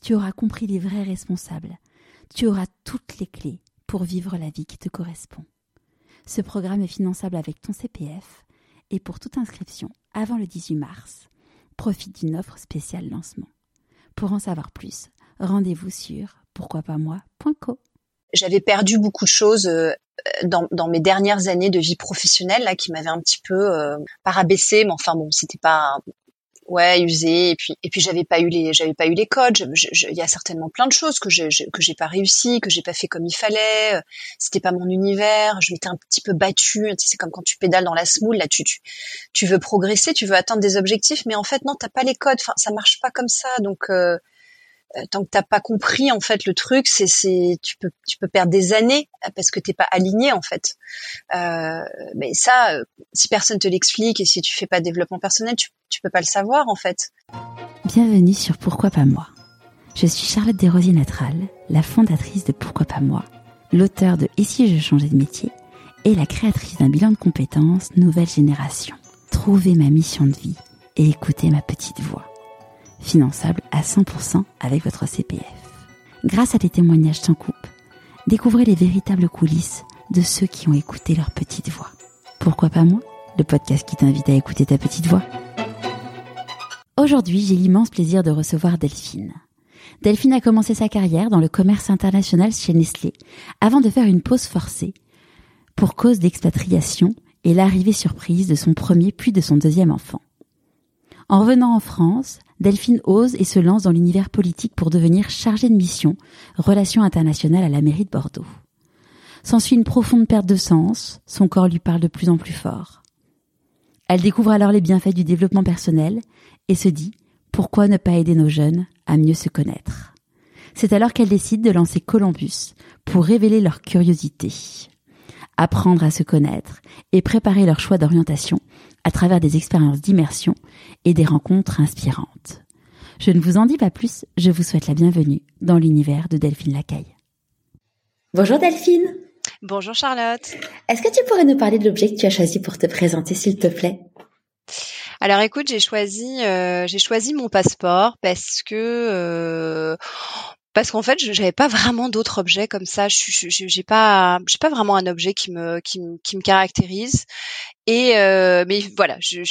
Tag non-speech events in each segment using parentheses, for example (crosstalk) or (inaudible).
tu auras compris les vrais responsables, tu auras toutes les clés pour vivre la vie qui te correspond. Ce programme est finançable avec ton CPF et pour toute inscription avant le 18 mars, profite d'une offre spéciale lancement. Pour en savoir plus, rendez-vous sur pourquoipasmoi.co. J'avais perdu beaucoup de choses euh, dans, mes dernières années de vie professionnelle là qui m'avaient un petit peu euh, mais enfin bon c'était pas ouais usé. Et puis et puis j'avais pas eu les j'avais pas eu les codes. Il y a certainement plein de choses que je, que j'ai pas réussi que j'ai pas fait comme il fallait. C'était pas mon univers. Je m'étais un petit peu battue. C'est comme quand tu pédales dans la smoule là tu, tu tu veux progresser tu veux atteindre des objectifs mais en fait non t'as pas les codes. Enfin ça marche pas comme ça. Donc euh, euh, tant que t'as pas compris en fait le truc, c'est c'est tu peux tu peux perdre des années parce que t'es pas aligné en fait. Euh, mais ça, euh, si personne te l'explique et si tu fais pas de développement personnel, tu tu peux pas le savoir en fait. Bienvenue sur Pourquoi pas moi. Je suis Charlotte Desrosiers Natral, la fondatrice de Pourquoi pas moi, l'auteur de Et si je changeais de métier et la créatrice d'un bilan de compétences nouvelle génération. Trouvez ma mission de vie et écoutez ma petite voix finançable à 100% avec votre CPF. Grâce à des témoignages sans coupe, découvrez les véritables coulisses de ceux qui ont écouté leur petite voix. Pourquoi pas moi Le podcast qui t'invite à écouter ta petite voix. Aujourd'hui, j'ai l'immense plaisir de recevoir Delphine. Delphine a commencé sa carrière dans le commerce international chez Nestlé avant de faire une pause forcée pour cause d'expatriation et l'arrivée surprise de son premier puis de son deuxième enfant. En revenant en France, Delphine ose et se lance dans l'univers politique pour devenir chargée de mission relations internationales à la mairie de Bordeaux. S'ensuit une profonde perte de sens, son corps lui parle de plus en plus fort. Elle découvre alors les bienfaits du développement personnel et se dit pourquoi ne pas aider nos jeunes à mieux se connaître? C'est alors qu'elle décide de lancer Columbus pour révéler leur curiosité, apprendre à se connaître et préparer leur choix d'orientation à travers des expériences d'immersion et des rencontres inspirantes. Je ne vous en dis pas plus, je vous souhaite la bienvenue dans l'univers de Delphine Lacaille. Bonjour Delphine. Bonjour Charlotte. Est-ce que tu pourrais nous parler de l'objet que tu as choisi pour te présenter, s'il te plaît? Alors écoute, j'ai choisi euh, j'ai choisi mon passeport parce que euh, parce qu'en fait, je n'avais pas vraiment d'autres objets comme ça. Je j'ai pas j'ai pas vraiment un objet qui me qui me, qui me caractérise. Et euh, mais voilà, je,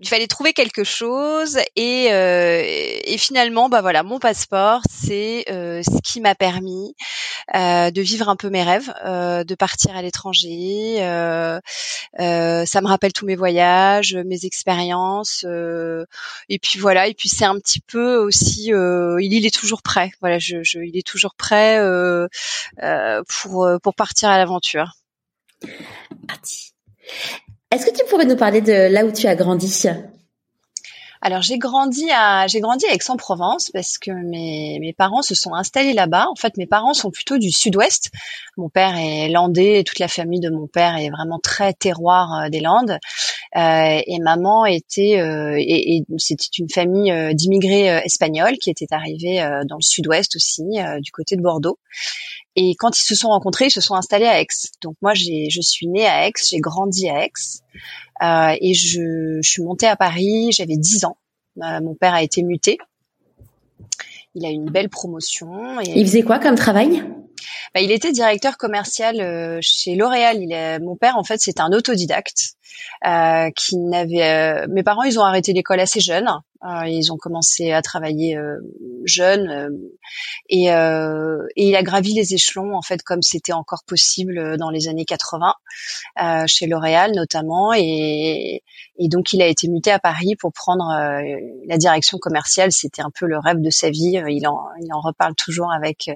il fallait trouver quelque chose et, euh, et finalement bah voilà mon passeport c'est euh, ce qui m'a permis euh, de vivre un peu mes rêves de partir à l'étranger ça me rappelle tous mes voyages mes expériences et puis voilà et puis c'est un petit peu aussi il, il est toujours prêt voilà je, je il est toujours prêt pour pour partir à l'aventure Parti. Est-ce que tu pourrais nous parler de là où tu as grandi? Alors j'ai grandi à j'ai grandi à Aix-en-Provence parce que mes, mes parents se sont installés là-bas. En fait, mes parents sont plutôt du sud-ouest. Mon père est landais et toute la famille de mon père est vraiment très terroir euh, des Landes. Euh, et maman était euh, et, et c'était une famille euh, d'immigrés espagnols qui étaient arrivés dans le sud-ouest aussi, du côté de Bordeaux. Et quand ils se sont rencontrés, ils se sont installés à Aix. Donc moi, j'ai, je suis née à Aix, j'ai grandi à Aix, euh, et je, je, suis montée à Paris. J'avais 10 ans. Euh, mon père a été muté. Il a eu une belle promotion. Il faisait quoi comme travail? Bah, il était directeur commercial euh, chez L'Oréal. Il est, mon père, en fait, c'est un autodidacte euh, qui n'avait. Euh, mes parents, ils ont arrêté l'école assez jeunes. Euh, ils ont commencé à travailler euh, jeunes et, et, il a gravi les échelons en fait comme c'était encore possible dans les années 80 chez L'Oréal notamment et, et, donc il a été muté à Paris pour prendre la direction commerciale. C'était un peu le rêve de sa vie. Il en, il en reparle toujours avec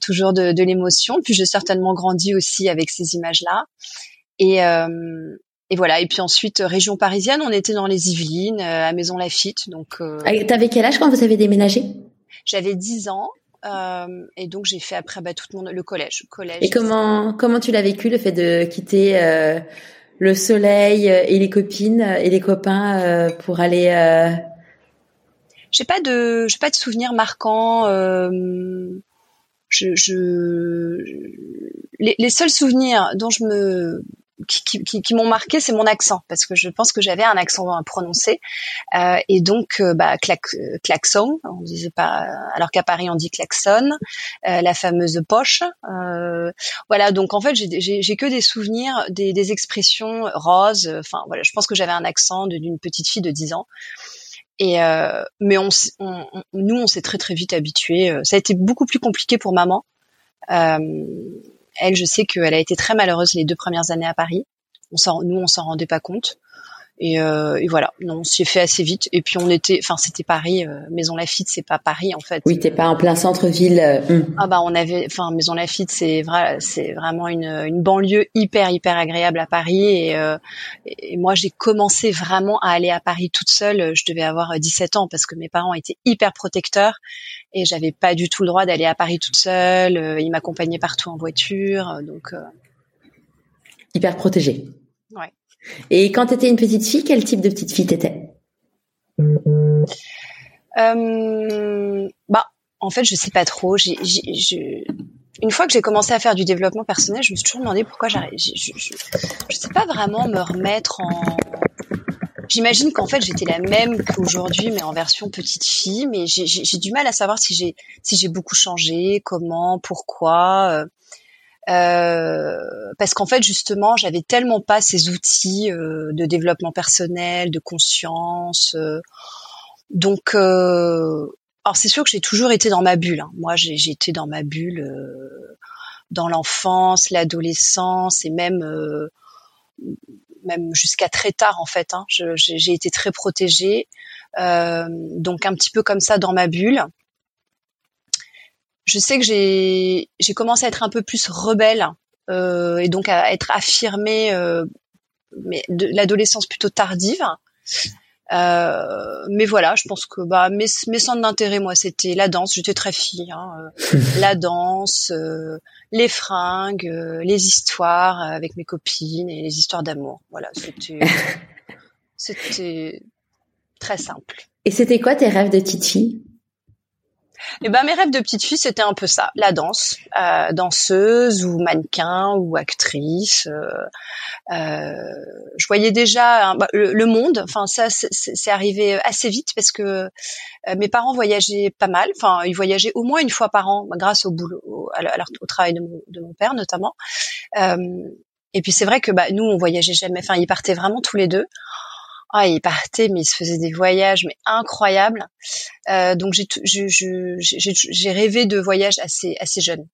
toujours de, de l'émotion. Puis j'ai certainement grandi aussi avec ces images là. Et, et voilà. Et puis ensuite, région parisienne, on était dans les Yvelines, à Maison Lafitte. Donc, ah, t'avais quel âge quand vous avez déménagé? J'avais 10 ans. Euh, et donc j'ai fait après bah, tout le monde le collège, collège. Et comment comment tu l'as vécu le fait de quitter euh, le soleil et les copines et les copains euh, pour aller euh... J'ai pas de j'ai pas de souvenirs marquants. Je, je les, les, seuls souvenirs dont je me qui, qui, qui m'ont marqué, c'est mon accent, parce que je pense que j'avais un accent prononcé. Euh, et donc, euh, bah, euh, klaxon, on disait pas, alors qu'à Paris on dit klaxon, euh, la fameuse poche. Euh, voilà, donc en fait, j'ai que des souvenirs, des, des expressions roses. Enfin, voilà, je pense que j'avais un accent d'une petite fille de 10 ans. Et euh, mais on, on, nous, on s'est très très vite habitués. Ça a été beaucoup plus compliqué pour maman. Euh, elle, je sais qu'elle a été très malheureuse les deux premières années à Paris. On nous, on s'en rendait pas compte. Et, euh, et, voilà, non, on s'y est fait assez vite. Et puis on était, enfin c'était Paris, euh, Maison Lafitte, c'est pas Paris en fait. Oui, t'es pas en plein centre-ville. Euh, hmm. Ah bah on avait, enfin Maison Lafitte, c'est vrai, c'est vraiment une, une banlieue hyper hyper agréable à Paris. Et, euh, et moi j'ai commencé vraiment à aller à Paris toute seule. Je devais avoir 17 ans parce que mes parents étaient hyper protecteurs et j'avais pas du tout le droit d'aller à Paris toute seule. Ils m'accompagnaient partout en voiture, donc. Hyper protégée. Et quand tu étais une petite fille, quel type de petite fille t'étais? Euh, Bah, en fait, je sais pas trop. Une fois que j'ai commencé à faire du développement personnel, je me suis toujours demandé pourquoi j'arrive. Je, je, sais pas vraiment me remettre en. J'imagine qu'en fait j'étais la même qu'aujourd'hui, mais en version petite fille. Mais j'ai du mal à savoir si j'ai si j'ai beaucoup changé, comment, pourquoi. Euh, euh, parce qu'en fait justement j'avais tellement pas ces outils euh, de développement personnel, de conscience. Euh, donc alors c'est sûr que j'ai toujours été dans ma bulle. Hein. Moi j'ai été dans ma bulle dans l'enfance, l'adolescence et même même jusqu'à très tard en fait. Hein. J'ai été très protégée, donc un petit peu comme ça dans ma bulle je sais que j'ai j'ai commencé à être un peu plus rebelle euh, et donc à être affirmée, euh, mais de l'adolescence plutôt tardive. Euh, mais voilà, je pense que bah mes, mes centres d'intérêt, moi, c'était la danse. J'étais très fille, hein, (laughs) la danse, les fringues, les histoires avec mes copines et les histoires d'amour. Voilà, c'était (laughs) c'était très simple. Et c'était quoi tes rêves de petite fille? Et eh ben mes rêves de petite fille c'était un peu ça, la danse, euh, danseuse ou mannequin ou actrice. Euh, euh, je voyais déjà bah, le, monde. Enfin ça c'est arrivé assez vite parce que euh, mes parents voyageaient pas mal. Enfin ils voyageaient au moins une fois par an grâce au boulot, au, au travail de mon, de mon, père notamment. Euh, et puis c'est vrai que bah, nous on voyageait jamais. Enfin ils partaient vraiment tous les deux. Ah, il partait, mais il se faisait des voyages mais incroyables. Euh, donc j'ai rêvé de voyages assez assez jeune.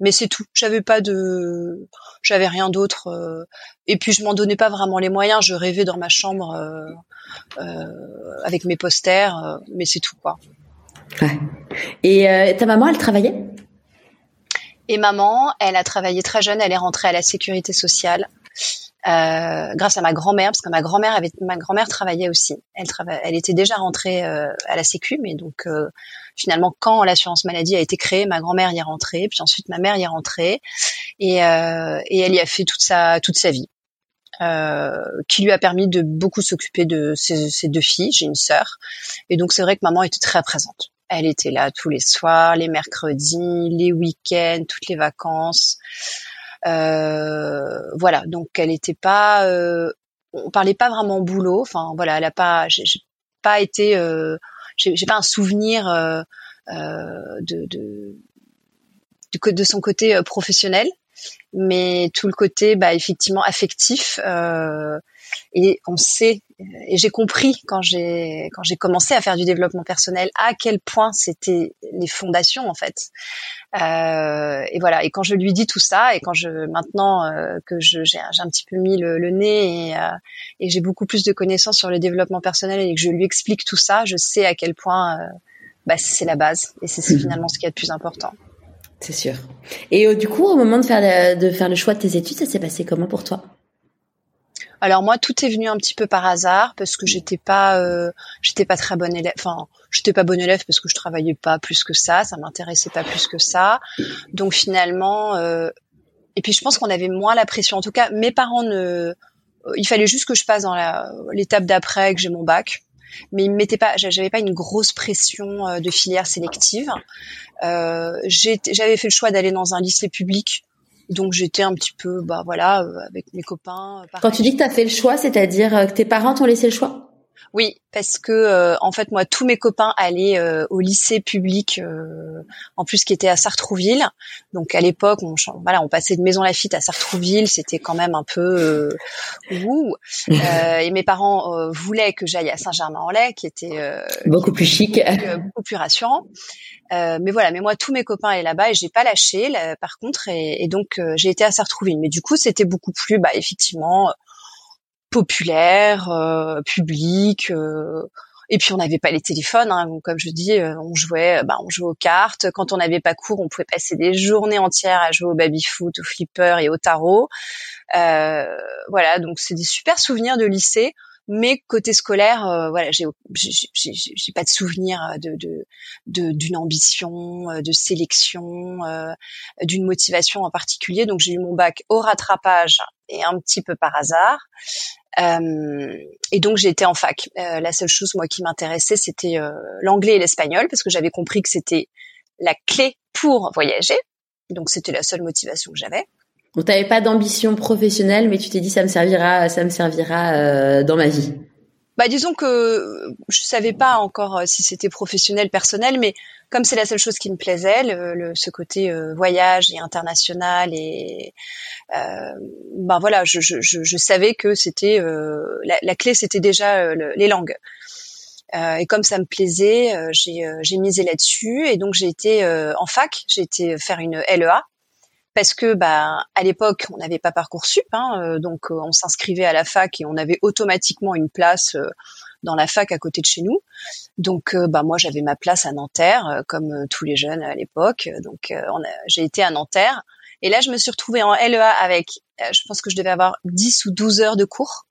Mais c'est tout. J'avais pas de, j'avais rien d'autre. Euh, et puis je m'en donnais pas vraiment les moyens. Je rêvais dans ma chambre euh, euh avec mes posters, euh, mais c'est tout quoi. Ouais. Et euh, ta maman, elle travaillait? Et maman, elle a travaillé très jeune. Elle est rentrée à la sécurité sociale. Euh, grâce à ma grand-mère, parce que ma grand-mère avait, ma grand-mère travaillait aussi. Elle, travaille, elle était déjà rentrée euh, à la Sécu, mais donc euh, finalement, quand l'assurance maladie a été créée, ma grand-mère y est rentrée, puis ensuite ma mère y est rentrée, et, et elle y a fait toute sa toute sa vie. qui lui a permis de beaucoup s'occuper de ses, ses, deux filles. J'ai une sœur, et donc c'est vrai que maman était très présente. Elle était là tous les soirs, les mercredis, les week-ends, toutes les vacances. Euh, voilà, donc elle était pas, euh, on parlait pas vraiment boulot. Enfin voilà, elle a pas, j'ai pas été, euh, j'ai pas un souvenir de, de, de son côté professionnel mais tout le côté bah, effectivement affectif euh, et on sait et j'ai compris quand j'ai quand j'ai commencé à faire du développement personnel à quel point c'était les fondations en fait euh, et voilà et quand je lui dis tout ça et quand je maintenant euh, que j'ai un petit peu mis le, nez et, euh, et j'ai beaucoup plus de connaissances sur le développement personnel et que je lui explique tout ça je sais à quel point euh, bah, c'est la base et c'est mmh. finalement ce qui est le plus important c'est sûr. Et euh, du coup, au moment de faire, le, de faire le choix de tes études, ça s'est passé comment pour toi? Alors moi, tout est venu un petit peu par hasard parce que j'étais pas, euh, j'étais pas très bonne élève. Enfin, j'étais pas bonne élève parce que je travaillais pas plus que ça, ça m'intéressait pas plus que ça. Donc finalement, euh, et puis je pense qu'on avait moins la pression. En tout cas, mes parents ne, il fallait juste que je passe dans l'étape d'après, que j'ai mon bac. Mais ils mettaient pas, j'avais pas une grosse pression euh, de filière sélective. Euh, j'avais fait le choix d'aller dans un lycée public donc j'étais un petit peu, bah voilà, euh, avec mes copains. Quand tu dis que tu as fait le choix, c'est-à-dire que tes parents t'ont laissé le choix? Oui, parce que euh, en fait moi tous mes copains allaient euh, au lycée public, euh, en plus qui était à Sartrouville. Donc à l'époque, on voilà, on passait de Maison Lafitte à Sartrouville, c'était quand même un peu ouh. et mes parents voulaient que j'aille à Saint-Germain-en-Laye, qui était beaucoup plus chic, beaucoup plus rassurant. mais voilà, mais moi tous mes copains allaient là-bas et j'ai pas lâché. par contre, et, et donc j'ai été à Sartrouville. Mais du coup, c'était beaucoup plus, bah effectivement populaire, euh, public. Euh, et puis on n'avait pas les téléphones, hein, comme je dis, euh, on jouait, bah, on jouait aux cartes. Quand on n'avait pas cours, on pouvait passer des journées entières à jouer au baby foot, au flipper et au tarot. voilà, donc c'est des super souvenirs de lycée. Mais côté scolaire, voilà, j'ai j'ai pas de souvenir de d'une de, ambition, de sélection, d'une motivation en particulier. Donc j'ai eu mon bac au rattrapage et un petit peu par hasard. Euh, et donc j'étais en fac. Euh, la seule chose moi qui m'intéressait c'était euh, l'anglais et l'espagnol parce que j'avais compris que c'était la clé pour voyager. Donc c'était la seule motivation que j'avais. Donc t'avais pas d'ambition professionnelle, mais tu t'es dit ça me servira, ça me servira dans ma vie. Bah disons que je savais pas encore si c'était professionnel, personnel, mais comme c'est la seule chose qui me plaisait, le, ce côté euh, voyage et international et euh, ben voilà, je, je, je, savais que c'était euh, la, la, clé, c'était déjà euh, les langues. et comme ça me plaisait, j'ai, j'ai misé là-dessus et donc j'ai été en fac, j'ai été faire une LEA parce que bah à l'époque on n'avait pas parcoursup, hein, donc on s'inscrivait à la fac et on avait automatiquement une place dans la fac à côté de chez nous. Donc, euh, bah moi, j'avais ma place à Nanterre, euh, comme euh, tous les jeunes à l'époque. Donc, j'ai été à Nanterre. Et là, je me suis retrouvée en LEA avec, je pense que je devais avoir 10 ou 12 heures de cours.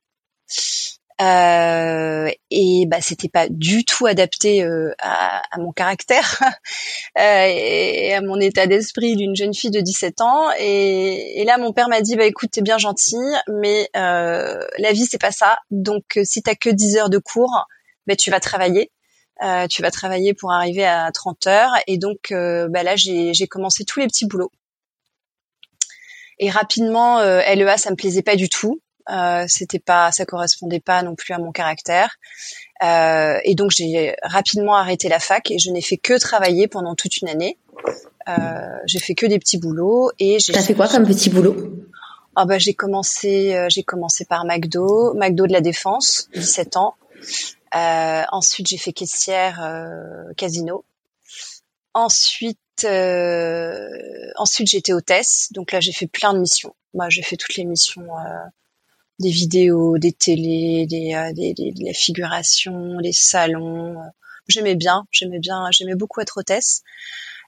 Euh, et bah c'était pas du tout adapté euh, à, à, mon caractère (laughs) euh, et à mon état d'esprit d'une jeune fille de 17 ans. Et, là mon père m'a dit bah écoute t'es bien gentil mais euh, la vie c'est pas ça. Donc si t'as que 10 heures de cours bah tu vas travailler. Tu vas travailler pour arriver à 30 heures. Et donc bah là j'ai commencé tous les petits boulots. Et rapidement LEA ça me plaisait pas du tout euh, c'était pas, ça correspondait pas non plus à mon caractère. Euh, et donc j'ai rapidement arrêté la fac et je n'ai fait que travailler pendant toute une année. Euh, j'ai fait que des petits boulots et j'ai. T'as fait quoi comme petit boulot? Ah bah j'ai commencé, euh, j'ai commencé par McDo, McDo de la Défense, 17 ans. Euh, ensuite j'ai fait caissière euh, casino. Ensuite, euh, ensuite j'étais hôtesse, donc là j'ai fait plein de missions. Moi j'ai fait toutes les missions des vidéos, des télés, des, euh, des, des, des salons. J'aimais bien, j'aimais bien, j'aimais beaucoup être hôtesse.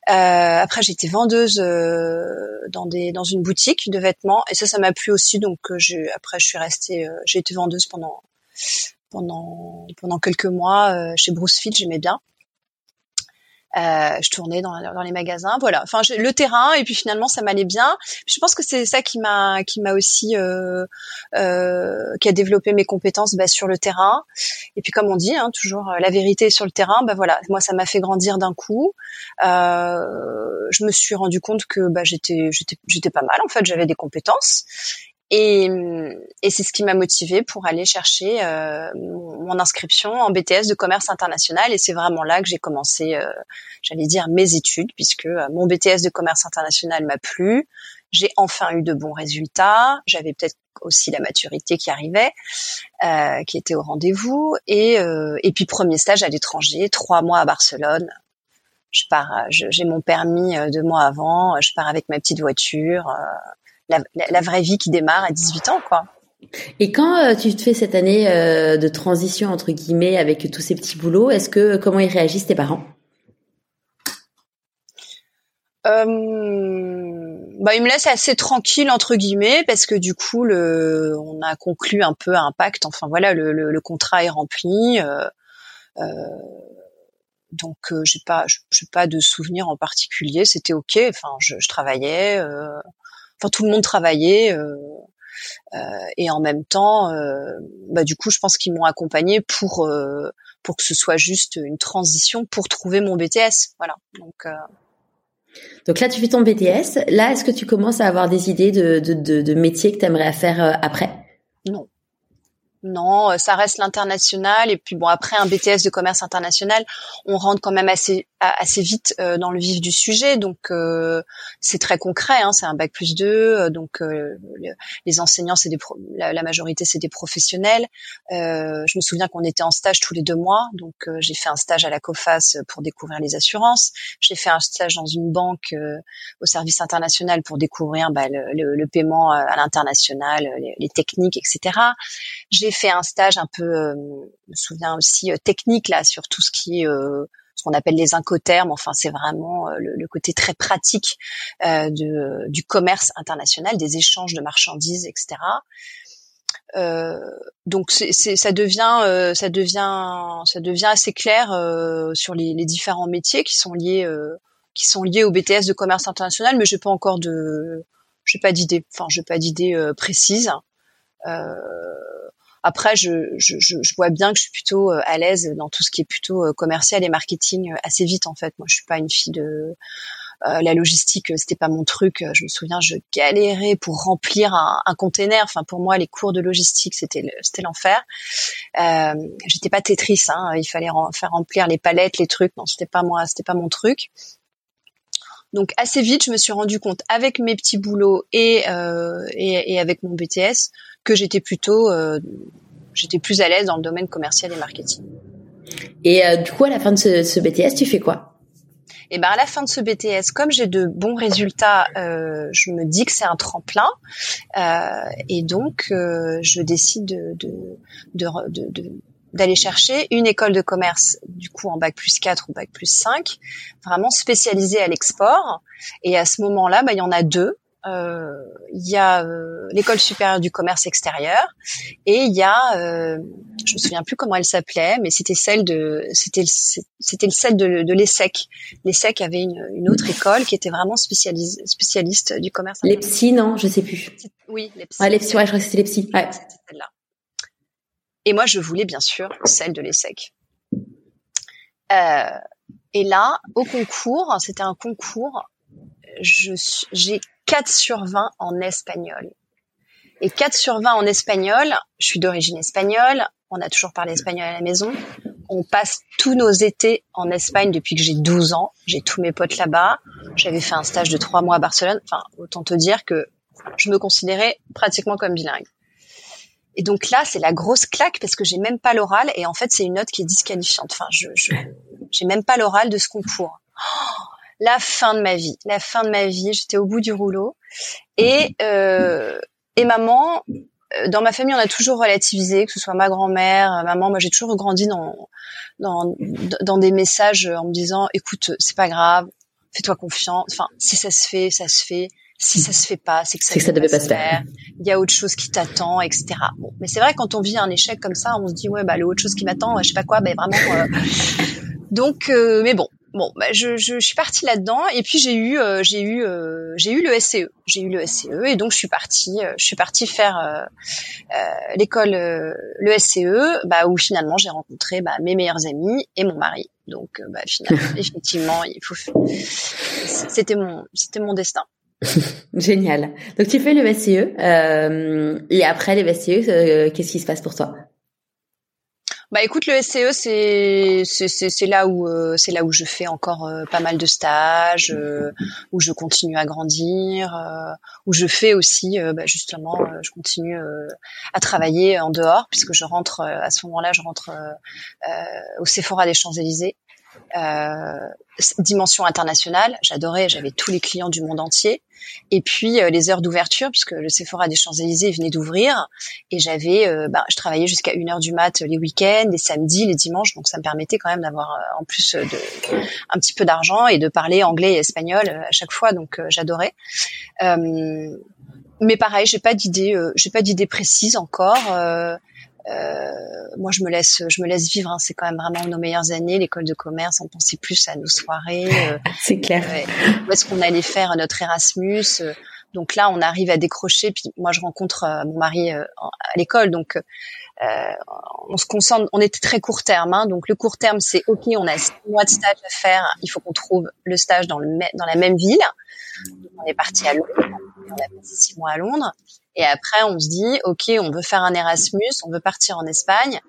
Euh, après, j'étais vendeuse euh, dans des dans une boutique de vêtements et ça, ça m'a plu aussi. Donc, euh, j'ai après, je suis restée, euh, j'ai été vendeuse pendant pendant pendant quelques mois chez Brucefield. J'aimais bien. Euh, je tournais dans, dans, les magasins, voilà. Enfin, le terrain et puis finalement ça m'allait bien. Je pense que c'est ça qui m'a qui m'a aussi euh, euh, qui a développé mes compétences bah, sur le terrain. Et puis comme on dit, hein, toujours euh, la vérité sur le terrain. Bah voilà, moi ça m'a fait grandir d'un coup. Euh, je me suis rendu compte que bah, j'étais j'étais j'étais pas mal en fait. J'avais des compétences et, et c'est ce qui m'a motivée pour aller chercher euh, mon inscription en BTS de commerce international. Et c'est vraiment là que j'ai commencé, euh, j'allais dire, mes études, puisque euh, mon BTS de commerce international m'a plu. J'ai enfin eu de bons résultats. J'avais peut-être aussi la maturité qui arrivait, euh, qui était au rendez-vous. Et, euh, et puis premier stage à l'étranger, trois mois à Barcelone. Je pars, j'ai mon permis deux mois avant. Je pars avec ma petite voiture la, vraie vie qui démarre à 18 ans, quoi. Et quand euh, tu te fais cette année euh, de transition entre guillemets avec tous ces petits boulots, est-ce que comment ils réagissent tes parents? Bah, il me laisse assez tranquille entre guillemets parce que du coup le, on a conclu un peu un pacte. Enfin voilà, le, le, le contrat est rempli. Euh, euh, donc euh, j'ai pas, j'ai pas de souvenirs en particulier. C'était ok. Enfin, je, je travaillais. Euh, enfin, tout le monde travaillait. Euh, et en même temps, bah, du coup, je pense qu'ils m'ont accompagné pour pour que ce soit juste une transition pour trouver mon BTS. Voilà. Donc donc là, tu fais ton BTS. Là, est-ce que tu commences à avoir des idées de, de, de, de métiers que tu aimerais faire après? Non. Non, ça reste l'international. Et puis bon, après un BTS de commerce international, on rentre quand même assez assez vite euh, dans le vif du sujet. Donc euh, c'est très concret, hein, c'est un bac plus deux. Euh, donc les enseignants, c'est des la, majorité, c'est des professionnels. je me souviens qu'on était en stage tous les deux mois. Donc j'ai fait un stage à la COFAS pour découvrir les assurances. J'ai fait un stage dans une banque au service international pour découvrir bah, le, le, paiement à l'international, les, les, techniques, etc. J'ai fait un stage un peu, je me souviens aussi technique là sur tout ce qui est ce qu'on appelle les incoterms. Enfin, c'est vraiment euh, le, côté très pratique euh, du commerce international, des échanges de marchandises, etc. Euh, donc c'est, ça devient assez clair sur les, les, différents métiers qui sont liés qui sont liés au BTS de commerce international mais j'ai pas encore de j'ai pas d'idée enfin j'ai pas d'idée précise après, je, vois bien que je suis plutôt euh, à l'aise dans tout ce qui est plutôt euh, commercial et marketing euh, assez vite en fait. Moi, je suis pas une fille de la logistique, c'était pas mon truc. Je me souviens, je galérais pour remplir un, container. Enfin, pour moi, les cours de logistique, c'était l'enfer. Euh, J'étais pas Tetris. Hein. Il fallait faire remplir les palettes, les trucs. Non, c'était pas moi, c'était pas mon truc. Donc assez vite, je me suis rendu compte avec mes petits boulots et, avec mon BTS que j'étais plutôt, euh, j'étais plus à l'aise dans le domaine commercial et marketing. Et euh, du coup, à la fin de ce, ce BTS, tu fais quoi? Et ben à la fin de ce BTS, comme j'ai de bons résultats, euh, je me dis que c'est un tremplin, euh, et donc euh, je décide de, de, de, de d'aller chercher une école de commerce, du coup en bac plus 4 ou bac plus 5, vraiment spécialisée à l'export. Et à ce moment-là, bah, il y en a deux. Euh, il y a euh, l'école supérieure du commerce extérieur et il y a, euh, je me souviens plus comment elle s'appelait, mais c'était celle de, c'était c'était celle de, de l'ESSEC. L'ESSEC avait une, une, autre école qui était vraiment spécialiste spécialiste du commerce. L'EPSI, non, je sais plus. Oui, l'EPSI. Ouais, l'EPSI, ouais, je crois que c'était l'EPSI. Ouais. C'était celle-là. Et moi, je voulais bien sûr celle de l'ESSEC. Euh, et là, au concours, c'était un concours, j'ai 4 sur 20 en espagnol. Et 4 sur 20 en espagnol, je suis d'origine espagnole, on a toujours parlé espagnol à la maison. On passe tous nos étés en Espagne depuis que j'ai 12 ans. J'ai tous mes potes là-bas. J'avais fait un stage de 3 mois à Barcelone. Enfin, autant te dire que je me considérais pratiquement comme bilingue. Et donc là, c'est la grosse claque parce que j'ai même pas l'oral et en fait, c'est une note qui est disqualifiante. Enfin, je, j'ai même pas l'oral de ce concours. Oh, la fin de ma vie, la fin de ma vie. J'étais au bout du rouleau et euh, et maman. Euh, dans ma famille, on a toujours relativisé, que ce soit ma grand-mère, maman. Moi, j'ai toujours grandi dans, dans dans des messages en me disant, écoute, c'est pas grave, fais-toi confiance. Enfin, si ça se fait, ça se fait si ça se fait pas, c'est que ça, ne devait pas se faire. Il y a autre chose qui t'attend, etc. Bon, mais c'est vrai quand on vit un échec comme ça, on se dit ouais bah le autre chose qui m'attend, je sais pas quoi, ben vraiment. Euh... (laughs) Donc, euh, mais bon, bon, bah, je, je, je suis partie là-dedans et puis j'ai eu, euh, j'ai eu, euh, j'ai eu le SCE, j'ai eu le SCE et donc je suis partie, je suis partie faire l'école, le SCE, bah où finalement j'ai rencontré bah, mes meilleurs amis et mon mari. Donc, bah, finalement, (laughs) effectivement, il faut, c'était mon, c'était mon destin. (laughs) Génial. Donc tu fais le SCE euh, et après les SCE, euh, qu'est-ce qui se passe pour toi? Bah écoute, le SCE c'est c'est là où euh, c'est là où je fais encore euh, pas mal de stages, euh, où je continue à grandir, où je fais aussi bah, justement, je continue à travailler en dehors puisque je rentre à ce moment-là, je rentre au Sephora des Champs Élysées Euh, dimension internationale, j'adorais, j'avais tous les clients du monde entier. Et puis euh, les heures d'ouverture, puisque le Sephora des Champs-Élysées venait d'ouvrir, et j'avais, euh, bah, je travaillais jusqu'à une heure du mat les week-ends, les samedis, les dimanches, donc ça me permettait quand même d'avoir en plus de un petit peu d'argent et de parler anglais et espagnol à chaque fois, donc j'adorais. mais pareil, j'ai pas d'idée, j'ai pas d'idée précise encore. Euh, moi, je me laisse, je me laisse vivre. Hein. C'est quand même vraiment nos meilleures années. L'école de commerce, on pensait plus à nos soirées. Euh, (laughs) c'est clair. où est-ce qu'on allait faire notre Erasmus euh. Donc là, on arrive à décrocher. Puis moi, je rencontre mon mari à l'école, donc euh, on se concentre. On était très court terme. Hein. donc le court terme, c'est ok, on a six mois de stage à faire. Il faut qu'on trouve le stage dans, le, dans la même ville. on est parti à Londres. On a passé six mois à Londres. Et après, on se dit, ok, on veut faire un Erasmus, on veut partir en Espagne.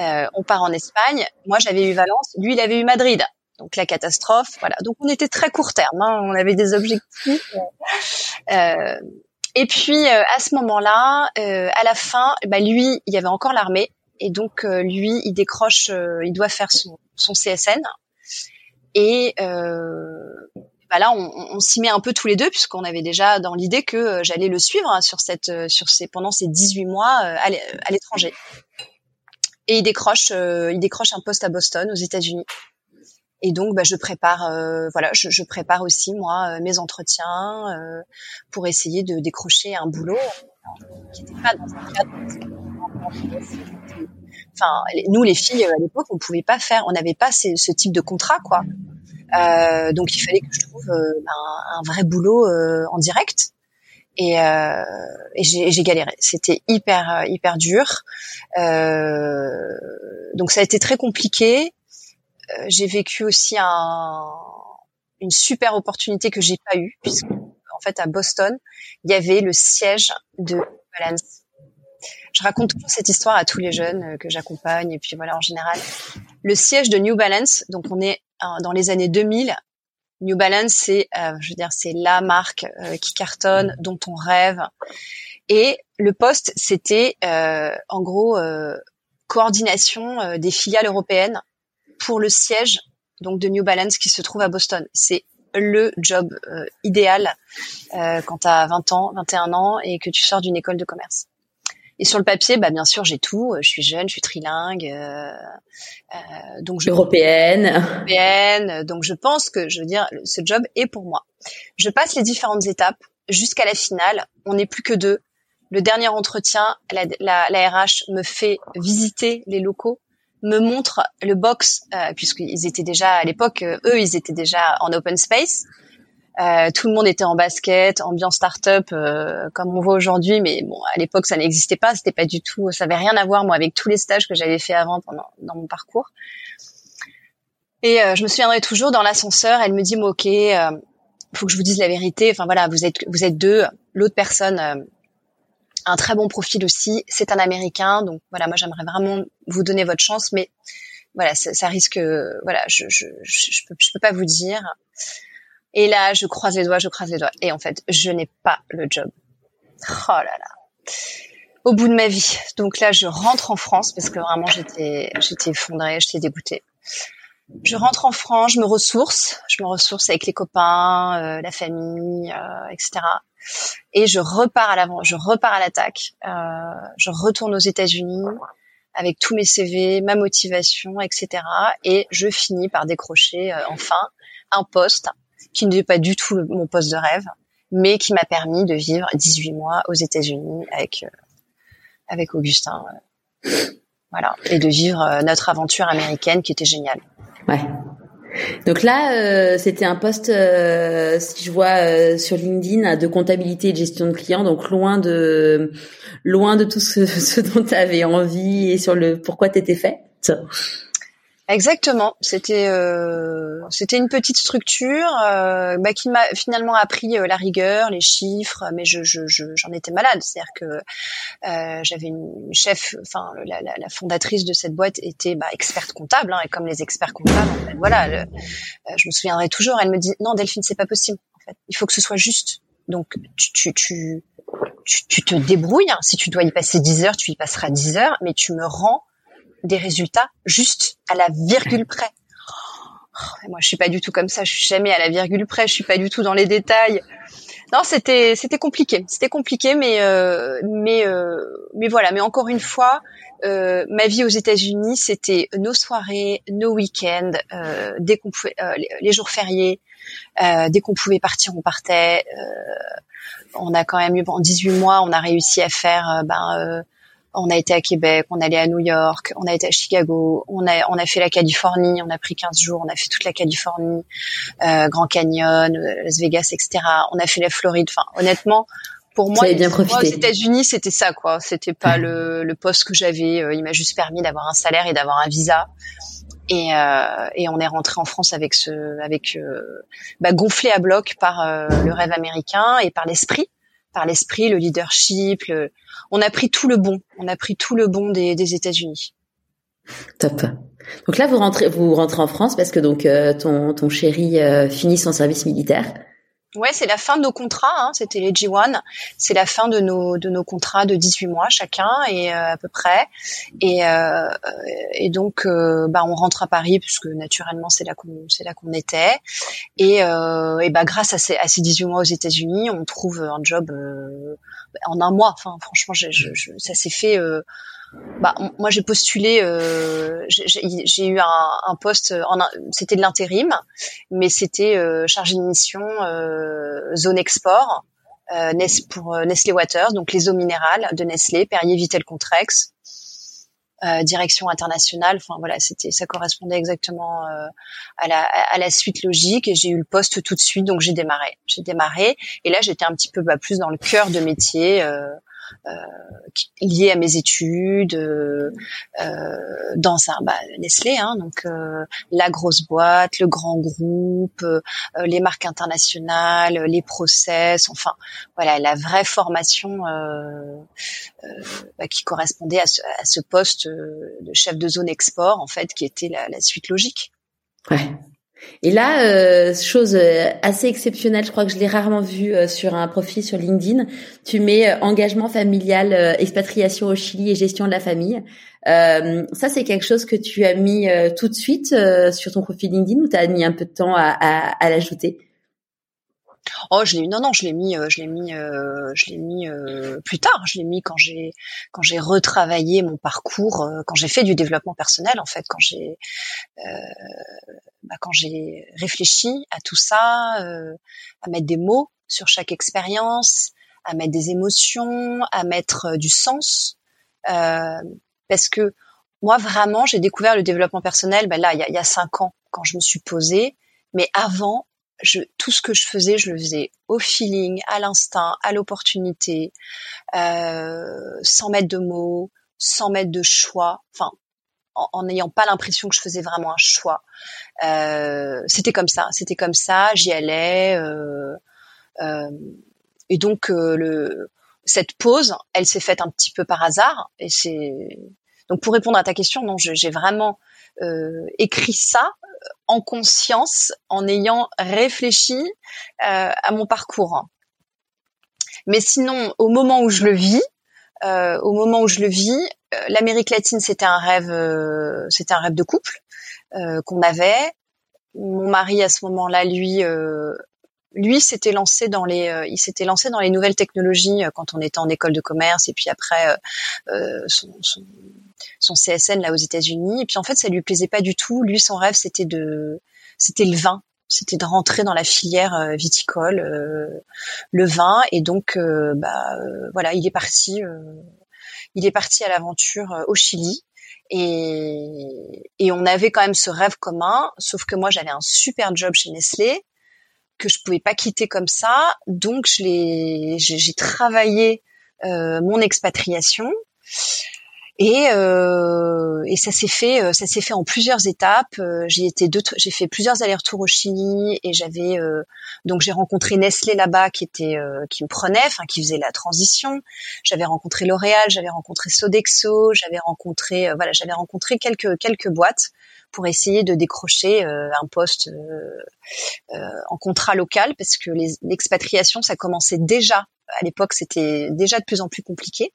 Euh, on part en Espagne. Moi, j'avais eu Valence, lui, il avait eu Madrid. Donc la catastrophe, voilà. Donc on était très court terme. Hein. On avait des objectifs. Euh, et puis euh, à ce moment-là, euh, à la fin, bah, lui, il y avait encore l'armée, et donc euh, lui, il décroche, il doit faire son, son CSN. Et bah là, on, on s'y met un peu tous les deux puisqu'on avait déjà dans l'idée que euh, j'allais le suivre hein, sur cette, euh, sur ces, pendant ces 18 mois euh, à l'étranger. Et il décroche, il décroche un poste à Boston, aux États-Unis. Et donc, bah, je prépare, voilà, je, je, prépare aussi moi mes entretiens pour essayer de décrocher un boulot qui pas dans un cadre. Enfin, nous les filles à l'époque, on pouvait pas faire, on n'avait pas ce type de contrat, quoi. Euh, donc il fallait que je trouve euh, un, un, vrai boulot euh, en direct. Et, euh, et j'ai galéré. C'était hyper hyper dur. Euh, donc ça a été très compliqué. j'ai vécu aussi un, une super opportunité que j'ai pas eue puisque en fait à Boston il y avait le siège de Balance. Je raconte toujours cette histoire à tous les jeunes que j'accompagne et puis voilà en général. Le siège de New Balance, donc on est dans les années 2000, New Balance, c'est, euh, je veux dire, c'est la marque euh, qui cartonne, dont on rêve. Et le poste, c'était euh, en gros coordination des filiales européennes pour le siège donc de New Balance qui se trouve à Boston. C'est le job idéal quand tu as 20 ans, 21 ans et que tu sors d'une école de commerce. Et sur le papier, bah bien sûr, j'ai tout. Je suis jeune, je suis trilingue, euh, euh, donc je, européenne. Européenne. Donc je pense que, je veux dire, ce job est pour moi. Je passe les différentes étapes jusqu'à la finale. On n'est plus que deux. Le dernier entretien, la, la, la, RH me fait visiter les locaux, me montre le box, euh, puisqu'ils étaient déjà à l'époque, euh, eux, ils étaient déjà en open space. Euh, tout le monde était en basket, ambiance start-up euh, comme on voit aujourd'hui, mais bon, à l'époque ça n'existait pas, c'était pas du tout, ça avait rien à voir moi avec tous les stages que j'avais fait avant pendant dans mon parcours. Et euh, je me souviendrai toujours dans l'ascenseur, elle me dit ok, euh, faut que je vous dise la vérité. Enfin voilà, vous êtes vous êtes deux, l'autre personne a un très bon profil aussi, c'est un Américain, donc voilà, moi j'aimerais vraiment vous donner votre chance, mais voilà, ça, ça risque, voilà, je je, je je peux je peux pas vous dire. Et là, je croise les doigts, je croise les doigts. Et en fait, je n'ai pas le job. Oh là là. Au bout de ma vie. Donc là, je rentre en France parce que vraiment, j'étais, j'étais effondrée, j'étais dégoûtée. Je rentre en France, je me ressource, je me ressource avec les copains, euh, la famille, euh, etc. Et je repars à l'avant, je repars à l'attaque. Euh, je retourne aux États-Unis avec tous mes CV, ma motivation, etc. Et je finis par décrocher euh, enfin un poste qui n'était pas du tout mon poste de rêve, mais qui m'a permis de vivre 18 mois aux États-Unis avec euh, avec Augustin. Euh, voilà, et de vivre euh, notre aventure américaine qui était géniale. Ouais. Donc là, c'était un poste, si je vois sur LinkedIn, de comptabilité et de gestion de clients, donc loin de loin de tout ce, (laughs) dont tu avais envie et sur le pourquoi t'étais fait. Exactement. C'était euh, c'était une petite structure euh, bah, qui m'a finalement appris euh, la rigueur, les chiffres, mais je j'en je, j'en étais malade. C'est-à-dire que euh, j'avais une chef, enfin la, la, la, fondatrice de cette boîte était bah, experte comptable, hein, et comme les experts comptables, en voilà, euh, je me souviendrai toujours. Elle me dit non Delphine, c'est pas possible. Il faut que ce soit juste. Donc tu tu, tu tu, tu te débrouilles. Hein. Si tu dois y passer 10 heures, tu y passeras 10 heures, mais tu me rends des résultats juste à la virgule près. moi, je suis pas du tout comme ça. Je suis jamais à la virgule près. Je suis pas du tout dans les détails. Non, c'était c'était compliqué. C'était compliqué, mais euh, mais euh, mais voilà. Mais encore une fois, euh, ma vie aux États-Unis, c'était nos soirées, nos week-ends, euh, dès qu'on pouvait, euh, les, jours fériés, euh, dès qu'on pouvait partir, on partait. on a quand même eu en 18 mois, on a réussi à faire ben on a été à Québec, on allait à New York, on a été à Chicago, on a on a fait la Californie, on a pris 15 jours, on a fait toute la Californie, euh, Grand Canyon, euh, Las Vegas, etc. On a fait la Floride. Enfin, honnêtement, pour moi, bien aux États-Unis, c'était ça, quoi. C'était pas le, le poste que j'avais. Euh, il m'a juste permis d'avoir un salaire et d'avoir un visa. Et, euh, et, on est rentré en France avec ce, avec euh, bah, gonflé à bloc par le rêve américain et par l'esprit, par l'esprit, le leadership, le, on a pris tout le bon. On a pris tout le bon des, des États-Unis. Top. Donc là, vous rentrez, vous rentrez en France parce que donc euh, ton, ton chéri euh, finit son service militaire. Ouais, c'est la fin de nos contrats. Hein, C'était les G1. C'est la fin de nos de nos contrats de 18 mois chacun et euh, à peu près. Et euh, et donc euh, bah on rentre à Paris puisque naturellement c'est là qu'on c'est là qu'on était. Et et bah grâce à ces à ces 18 mois aux États-Unis, on trouve un job en un mois. Franchement, ça s'est fait bah, moi j'ai postulé, euh, j'ai eu un, un poste, c'était de l'intérim, mais c'était euh, chargé de mission euh, zone export euh, pour euh, Nestlé Waters, donc les eaux minérales de Nestlé, Perrier, Vitel, Contrex. Euh, direction internationale. Enfin voilà, c'était ça correspondait exactement euh, à, la, suite logique et j'ai eu le poste tout de suite, donc j'ai démarré. J'ai démarré et là j'étais un petit peu bah, plus dans le cœur de métier. Euh, liées à mes études euh, euh, dans un bah, Nestlé, hein, donc la grosse boîte, le grand groupe, les marques internationales, les process, enfin voilà la vraie formation bah, qui correspondait à ce, à ce, poste de chef de zone export en fait, qui était la, la suite logique. Ouais, et là, euh, chose euh, assez exceptionnelle, je crois que je l'ai rarement vu euh, sur un profil sur LinkedIn. Tu mets engagement familial, expatriation au Chili et gestion de la famille. ça, c'est quelque chose que tu as mis tout de suite sur ton profil LinkedIn ou tu as mis un peu de temps à l'ajouter? Oh, je l'ai non non, je l'ai mis, je l'ai mis, je l'ai mis plus tard. Je l'ai mis quand j'ai quand j'ai retravaillé mon parcours, quand j'ai fait du développement personnel en fait, quand j'ai bah, quand j'ai réfléchi à tout ça, euh, à mettre des mots sur chaque expérience, à mettre des émotions, à mettre euh, du sens, euh, parce que moi vraiment j'ai découvert le développement personnel ben là il y a, il y a cinq ans quand je me suis posée, mais avant je, tout ce que je faisais, je le faisais au feeling, à l'instinct, à l'opportunité, euh, sans mettre de mots, sans mettre de choix. Enfin, en n'ayant pas l'impression que je faisais vraiment un choix. Euh, c'était comme ça, c'était comme ça, j'y allais. Euh, euh, et donc le, cette pause, elle s'est faite un petit peu par hasard. Et c'est donc pour répondre à ta question, non, j'ai vraiment écrit ça en conscience, en ayant réfléchi à mon parcours. Mais sinon, au moment où je le vis, euh, au moment où je le vis, euh, l'Amérique latine c'était un rêve, euh, c'était un rêve de couple qu'on avait. Mon mari à ce moment-là, lui, lui s'était lancé dans les, il s'était lancé dans les nouvelles technologies quand on était en école de commerce et puis après son, son, son, CSN là aux États-Unis. Et puis en fait, ça lui plaisait pas du tout. Lui, son rêve c'était de, c'était le vin c'était de rentrer dans la filière euh, viticole, euh, le vin, et donc euh, bah, voilà, il est parti, il est parti à l'aventure au Chili. Et, et on avait quand même ce rêve commun, sauf que moi j'avais un super job chez Nestlé que je pouvais pas quitter comme ça, donc je l'ai, j'ai travaillé mon expatriation et, euh, et ça s'est fait, euh, ça s'est fait en plusieurs étapes. Euh, j'ai été deux, j'ai fait plusieurs allers-retours au Chili et j'avais euh, donc j'ai rencontré Nestlé là-bas qui était, qui me prenait, enfin qui faisait la transition. J'avais rencontré L'Oréal, j'avais rencontré Sodexo, j'avais rencontré, voilà, j'avais rencontré quelques quelques boîtes pour essayer de décrocher un poste en contrat local parce que l'expatriation ça commençait déjà à l'époque c'était déjà de plus en plus compliqué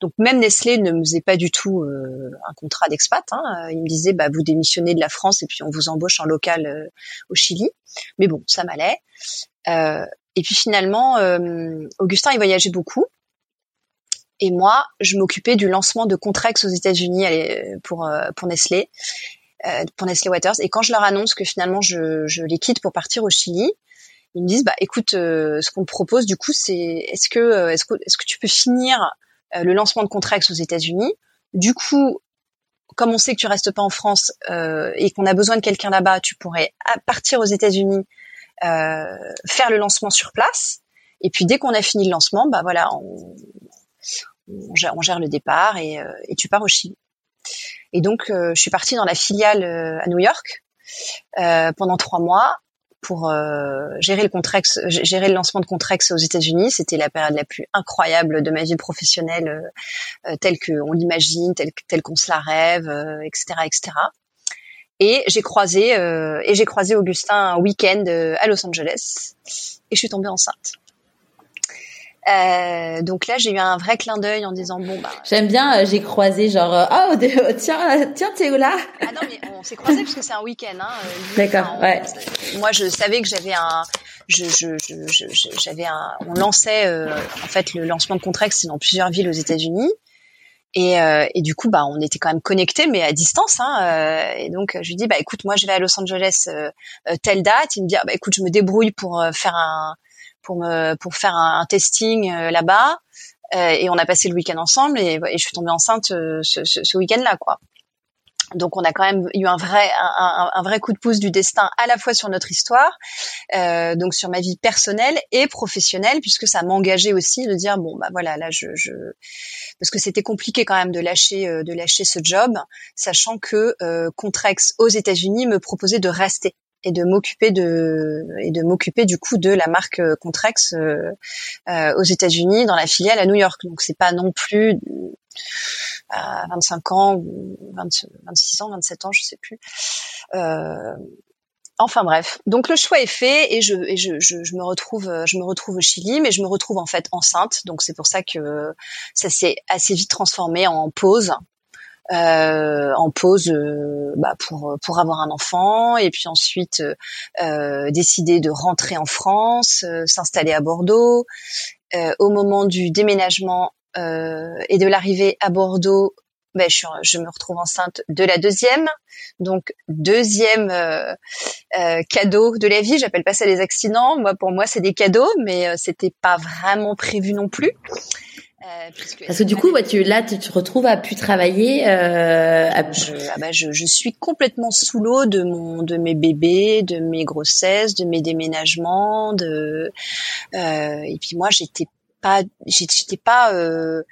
Donc même Nestlé ne me faisait pas du tout euh, un contrat d'expat. Hein. Il me disait bah vous démissionnez de la France et puis on vous embauche en local euh, au Chili. Mais bon, ça m'allait. Euh, et puis finalement, Augustin il voyageait beaucoup. Et moi, je m'occupais du lancement de Contrex aux États-Unis pour pour Nestlé, pour Nestlé Waters. Et quand je leur annonce que finalement je, je les quitte pour partir au Chili, ils me disent bah écoute euh, ce qu'on te propose du coup c'est est-ce que euh, est-ce que est-ce que tu peux finir euh, le lancement de Contrax aux États-Unis? Du coup comme on sait que tu restes pas en France et qu'on a besoin de quelqu'un là-bas tu pourrais partir aux États-Unis faire le lancement sur place. Et puis dès qu'on a fini le lancement bah voilà on, on, gère, on gère, le départ et, et, tu pars au Chili et donc je suis partie dans la filiale à New York pendant trois mois pour euh, gérer le Contrex, gérer le lancement de Contrex aux États-Unis. C'était la période la plus incroyable de ma vie professionnelle, euh, euh telle qu'on l'imagine, telle, qu'on se la rêve, etc., euh, etc. Et j'ai croisé et j'ai croisé Augustin un week-end à Los Angeles et je suis tombée enceinte. Euh, donc là, j'ai eu un vrai clin d'œil en disant bon bah. J'aime bien, euh, j'ai croisé genre euh, oh tiens tiens Théo là? Ah non mais on s'est croisé parce que c'est un week-end. Hein, D'accord. Ouais. Moi, je savais que j'avais un, je, je, je, j'avais un, on lançait en fait le lancement de Contrex, c'est dans plusieurs villes aux États-Unis. Et, et, du coup, bah, on était quand même connectés, mais à distance. Hein, et donc, je lui dis, bah, écoute, moi, je vais à Los Angeles telle date. Il me dit, ah, bah, écoute, je me débrouille pour faire un, pour me pour faire un, testing euh, là-bas euh, et on a passé le week-end ensemble et, je suis tombée enceinte euh, ce, ce, week-end-là quoi. Donc on a quand même eu un vrai un, un, vrai coup de pouce du destin à la fois sur notre histoire, euh, donc sur ma vie personnelle et professionnelle, puisque ça m'engageait aussi de dire bon bah voilà là je, je... parce que c'était compliqué quand même de lâcher de lâcher ce job, sachant que euh, Contrex aux États-Unis me proposait de rester et de m'occuper de et de m'occuper du coup de la marque euh, Contrex euh, euh, aux États-Unis dans la filiale à New York. Donc c'est pas non plus à 25 ans ou 26 ans, 27 ans, je sais plus. Euh, enfin bref, donc le choix est fait et je, et je, je, je, me retrouve je me retrouve au Chili, mais je me retrouve en fait enceinte. Donc c'est pour ça que ça s'est assez vite transformé en pause euh, en pause euh, bah, pour pour avoir un enfant et puis ensuite euh, décider de rentrer en France, s'installer à Bordeaux. au moment du déménagement et de l'arrivée à Bordeaux, ben, je, je, me retrouve enceinte de la deuxième. Donc deuxième euh, euh, cadeau de la vie. J'appelle pas ça des accidents. Moi, pour moi, c'est des cadeaux, mais euh, c'était pas vraiment prévu non plus. Euh, Parce que du coup, tu, là, tu te retrouves à pu travailler. Euh, à... Je, ah bah, je, je, suis complètement sous l'eau de mon, de mes bébés, de mes grossesses, de mes déménagements, de. Euh, et puis moi, j'étais pas, j'étais pas euh,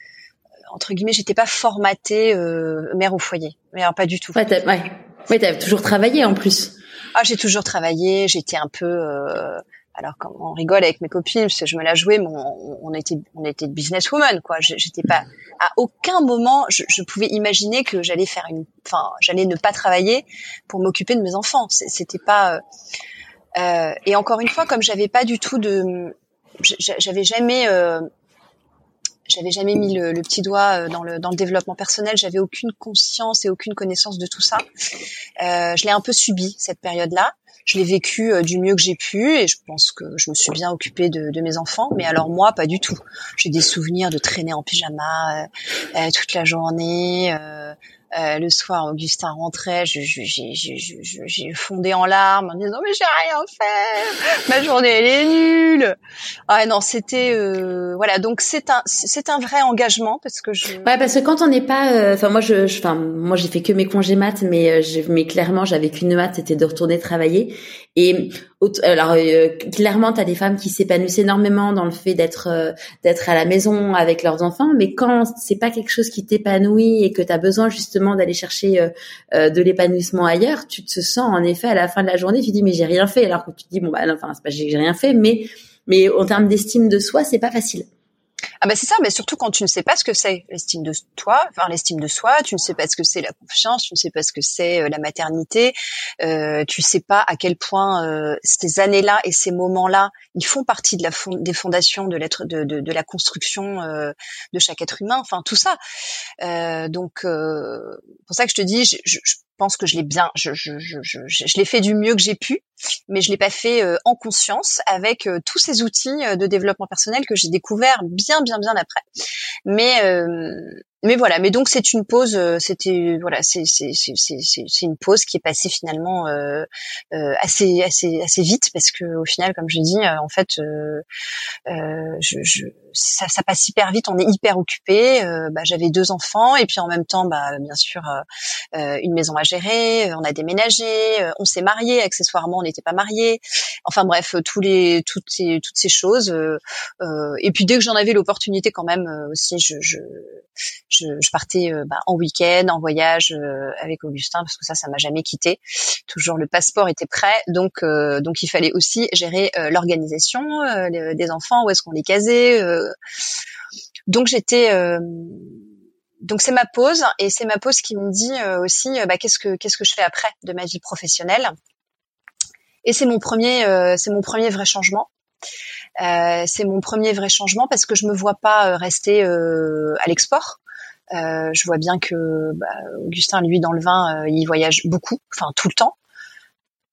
entre guillemets, j'étais pas formatée euh, mère au foyer, mais alors pas du tout. Ouais, t'as ouais. ouais, toujours travaillé en plus. Ah, j'ai toujours travaillé. J'étais un peu euh, alors quand on rigole avec mes copines je me la jouais mais on, était on était businesswoman quoi. J'étais pas à aucun moment je, pouvais imaginer que j'allais faire une enfin j'allais ne pas travailler pour m'occuper de mes enfants. C'était pas euh, euh, et encore une fois comme j'avais pas du tout de j'avais jamais euh, j'avais jamais mis le, petit doigt euh, dans le dans le développement personnel j'avais aucune conscience et aucune connaissance de tout ça. Euh, je l'ai un peu subi cette période là je l'ai vécu euh, du mieux que j'ai pu et je pense que je me suis bien occupée de, mes enfants. Mais alors moi, pas du tout. J'ai des souvenirs de traîner en pyjama euh, euh toute la journée. Euh, euh, le soir, Augustin rentrait, j'ai fondé en larmes en disant mais j'ai rien fait, ma journée elle est nulle. Ah non, c'était euh, voilà donc c'est un c'est un vrai engagement parce que je. Ouais parce que quand on n'est pas, euh, enfin moi je, enfin moi j'ai fait que mes congés maths mais mais clairement j'avais qu'une maths c'était de retourner travailler et alors euh, clairement, tu des femmes qui s'épanouissent énormément dans le fait d'être euh, d'être à la maison avec leurs enfants, mais quand c'est pas quelque chose qui t'épanouit et que tu as besoin justement d'aller chercher euh, de l'épanouissement ailleurs, tu te sens en effet à la fin de la journée, tu dis mais j'ai rien fait, alors que tu te dis bon bah enfin c'est pas j'ai rien fait, mais mais en termes d'estime de soi, c'est pas facile. Ah bah c'est ça, mais surtout quand tu ne sais pas ce que c'est l'estime de toi, enfin l'estime de soi, tu ne sais pas ce que c'est la confiance, tu ne sais pas ce que c'est euh, la maternité, euh, tu sais pas à quel point euh, ces années-là et ces moments-là, ils font partie de la des fondations de l'être de, de, de, la construction euh, de chaque être humain, enfin tout ça. Euh, donc euh, pour ça que je te dis, je, je, pense que je l'ai bien, je, je, je, je, je l'ai fait du mieux que j'ai pu, mais je l'ai pas fait euh, en conscience avec euh, tous ces outils euh, de développement personnel que j'ai découvert bien, bien, bien après. Mais mais voilà, mais donc c'est une pause, euh, c'était voilà, c'est une pause qui est passée finalement euh, euh, assez assez assez vite parce que au final, comme je dis, euh, en fait, euh, je, je, ça, ça passe hyper vite, on est hyper occupé. bah, j'avais deux enfants et puis en même temps, bah bien sûr, une maison à gérer, on a déménagé, on s'est marié, accessoirement, on n'était pas mariés. Enfin bref, tous les toutes ces toutes ces choses. et puis dès que j'en avais l'opportunité, quand même aussi, je, je je, je partais euh, bah, en week-end, en voyage euh, avec Augustin parce que ça, ça m'a jamais quitté. Toujours le passeport était prêt, donc euh, donc il fallait aussi gérer l'organisation des enfants, où est-ce qu'on les casait. donc j'étais donc c'est ma pause et c'est ma pause qui me dit aussi bah, qu'est-ce que qu'est-ce que je fais après de ma vie professionnelle. Et c'est mon premier c'est mon premier vrai changement. Euh, c'est mon premier vrai changement parce que je me vois pas rester euh, à l'export. Euh, je vois bien que bah, Augustin, lui, dans le vin, euh, il voyage beaucoup, enfin tout le temps.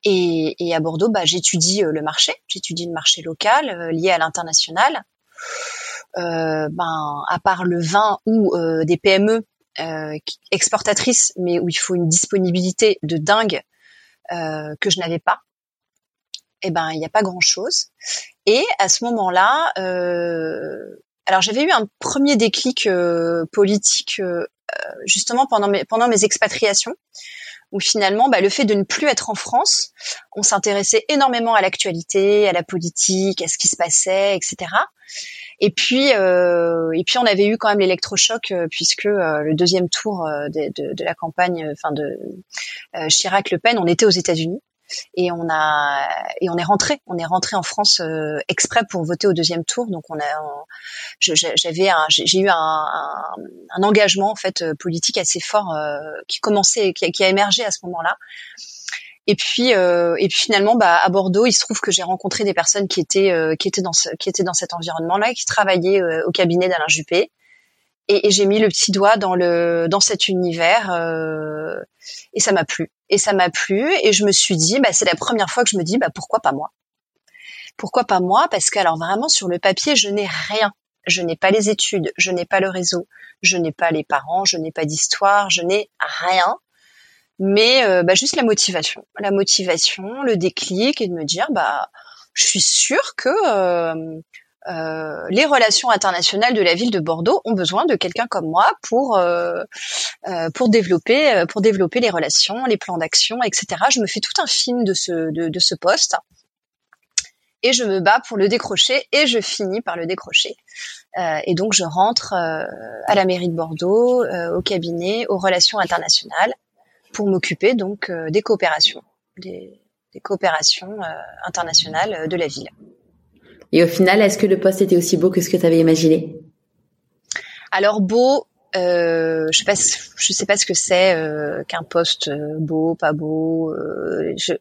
Et, et à Bordeaux, bah, j'étudie euh, le marché, j'étudie le marché local lié à l'international. ben, à part le vin ou des PME exportatrices, mais où il faut une disponibilité de dingue que je n'avais pas eh ben il n'y a pas grand chose. Et à ce moment-là, euh, alors j'avais eu un premier déclic euh, politique euh, justement pendant mes, expatriations, où finalement bah, le fait de ne plus être en France, on s'intéressait énormément à l'actualité, à la politique, à ce qui se passait, etc. Et puis, euh, et puis on avait eu quand même l'électrochoc euh, puisque euh, le deuxième tour de, de, de, la campagne, enfin de Chirac-Le Pen, on était aux États-Unis et on a et on est rentré. On est rentré en France euh, exprès pour voter au deuxième tour. Donc on a j'avais j'ai eu un, un, engagement en fait euh, politique assez fort euh, qui commençait qui, qui, a émergé à ce moment-là. Et puis euh, et puis finalement bah à Bordeaux il se trouve que j'ai rencontré des personnes qui étaient qui étaient dans ce, qui étaient dans cet environnement là qui travaillaient au cabinet d'Alain Juppé et, et j'ai mis le petit doigt dans le dans cet univers euh, et ça m'a plu. Et ça m'a plu et je me suis dit bah c'est la première fois que je me dis bah pourquoi pas moi? Pourquoi pas moi? Parce que alors vraiment sur le papier je n'ai rien. Je n'ai pas les études je n'ai pas le réseau je n'ai pas les parents je n'ai pas d'histoire je n'ai rien. Mais euh, bah, juste la motivation. La motivation le déclic et de me dire bah je suis sûre que euh, euh, les relations internationales de la ville de Bordeaux ont besoin de quelqu'un comme moi pour euh, euh, pour développer pour développer les relations, les plans d'action, etc. Je me fais tout un film de ce de, de, ce poste et je me bats pour le décrocher et je finis par le décrocher. et donc je rentre à la mairie de Bordeaux, au cabinet, aux relations internationales pour m'occuper donc des coopérations, des, des coopérations internationales de la ville. Et au final, est-ce que le poste était aussi beau que ce que tu avais imaginé? Alors beau, euh, je sais pas, sais pas ce que c'est euh, qu'un poste euh, beau, pas beau. Euh, je,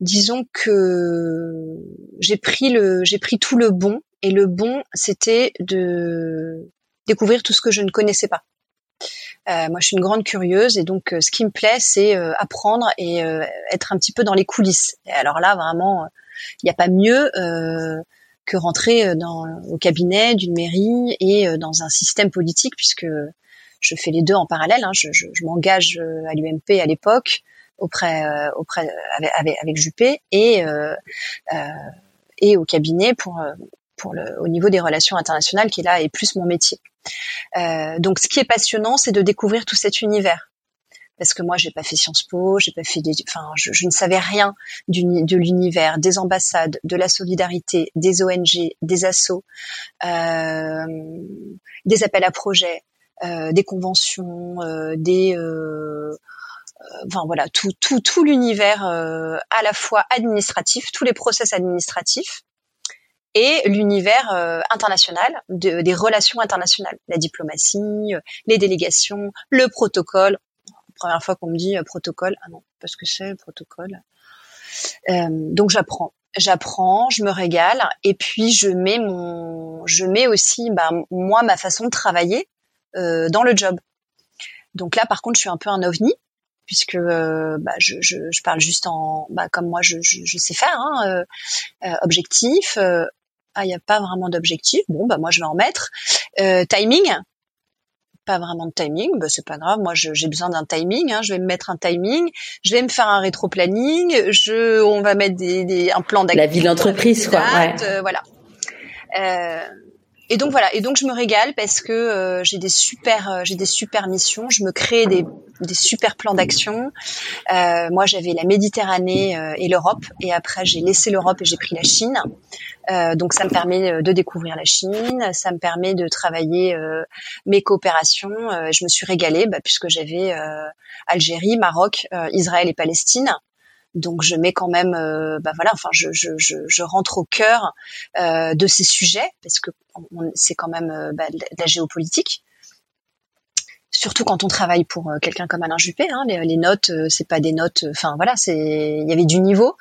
disons que j'ai pris le, j'ai pris tout le bon et le bon, c'était de découvrir tout ce que je ne connaissais pas. Euh, moi, je suis une grande curieuse et donc ce qui me plaît, c'est apprendre et être un petit peu dans les coulisses. Et alors là, vraiment, il n'y a pas mieux euh, que rentrer euh, au cabinet d'une mairie et euh, dans un système politique, puisque je fais les deux en parallèle. Hein. Je, m'engage à l'UMP à l'époque auprès, auprès avec, Juppé et et au cabinet pour pour le, au niveau des relations internationales qui là est plus mon métier. Donc ce qui est passionnant, c'est de découvrir tout cet univers parce que moi j'ai pas fait Sciences Po, j'ai pas fait des, enfin je, je ne savais rien de l'univers, des ambassades, de la solidarité, des ONG, des assos, euh, des appels à projets, euh, des conventions, euh, des euh, voilà tout tout tout l'univers à la fois administratif, tous les process administratifs et l'univers international des relations internationales, la diplomatie, les délégations, le protocole. Première fois qu'on me dit protocole, ah non, parce que c'est protocole. donc j'apprends, j'apprends, je me régale, et puis je mets mon, je mets aussi, bah, moi ma façon de travailler dans le job. Donc là, par contre, je suis un peu un ovni puisque euh, bah, je, je, je, parle juste en bah, comme moi je, je sais faire hein, euh, euh, objectif ah il n'y a pas vraiment d'objectif. Bon bah moi je vais en mettre. Timing pas vraiment de timing, bah c'est pas grave. Moi, j'ai besoin d'un timing. Hein. Je vais me mettre un timing. Je vais me faire un rétro-planning. Je, on va mettre des, des un plan d'activité. La vie d'entreprise, quoi. Ouais. voilà. Euh, et donc voilà, et donc je me régale parce que euh, j'ai des super, euh, j'ai des super missions. Je me crée des, des super plans d'action. Euh, moi, j'avais la Méditerranée euh, et l'Europe, et après j'ai laissé l'Europe et j'ai pris la Chine. donc ça me permet de découvrir la Chine, ça me permet de travailler mes coopérations. je me suis régalée bah, puisque j'avais Algérie, Maroc, Israël et Palestine. Donc je mets quand même, euh, bah voilà, enfin je, je, je, je rentre au cœur euh, de ces sujets parce que c'est quand même euh, bah, de la géopolitique. Surtout quand on travaille pour quelqu'un comme Alain Juppé, hein, les, les, notes, c'est pas des notes. Enfin voilà, c'est il y avait du niveau,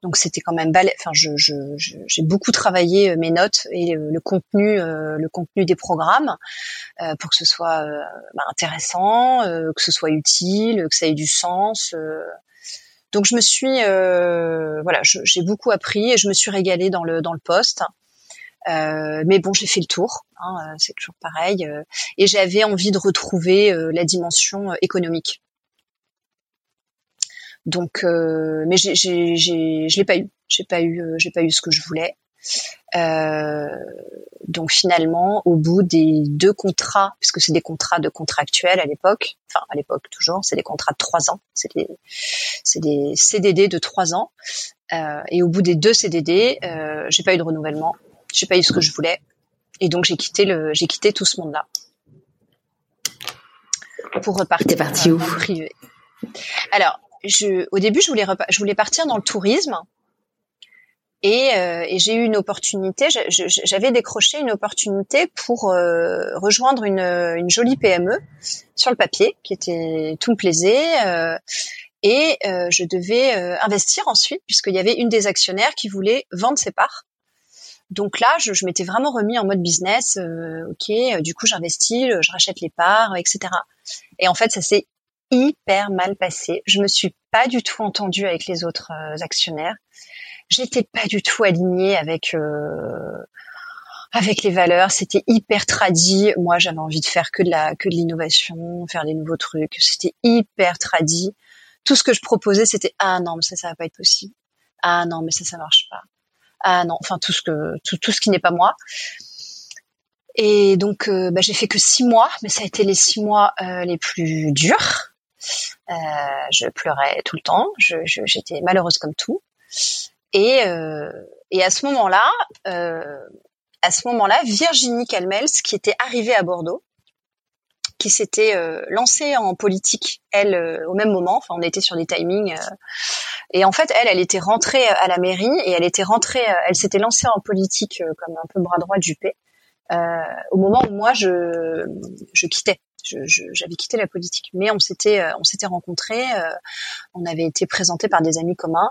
donc c'était quand même balai. Enfin, je, j'ai beaucoup travaillé mes notes et le, contenu, le contenu des programmes pour que ce soit bah, intéressant, que ce soit utile, que ça ait du sens. Donc je me suis, euh, voilà, j'ai beaucoup appris et je me suis régalée dans le dans le poste. Euh, mais bon, j'ai fait le tour, hein, euh, c'est toujours pareil. Euh, et j'avais envie de retrouver euh, la dimension économique. Donc, mais j'ai, j'ai, j'ai, je l'ai pas eu. J'ai pas eu, j'ai pas eu ce que je voulais. Euh, donc finalement, au bout des deux contrats, puisque c'est des contrats de contractuels à l'époque, enfin à l'époque toujours, c'est des contrats de trois ans, c'est des, CDD de trois ans. Euh, et au bout des deux CDD, euh, j'ai pas eu de renouvellement, j'ai pas eu ce que je voulais, et donc j'ai quitté le, j'ai quitté tout ce monde-là pour repartir parti où privé. Alors, je, au début, je voulais, je voulais partir dans le tourisme et, euh, et j'ai eu une opportunité, j'avais décroché une opportunité pour euh, rejoindre une, une, jolie PME sur le papier, qui était tout me plaisait, euh, et je devais investir ensuite puisqu'il y avait une des actionnaires qui voulait vendre ses parts. Donc là, je, je m'étais vraiment remis en mode business. ok, du coup, j'investis, je rachète les parts, etc. Et en fait, ça s'est hyper mal passé. Je me suis pas du tout entendue avec les autres actionnaires j'étais pas du tout alignée avec euh, avec les valeurs. C'était hyper tradit. Moi, j'avais envie de faire que de la que de l'innovation, faire des nouveaux trucs. C'était hyper tradit. Tout ce que je proposais, c'était ah non, mais ça, ça va pas être possible. Ah non, mais ça, ça marche pas. Ah non, enfin tout ce que tout, tout ce qui n'est pas moi. Et donc, euh, bah, j'ai fait que six mois, mais ça a été les six mois euh, les plus durs. Euh, je pleurais tout le temps. J'étais je, malheureuse comme tout. Et, euh, et à ce moment-là, euh, à ce moment-là, Virginie Calmels, qui était arrivée à Bordeaux, qui s'était euh, lancée en politique, elle, euh, au même moment. Enfin, on était sur des timings. Euh, et en fait, elle, elle était rentrée à la mairie et elle était rentrée, elle s'était lancée en politique comme un peu bras droit de Juppé. au moment où moi, je, je quittais j'avais quitté la politique, mais on s'était on s'était rencontrés, on avait été présentés par des amis communs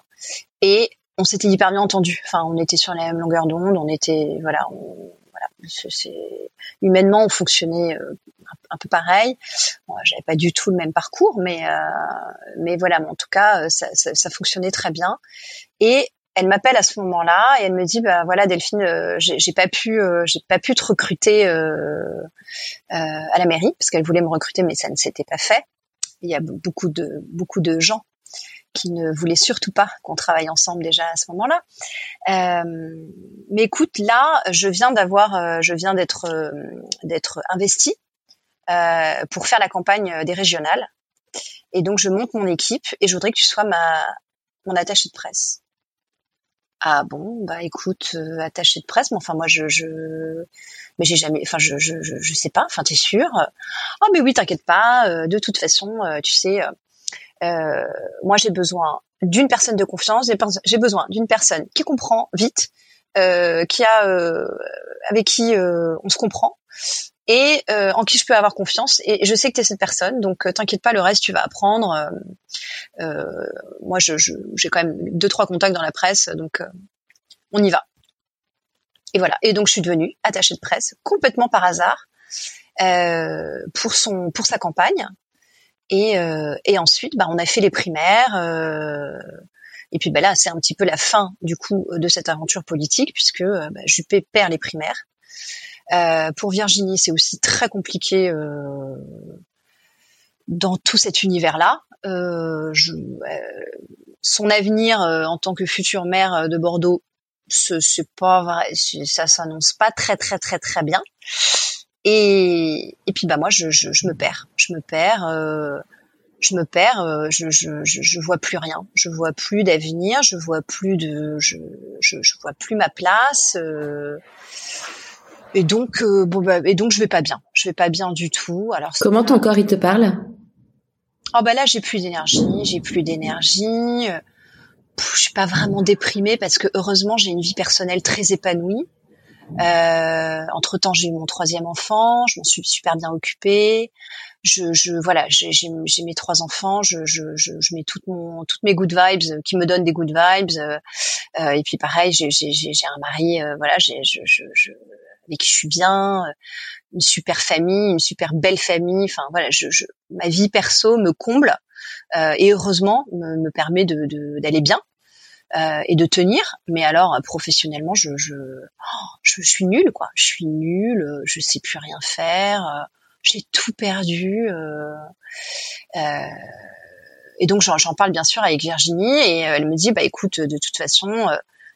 et on s'était hyper bien entendu. Enfin, on était sur la même longueur d'onde, on était, voilà, voilà, c'est humainement on fonctionnait euh, un, peu pareil. J'avais pas du tout le même parcours, mais euh, mais voilà, en tout cas, euh, ça, ça, ça, fonctionnait très bien. Et elle m'appelle à ce moment-là et elle me dit bah voilà Delphine euh, j'ai pas pu j'ai pas pu te recruter à la mairie parce qu'elle voulait me recruter mais ça ne s'était pas fait il y a beaucoup de beaucoup de gens qui ne voulait surtout pas qu'on travaille ensemble déjà à ce moment-là. Euh, mais écoute, là, je viens d'avoir, euh, je viens d'être euh, d'être investi pour faire la campagne des régionales. Et donc, je monte mon équipe et je voudrais que tu sois ma mon attaché de presse. Ah bon, bah écoute, euh, attaché de presse, mais enfin moi je, je mais j'ai jamais, enfin je, je, je, je sais pas, enfin t'es sûr? Oh mais oui, t'inquiète pas, de toute façon, tu sais, euh, moi j'ai besoin d'une personne de confiance, j'ai besoin d'une personne qui comprend vite, qui a avec qui on se comprend et en qui je peux avoir confiance. Et je sais que tu es cette personne, donc t'inquiète pas, le reste tu vas apprendre. moi, je, j'ai quand même deux trois contacts dans la presse, donc on y va. Et voilà. Et donc je suis devenue attachée de presse complètement par hasard euh, pour son pour sa campagne. Et, euh, et ensuite, bah, on a fait les primaires. Euh, et puis bah, là, c'est un petit peu la fin du coup de cette aventure politique puisque euh, bah, Juppé perd les primaires. Euh, pour Virginie, c'est aussi très compliqué euh, dans tout cet univers-là. Je, son avenir en tant que future maire de Bordeaux, c'est pas vrai, ça s'annonce pas très très très très bien. Et, et puis bah moi je, je, je me perds, je me perds, euh, je me perds, euh, je, je, je, vois plus rien, je vois plus d'avenir, je vois plus de, je, je, je vois plus ma place. Euh, et donc euh, bon bah, et donc je vais pas bien, je vais pas bien du tout. Alors comment ton corps il te parle? Oh bah là j'ai plus d'énergie, j'ai plus d'énergie je suis pas vraiment déprimée parce que heureusement j'ai une vie personnelle très épanouie. Euh, entre temps, j'ai eu mon troisième enfant, je m'en suis super bien occupée. Je, je voilà, j'ai mes trois enfants, je, je, je, mets toutes mon, toutes mes good vibes qui me donnent des good vibes. Euh, euh et puis pareil, j'ai un mari, euh, voilà, j'ai je, je, je, avec qui je suis bien, une super famille, une super belle famille. Enfin voilà, je, je, ma vie perso me comble euh, et heureusement me, me permet de, d'aller bien euh, et de tenir. Mais alors professionnellement, je, je, oh, je suis nulle quoi. Je suis nulle, je sais plus rien faire, euh, j'ai tout perdu. Euh, euh, et donc j'en parle bien sûr avec Virginie et elle me dit bah écoute de toute façon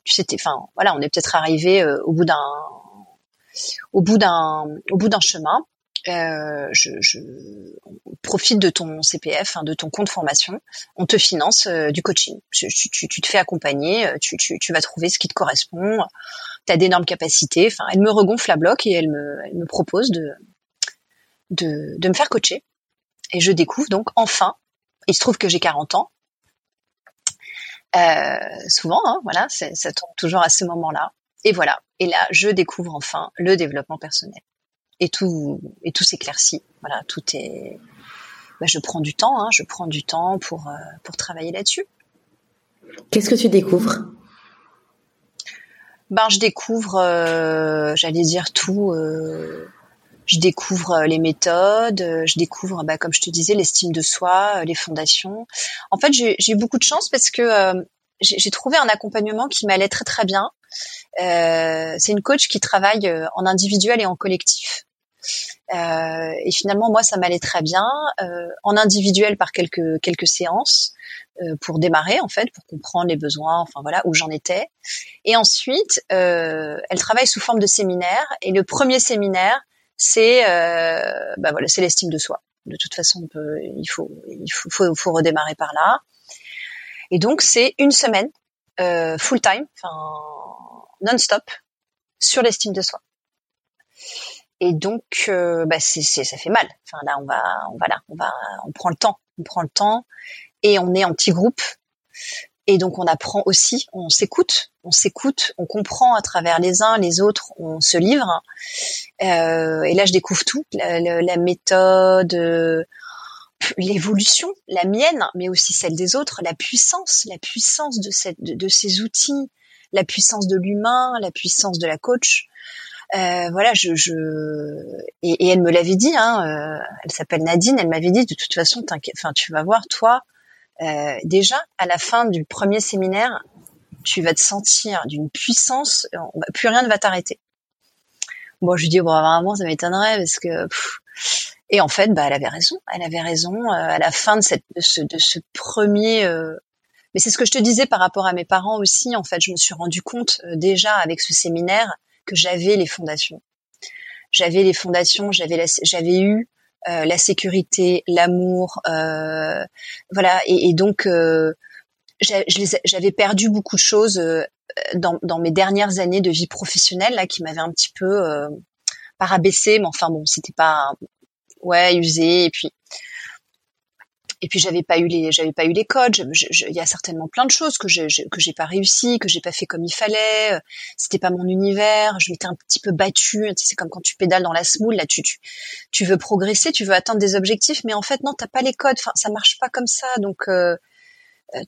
tu sais enfin voilà on est peut-être arrivé au bout d'un au bout d'un au bout d'un chemin euh, je, je profite de ton CPF, hein, de ton compte formation, on te finance euh, du coaching. Tu, tu, tu, te fais accompagner, euh, tu, tu, vas trouver ce qui te correspond, tu as d'énormes capacités. Enfin, elle me regonfle à bloc et elle me, elle me propose de, de, de me faire coacher. Et je découvre donc enfin, il se trouve que j'ai 40 ans, euh, souvent, hein, voilà, ça tombe toujours à ce moment-là. Et voilà. Et là, je découvre enfin le développement personnel et tout et tout s'éclaircit. Voilà, tout est. Bah, je prends du temps, hein, je prends du temps pour euh, pour travailler là-dessus. Qu'est-ce que tu découvres? Ben, je découvre, euh, j'allais dire tout. Euh, je découvre les méthodes, je découvre, bah, comme je te disais, l'estime de soi, les fondations. En fait, j'ai eu beaucoup de chance parce que j'ai trouvé un accompagnement qui m'allait très très bien. c'est une coach qui travaille en individuel et en collectif. Euh, et finalement, moi, ça m'allait très bien euh, en individuel par quelques quelques séances euh, pour démarrer en fait, pour comprendre les besoins, enfin voilà où j'en étais. Et ensuite, elle travaille sous forme de séminaire. Et le premier séminaire, c'est bah voilà, c'est l'estime de soi. De toute façon, il faut il faut, faut, faut redémarrer par là. Et donc, c'est une semaine full time, enfin non-stop sur l'estime de soi. Et donc, euh, bah ça fait mal. Enfin là, on va, on va là, on va, on prend le temps, on prend le temps, et on est en petit groupe. Et donc, on apprend aussi, on s'écoute, on s'écoute, on comprend à travers les uns, les autres, on se livre. Euh, et là, je découvre tout, la, méthode, l'évolution, la mienne, mais aussi celle des autres, la puissance, la puissance de ces outils, la puissance de l'humain, la puissance de la coach. Euh, voilà, je, je... Et, et, elle me l'avait dit. Hein, euh, elle s'appelle Nadine. Elle m'avait dit de toute façon, enfin, tu vas voir, toi, euh, déjà à la fin du premier séminaire, tu vas te sentir d'une puissance. plus rien ne va t'arrêter. Bon, je lui dis bon, vraiment, ça m'étonnerait parce que. et en fait, bah, elle avait raison. Elle avait raison. à la fin de, cette, de, ce, de ce premier mais c'est ce que je te disais par rapport à mes parents aussi. En fait, je me suis rendu compte déjà avec ce séminaire que j'avais les fondations. J'avais les fondations, j'avais j'avais eu euh, la sécurité, l'amour, euh, voilà, et, et donc euh, j'avais perdu beaucoup de choses euh, dans, dans, mes dernières années de vie professionnelle là qui m'avaient un petit peu euh, pas rabaissé, mais enfin bon, c'était pas ouais usé et puis et puis j'avais pas eu les j'avais pas eu les codes. Il y a certainement plein de choses que j'ai que j'ai pas réussi que j'ai pas fait comme il fallait. C'était pas mon univers. Je m'étais un petit peu battue. C'est comme quand tu pédales dans la smoule là tu, tu tu veux progresser tu veux atteindre des objectifs mais en fait non t'as pas les codes. Enfin ça marche pas comme ça. Donc euh, euh,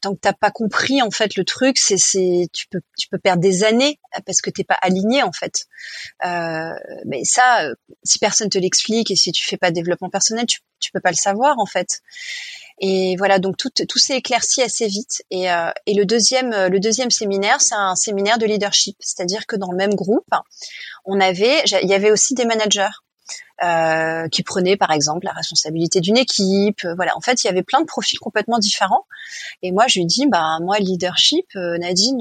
tant que t'as pas compris en fait le truc, c'est c'est tu peux tu peux perdre des années parce que t'es pas aligné en fait. Euh, mais ça, euh, si personne te l'explique et si tu fais pas de développement personnel, tu tu peux pas le savoir en fait. Et voilà, donc tout tout s'est éclairci assez vite. Et euh, et le deuxième le deuxième séminaire, c'est un séminaire de leadership, c'est-à-dire que dans le même groupe, on avait il y avait aussi des managers. Euh, qui prenait par exemple la responsabilité d'une équipe. Euh, voilà, en fait, il y avait plein de profils complètement différents. Et moi, je lui dis, bah moi, leadership, euh, Nadine,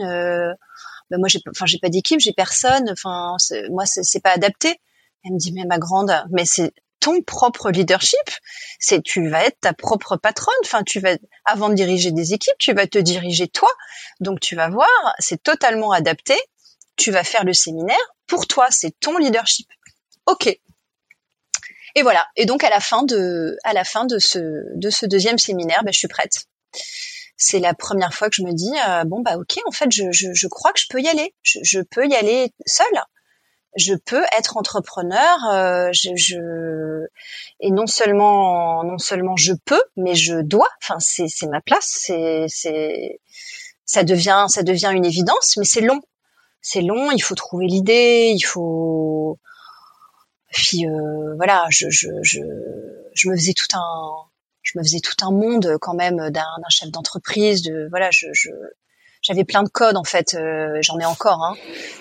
bah, moi, enfin, j'ai pas d'équipe, j'ai personne. Enfin, moi, c'est pas adapté. Elle me dit, mais ma grande, mais c'est ton propre leadership. C'est tu vas être ta propre patronne. Enfin, tu vas avant de diriger des équipes, tu vas te diriger toi. Donc tu vas voir, c'est totalement adapté. Tu vas faire le séminaire pour toi, c'est ton leadership. Ok, et voilà. Et donc à la fin de, à la fin de ce, de ce deuxième séminaire, ben, je suis prête. C'est la première fois que je me dis euh, bon bah ok, en fait je, je, je, crois que je peux y aller. Je, je, peux y aller seule. Je peux être entrepreneur. Euh, je, et non seulement non seulement je peux, mais je dois. Enfin c'est c'est ma place. C'est c'est ça devient ça devient une évidence, mais c'est long. C'est long. Il faut trouver l'idée. Il faut puis euh, voilà, je, je, je, je, me faisais tout un, je me faisais tout un monde quand même d'un chef d'entreprise. De voilà, je, je j'avais plein de codes en fait. Euh, J'en ai encore. Hein.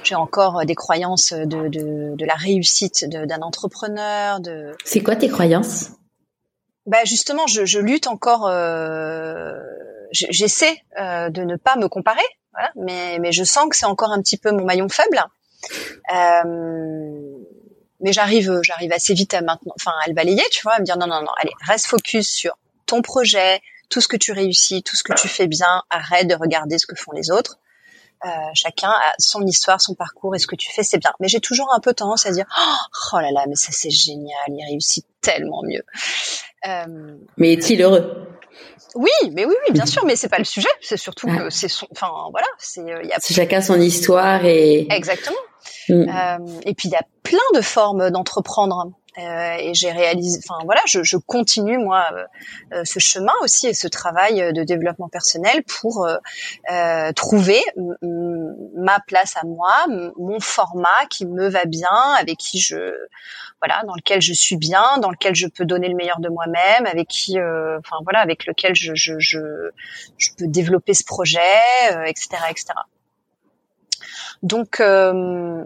J'ai encore des croyances de, de, de la réussite d'un entrepreneur. De. C'est quoi tes croyances? Bah justement, je, je lutte encore. Euh, J'essaie euh, de ne pas me comparer, voilà, mais mais je sens que c'est encore un petit peu mon maillon faible. Euh, mais j'arrive, euh, j'arrive assez vite à maintenant, enfin à le balayer, tu vois, à me dire non, non, non, allez, reste focus sur ton projet, tout ce que tu réussis, tout ce que tu fais bien, arrête de regarder ce que font les autres. Euh, chacun a son histoire, son parcours, et ce que tu fais, c'est bien. Mais j'ai toujours un peu tendance à dire oh, là là, mais ça c'est génial, il réussit tellement mieux. Euh, mais est-il heureux? Oui, mais oui, oui, bien sûr, mais c'est pas le sujet. C'est surtout que c'est son. Enfin, voilà, c'est. Euh, y a... chacun son histoire et. Exactement. Mm. Euh, et puis il y a plein de formes d'entreprendre. Euh, et j'ai réalisé, enfin voilà, je, je continue moi euh, euh ce chemin aussi et ce travail de développement personnel pour euh, trouver ma place à moi, mon format qui me va bien, avec qui je, voilà, dans lequel je suis bien, dans lequel je peux donner le meilleur de moi-même, avec qui, enfin voilà, avec lequel je, je, je, je peux développer ce projet, etc., etc. Donc, euh,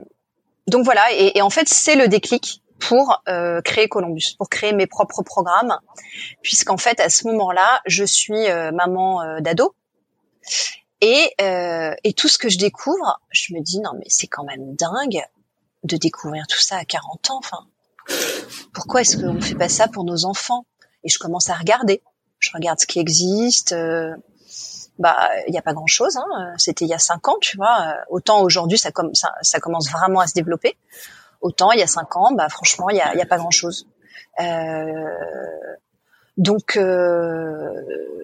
donc voilà, et, et, en fait, c'est le déclic pour euh, créer Columbus, pour créer mes propres programmes, puisqu'en fait, à ce moment-là, je suis euh, maman euh, d'ado. Et, euh, et tout ce que je découvre, je me dis, non mais c'est quand même dingue de découvrir tout ça à 40 ans. Enfin, pourquoi est-ce qu'on ne fait pas ça pour nos enfants? Et je commence à regarder. Je regarde ce qui existe. Euh, bah il n'y a pas grand chose. Hein. C'était il y a cinq ans, tu vois. Autant aujourd'hui ça, commence vraiment à se développer. Autant il y a cinq ans, bah franchement il y a, y a pas grand chose. Euh, donc, euh,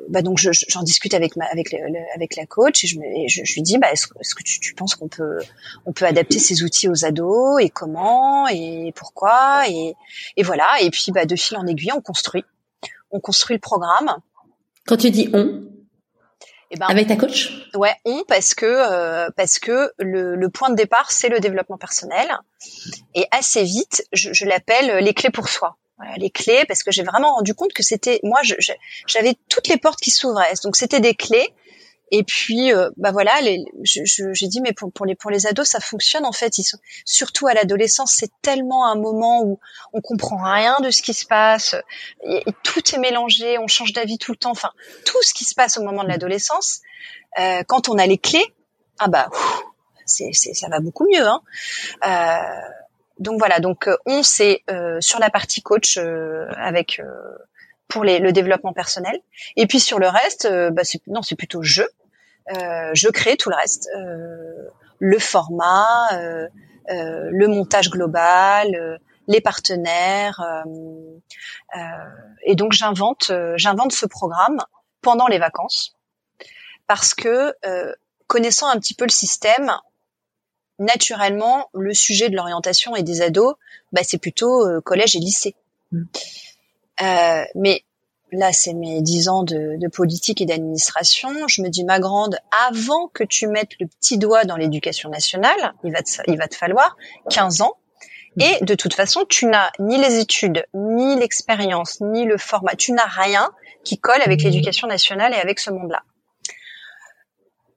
bah donc j'en discute avec ma, avec avec la coach et je, me, je, je, lui dis bah est-ce, est-ce que tu, tu, penses qu'on peut on peut adapter ces outils aux ados et comment et pourquoi et, et voilà et puis bah de fil en aiguille on construit on construit le programme. Quand tu dis on, eh ben, Avec ta coach? Ouais, on parce que euh, parce que le, le, point de départ c'est le développement personnel. Et assez vite je, je l'appelle les clés pour soi. Voilà, les clés parce que j'ai vraiment rendu compte que c'était moi j'avais toutes les portes qui s'ouvraient. Donc c'était des clés et puis, euh, bah voilà, j'ai dit mais pour, pour, les pour les ados ça fonctionne en fait. Ils sont surtout à l'adolescence, c'est tellement un moment où on comprend rien de ce qui se passe, tout est mélangé, on change d'avis tout le temps. Enfin, tout ce qui se passe au moment de l'adolescence, euh, quand on a les clés, ah bah, c'est ça va beaucoup mieux. Hein. Euh, donc voilà, donc euh, on c'est euh, sur la partie coach avec pour les, le développement personnel. Et puis sur le reste, bah, non, c'est plutôt je. Euh, je crée tout le reste, euh, le format, euh, le montage global, les partenaires. et donc j'invente, j'invente ce programme pendant les vacances parce que connaissant un petit peu le système, naturellement, le sujet de l'orientation et des ados, bah, c'est plutôt collège et lycée. Mm. mais là c'est mes dix ans de, de politique et d'administration, je me dis ma grande, avant que tu mettes le petit doigt dans l'éducation nationale, il va te, il va te falloir 15 ans. Et de toute façon, tu n'as ni les études, ni l'expérience, ni le format, tu n'as rien qui colle avec mmh. l'éducation nationale et avec ce monde-là.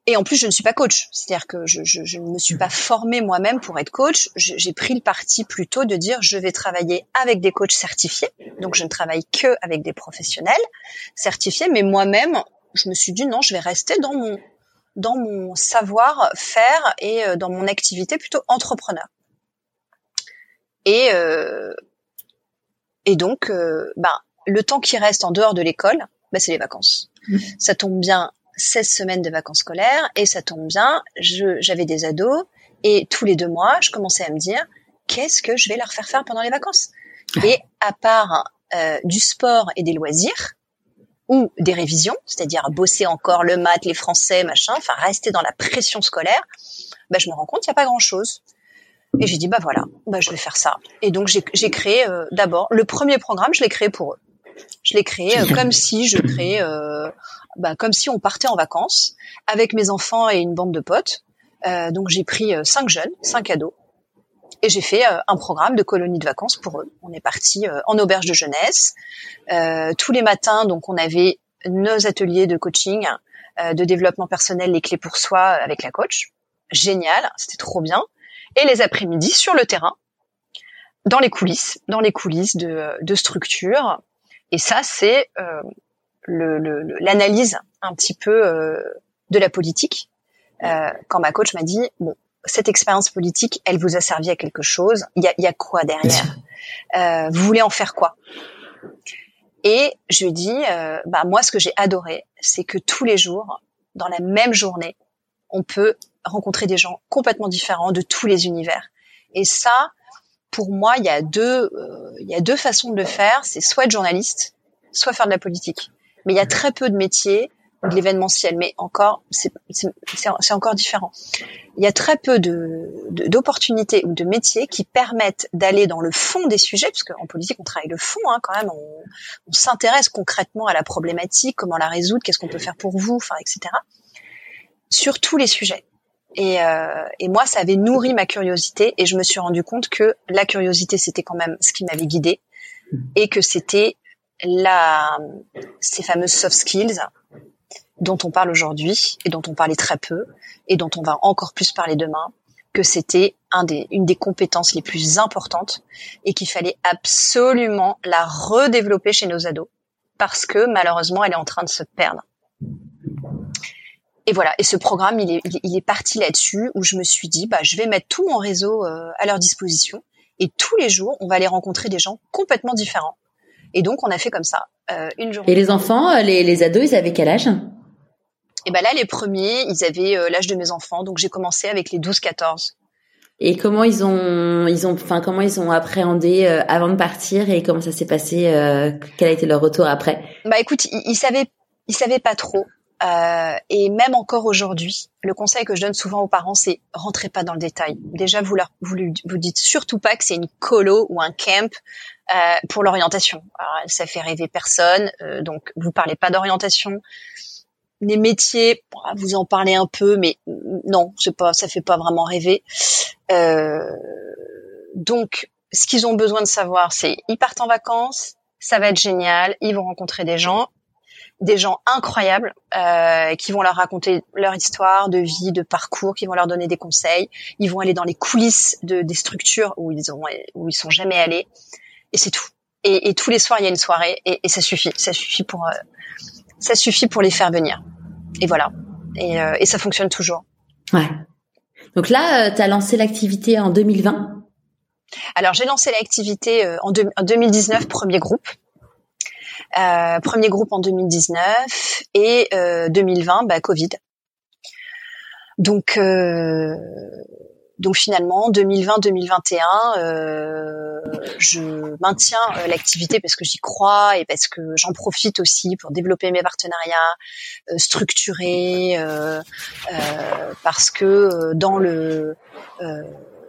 Et en plus, je ne suis pas coach, c'est-à-dire que je, je, je, ne me suis pas formée moi-même pour être coach. J'ai pris le parti plutôt de dire je vais travailler avec des coachs certifiés, donc je ne travaille que avec des professionnels certifiés, mais moi-même, je me suis dit non, je vais rester dans mon dans mon savoir-faire et euh, dans mon activité plutôt entrepreneur. Et euh, et donc, euh, ben, le temps qui reste en dehors de l'école, ben, c'est les vacances. Mmh. Ça tombe bien 16 semaines de vacances scolaires et ça tombe bien, j'avais des ados et tous les deux mois, je commençais à me dire qu'est-ce que je vais leur faire faire pendant les vacances? (laughs) Et à part euh, du sport et des loisirs ou des révisions, c'est-à-dire bosser encore le maths, les français, machin, enfin rester dans la pression scolaire, bah, je me rends compte qu'il n'y a pas grand-chose. Et j'ai dit bah voilà, bah je vais faire ça. Et donc j'ai créé euh, d'abord le premier programme, je l'ai créé pour eux. Je l'ai créé euh, comme si je créais euh, bah, comme si on partait en vacances avec mes enfants et une bande de potes. Euh, donc j'ai pris euh, cinq jeunes, cinq ados, et j'ai fait euh, un programme de colonie de vacances pour eux. On est parti en auberge de jeunesse. tous les matins, donc on avait nos ateliers de coaching, de développement personnel, les clés pour soi avec la coach. Génial, c'était trop bien. Et les après-midi sur le terrain, dans les coulisses, dans les coulisses de, de structure. Et ça, c'est l'analyse le, un petit peu euh, de la politique. Euh, quand ma coach m'a dit bon cette expérience politique, elle vous a servi à quelque chose. Il y a, y a, quoi derrière? Euh, Vous voulez en faire quoi? Et je lui dis, euh, bah moi, ce que j'ai adoré, c'est que tous les jours, dans la même journée, on peut rencontrer des gens complètement différents de tous les univers. Et ça, pour moi, il y a deux, euh, il y a deux façons de le faire. C'est soit être journaliste, soit faire de la politique mais il y a très peu de métiers ou de l'événementiel, mais encore, c'est encore différent. Il y a très peu d'opportunités de, ou de métiers qui permettent d'aller dans le fond des sujets, parce qu'en politique, on travaille le fond hein, quand même, on, on s'intéresse concrètement à la problématique, comment la résoudre, qu'est-ce qu'on peut faire pour vous, enfin, etc. Sur tous les sujets. Et, euh, et, moi, ça avait nourri ma curiosité, et je me suis rendu compte que la curiosité, c'était quand même ce qui m'avait guidée, et que c'était la, ces fameuses soft skills dont on parle aujourd'hui et dont on parlait très peu et dont on va encore plus parler demain, que c'était un des, une des compétences les plus importantes et qu'il fallait absolument la redévelopper chez nos ados parce que malheureusement elle est en train de se perdre. Et voilà. Et ce programme, il est, il est parti là-dessus où je me suis dit, bah, je vais mettre tout mon réseau euh, à leur disposition et tous les jours, on va aller rencontrer des gens complètement différents et donc, on a fait comme ça, euh, une journée. Et les enfants, euh, les, les ados, ils avaient quel âge? Et ben là, les premiers, ils avaient euh, l'âge de mes enfants. Donc, j'ai commencé avec les 12-14. Et comment ils ont, ils ont, enfin, comment ils ont appréhendé avant de partir et comment ça s'est passé Quel a été leur retour après? Bah, écoute, ils, ils savaient, ils savaient pas trop. Euh, et même encore aujourd'hui, le conseil que je donne souvent aux parents, c'est rentrez pas dans le détail. Déjà, vous leur, vous, vous dites surtout pas que c'est une colo ou un camp euh, pour l'orientation. Ça fait rêver personne, euh, donc vous parlez pas d'orientation. Les métiers, vous en parlez un peu, mais non, c'est pas, ça fait pas vraiment rêver. Euh, donc, ce qu'ils ont besoin de savoir, c'est ils partent en vacances, ça va être génial, ils vont rencontrer des gens, des gens incroyables euh, qui vont leur raconter leur histoire de vie, de parcours, qui vont leur donner des conseils. Ils vont aller dans les coulisses de, des structures où ils ont où ils sont jamais allés, et c'est tout. Et, et, tous les soirs il y a une soirée et, et ça suffit, ça suffit pour euh, ça suffit pour les faire venir. Et voilà. Et, euh, et ça fonctionne toujours. Ouais. Donc là, euh, tu as lancé l'activité en 2020. Alors j'ai lancé l'activité en, en 2019, premier groupe. Euh, premier groupe en 2019 et euh, 2020, bah, Covid. Donc, euh, donc finalement, 2020-2021, euh, je maintiens euh, l'activité parce que j'y crois et parce que j'en profite aussi pour développer mes partenariats, euh, structurer, euh, parce que dans le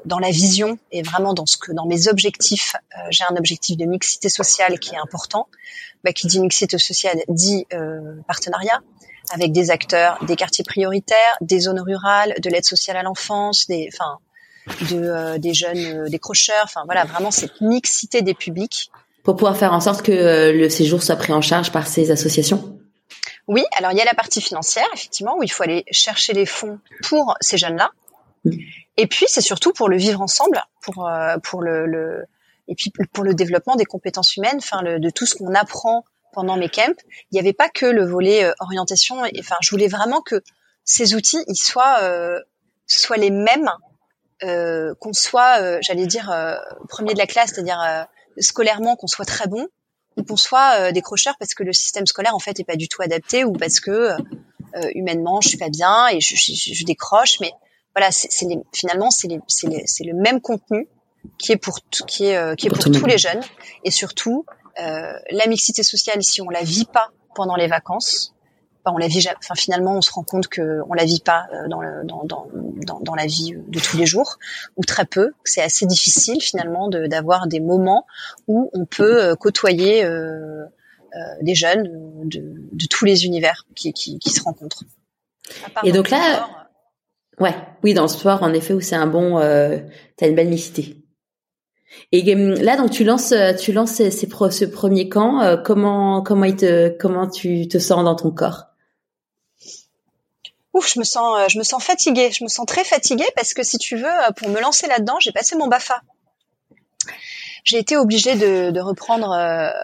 dans la vision et vraiment dans ce que dans mes objectifs, j'ai un objectif de mixité sociale qui est important. Bah, qui dit mixité sociale dit partenariat avec des acteurs des quartiers prioritaires, des zones rurales, de l'aide sociale à l'enfance, des, enfin, de, euh, des jeunes euh, décrocheurs, enfin voilà, vraiment cette mixité des publics. Pour pouvoir faire en sorte que euh, le séjour soit pris en charge par ces associations? Oui, alors il y a la partie financière, effectivement, où il faut aller chercher les fonds pour ces jeunes-là. Et puis c'est surtout pour le vivre ensemble, pour pour le, le, et puis pour le développement des compétences humaines, enfin de tout ce qu'on apprend pendant mes camps, il n'y avait pas que le volet euh, orientation. enfin, je voulais vraiment que ces outils, ils soient, euh, soient les mêmes, euh, qu'on soit, euh, j'allais dire, premier de la classe, c'est-à-dire scolairement qu'on soit très bon, ou qu'on soit décrocheur parce que le système scolaire en fait est pas du tout adapté, ou parce que humainement je suis pas bien et je, je, je décroche. Mais voilà, c'est finalement c'est le même contenu qui est pour qui est qui est pour, tous les jeunes et surtout euh, la mixité sociale, si on la vit pas pendant les vacances, ben on la vit. Enfin, finalement, on se rend compte que on la vit pas euh, dans, le, dans, dans, dans, dans, la vie de tous les jours, ou très peu. C'est assez difficile finalement d'avoir des moments où on peut euh, côtoyer euh, des jeunes de, de, tous les univers qui, qui, qui se rencontrent. Et donc là, ouais, oui, dans le sport, en effet, où c'est un bon, euh, t'as une belle mixité. Et euh, là, donc tu lances, euh, tu lances ces, ce premier camp. Euh, comment, comment il te, comment tu te sens dans ton corps? Ouf, je me sens, je me sens fatiguée. Je me sens très fatiguée parce que si tu veux, pour me lancer là-dedans, j'ai passé mon Bafa. J'ai été obligée de, reprendre,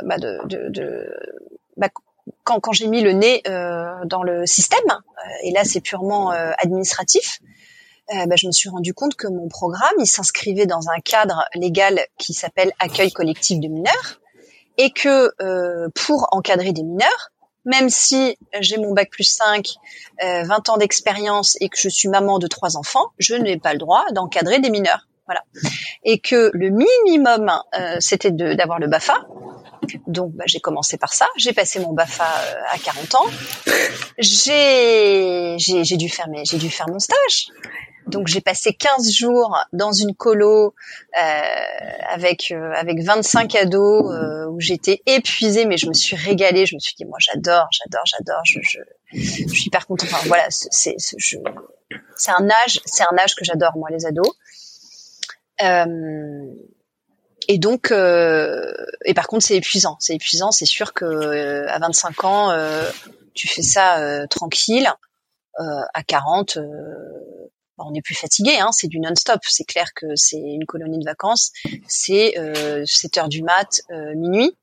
bah de, de, de bah, quand, quand j'ai mis le nez dans le système. et là, c'est purement administratif. Euh, bah, je me suis rendu compte que mon programme, il s'inscrivait dans un cadre légal qui s'appelle accueil collectif de mineurs, et que euh, pour encadrer des mineurs, même si j'ai mon bac plus 5, euh, 20 ans d'expérience et que je suis maman de trois enfants, je n'ai pas le droit d'encadrer des mineurs. Voilà. Et que le minimum, euh, c'était d'avoir le BAFA. Donc bah, j'ai commencé par ça. J'ai passé mon BAFA euh, à 40 ans. J'ai dû faire dû faire mon stage. Donc j'ai passé 15 jours dans une colo euh, avec euh, avec 25 ados euh, où j'étais épuisée mais je me suis régalée, je me suis dit moi j'adore, j'adore, j'adore, je, je, je, suis hyper contente. Enfin voilà, c'est un âge, un âge que j'adore moi les ados. Euh, et donc et par contre c'est épuisant, c'est épuisant, c'est sûr que à 25 ans tu fais ça tranquille. à 40 on est plus fatigué, hein, c'est du non-stop. C'est clair que c'est une colonie de vacances. C'est euh, 7 heures du mat, euh, minuit,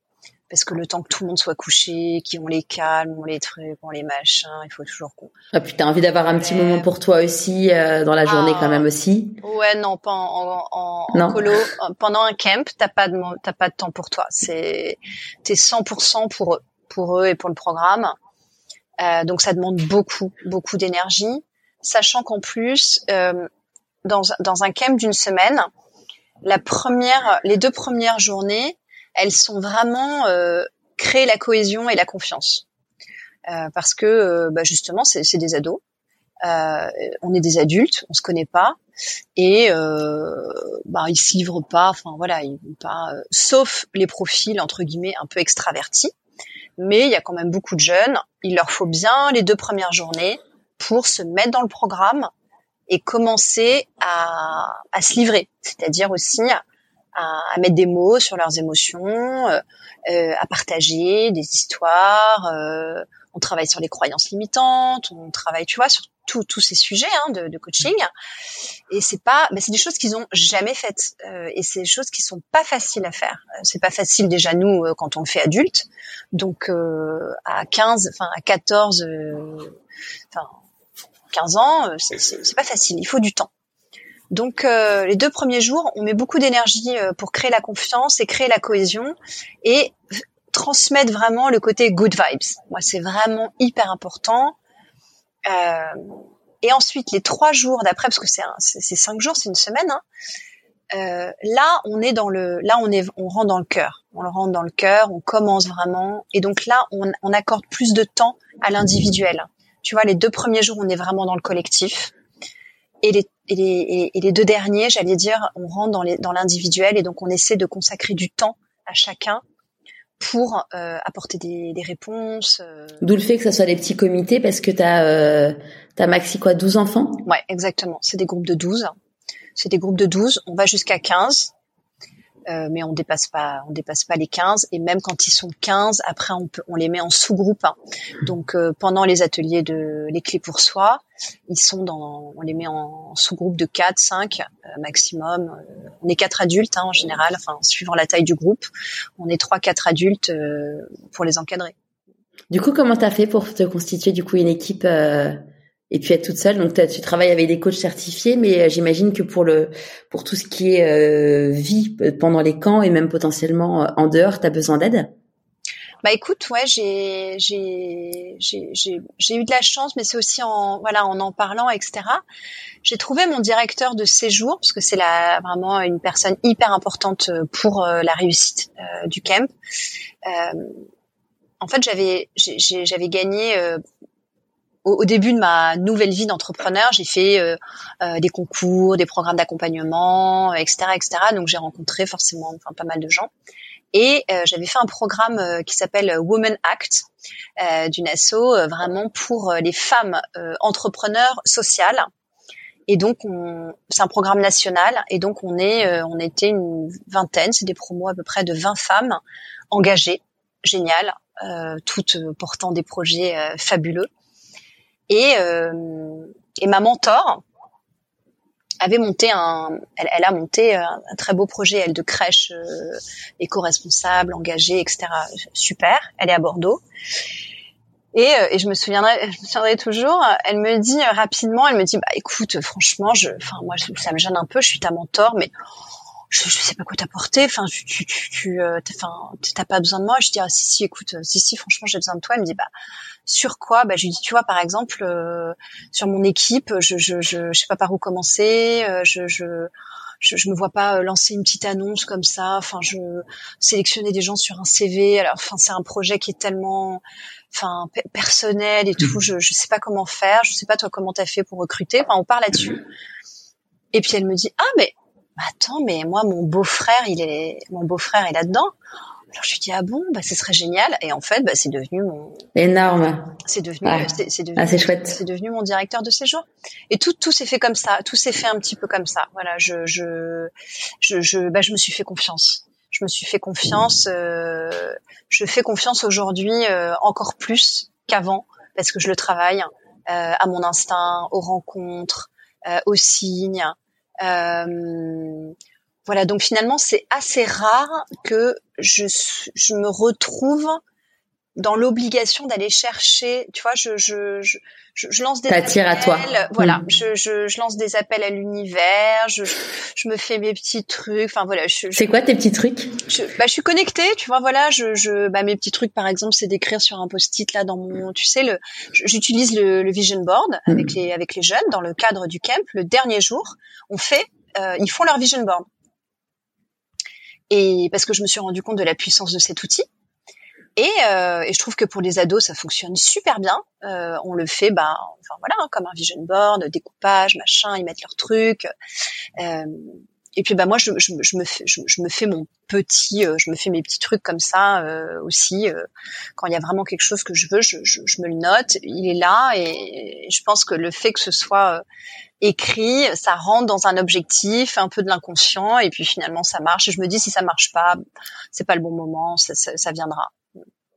parce que le temps que tout le monde soit couché, qu'on les calme, on les trucs, on les machins, il faut toujours qu'on. Ah putain, envie d'avoir un petit moment pour toi aussi euh, dans la journée quand même aussi. Ouais, non, pas en, en, en colo. Pendant un camp, t'as pas de t'as pas de temps pour toi. C'est t'es 100% pour eux, pour eux et pour le programme. Euh, donc ça demande beaucoup, beaucoup d'énergie sachant qu'en plus, euh, dans, dans un camp d'une semaine, la première, les deux premières journées, elles sont vraiment euh, créer la cohésion et la confiance, euh, parce que euh, bah justement, c'est des ados, euh, on est des adultes, on se connaît pas, et euh, bah ils se livrent pas, enfin voilà, ils pas, sauf les profils entre guillemets un peu extravertis, mais il y a quand même beaucoup de jeunes. Il leur faut bien les deux premières journées pour se mettre dans le programme et commencer à, à se livrer, c'est-à-dire aussi à, à, mettre des mots sur leurs émotions, euh, euh, à partager des histoires. Euh, on travaille sur les croyances limitantes, on travaille, tu vois, sur tous ces sujets hein, de, de, coaching. Et c'est pas, mais c'est des choses qu'ils ont jamais faites. Euh, et c'est des choses qui sont pas faciles à faire. C'est pas facile déjà nous quand on le fait adulte. Donc à 15, enfin à 14, enfin 15 ans, euh, c'est pas facile, il faut du temps. Donc euh, les deux premiers jours, on met beaucoup d'énergie euh, pour créer la confiance et créer la cohésion et transmettre vraiment le côté good vibes. Moi, c'est vraiment hyper important. et ensuite les trois jours d'après, parce que c'est c'est cinq jours, c'est une semaine. Hein, euh, là, on est dans le, là, on est, on rentre dans le cœur. On le rentre dans le cœur, on commence vraiment, et donc là, on, on accorde plus de temps à l'individuel. Tu vois, les deux premiers jours, on est vraiment dans le collectif, et les, et les, et les deux derniers, j'allais dire, on rentre dans, les, dans l'individuel, et donc on essaie de consacrer du temps à chacun pour euh, apporter des, des réponses. Euh. D'où le fait que ce soit des petits comités, parce que tu as, euh, as maxi quoi, 12 enfants? Ouais, exactement. C'est des groupes de 12 c'est des groupes de 12, on va jusqu'à 15. Euh, mais on dépasse pas, on dépasse pas les 15. Et même quand ils sont 15, après on, peut, on les met en sous-groupe. Hein. Donc euh, pendant les ateliers de les clés pour soi, ils sont dans, on les met en sous-groupe de 4, 5 euh, maximum. on est quatre adultes hein, en général, enfin suivant la taille du groupe, on est trois, quatre adultes pour les encadrer. Du coup, comment t'as fait pour te constituer du coup une équipe et puis être toute seule. Donc tu travailles avec des coachs certifiés, mais euh, j'imagine que pour le pour tout ce qui est euh, vie euh, pendant les camps et même potentiellement en dehors, tu as besoin d'aide? Bah écoute, ouais, j'ai j'ai j'ai j'ai eu de la chance, mais c'est aussi en voilà en en parlant, etc. J'ai trouvé mon directeur de séjour parce que c'est la vraiment une personne hyper importante pour la réussite du camp. en fait, j'avais j'avais gagné au, début de ma nouvelle vie d'entrepreneur, j'ai fait euh, euh, des concours, des programmes d'accompagnement, etc., etc. Donc j'ai rencontré forcément enfin, pas mal de gens. Et euh, j'avais fait un programme qui s'appelle Women Act d'une asso vraiment pour les femmes entrepreneurs sociales. Et donc c'est un programme national. Et donc on est, on était une vingtaine, c'est des promos à peu près de 20 femmes engagées, géniales, toutes portant des projets fabuleux. Et, euh, et ma mentor avait monté un, elle, elle a monté un, très beau projet, elle de crèche euh, éco-responsable, engagée, etc. Super. Elle est à Bordeaux. Et, euh, et, je me souviendrai, je me souviendrai toujours. Elle me dit euh, rapidement, elle me dit, bah écoute, franchement, je, enfin moi, ça me gêne un peu. Je suis ta mentor, mais je, je sais pas quoi t'apporter. Enfin, tu, tu, tu, tu euh, enfin, t'as pas besoin de moi. Je dis, ah si, si, écoute, si, si, franchement, j'ai besoin de toi. Elle me dit, bah, sur quoi? Bah, je lui dis, tu vois, par exemple, euh, sur mon équipe, je, je, je, je sais pas par où commencer. Euh, je, je je, je me vois pas lancer une petite annonce comme ça. Enfin, je sélectionner des gens sur un CV. Alors, enfin, c'est un projet qui est tellement, enfin, personnel et tout. Mmh. Je, je sais pas comment faire. Je sais pas toi comment t'as fait pour recruter? Enfin, on parle là-dessus. Et puis elle me dit, ah mais attends, mais moi, mon beau-frère, il est, mon beau-frère est là-dedans. Alors je lui dis ah bon, bah ce serait génial. Et en fait, bah c'est devenu mon énorme. C'est devenu, c'est devenu, ah, c'est chouette. C'est devenu mon directeur de séjour. Et tout, tout s'est fait comme ça. Tout s'est fait un petit peu comme ça. Voilà, je, je, je, je, bah je me suis fait confiance. Je me suis fait confiance. Euh, je fais confiance aujourd'hui euh, encore plus qu'avant parce que je le travaille euh, à mon instinct, aux rencontres, euh, aux signes. Euh, voilà, donc finalement, c'est assez rare que je, je me retrouve dans l'obligation d'aller chercher, tu vois, je, je, je, je lance des appels, à toi. Voilà, mm. je, je, je, lance des appels à l'univers, je, je me fais mes petits trucs, enfin voilà. C'est quoi tes petits trucs? Je, bah, je suis connectée, tu vois, voilà, je, je, bah, mes petits trucs, par exemple, c'est d'écrire sur un post-it là dans mon, tu sais, le, j'utilise le, le, vision board mm. avec les, avec les jeunes dans le cadre du camp. Le dernier jour, on fait, euh, ils font leur vision board. Et parce que je me suis rendu compte de la puissance de cet outil. Et, euh, et, je trouve que pour les ados, ça fonctionne super bien. Euh, on le fait, bah, enfin voilà, hein, comme un vision board, découpage, machin, ils mettent leurs trucs. Euh, et puis bah moi, je, je, je me fais, je, je, me fais mon petit, euh, je me fais mes petits trucs comme ça euh, aussi. Euh, quand il y a vraiment quelque chose que je veux, je, me le note. Il est là, et je pense que le fait que ce soit écrit, ça rentre dans un objectif, un peu de l'inconscient, et puis finalement ça marche. Et je me dis si ça marche pas, c'est pas le bon moment, ça, ça, viendra.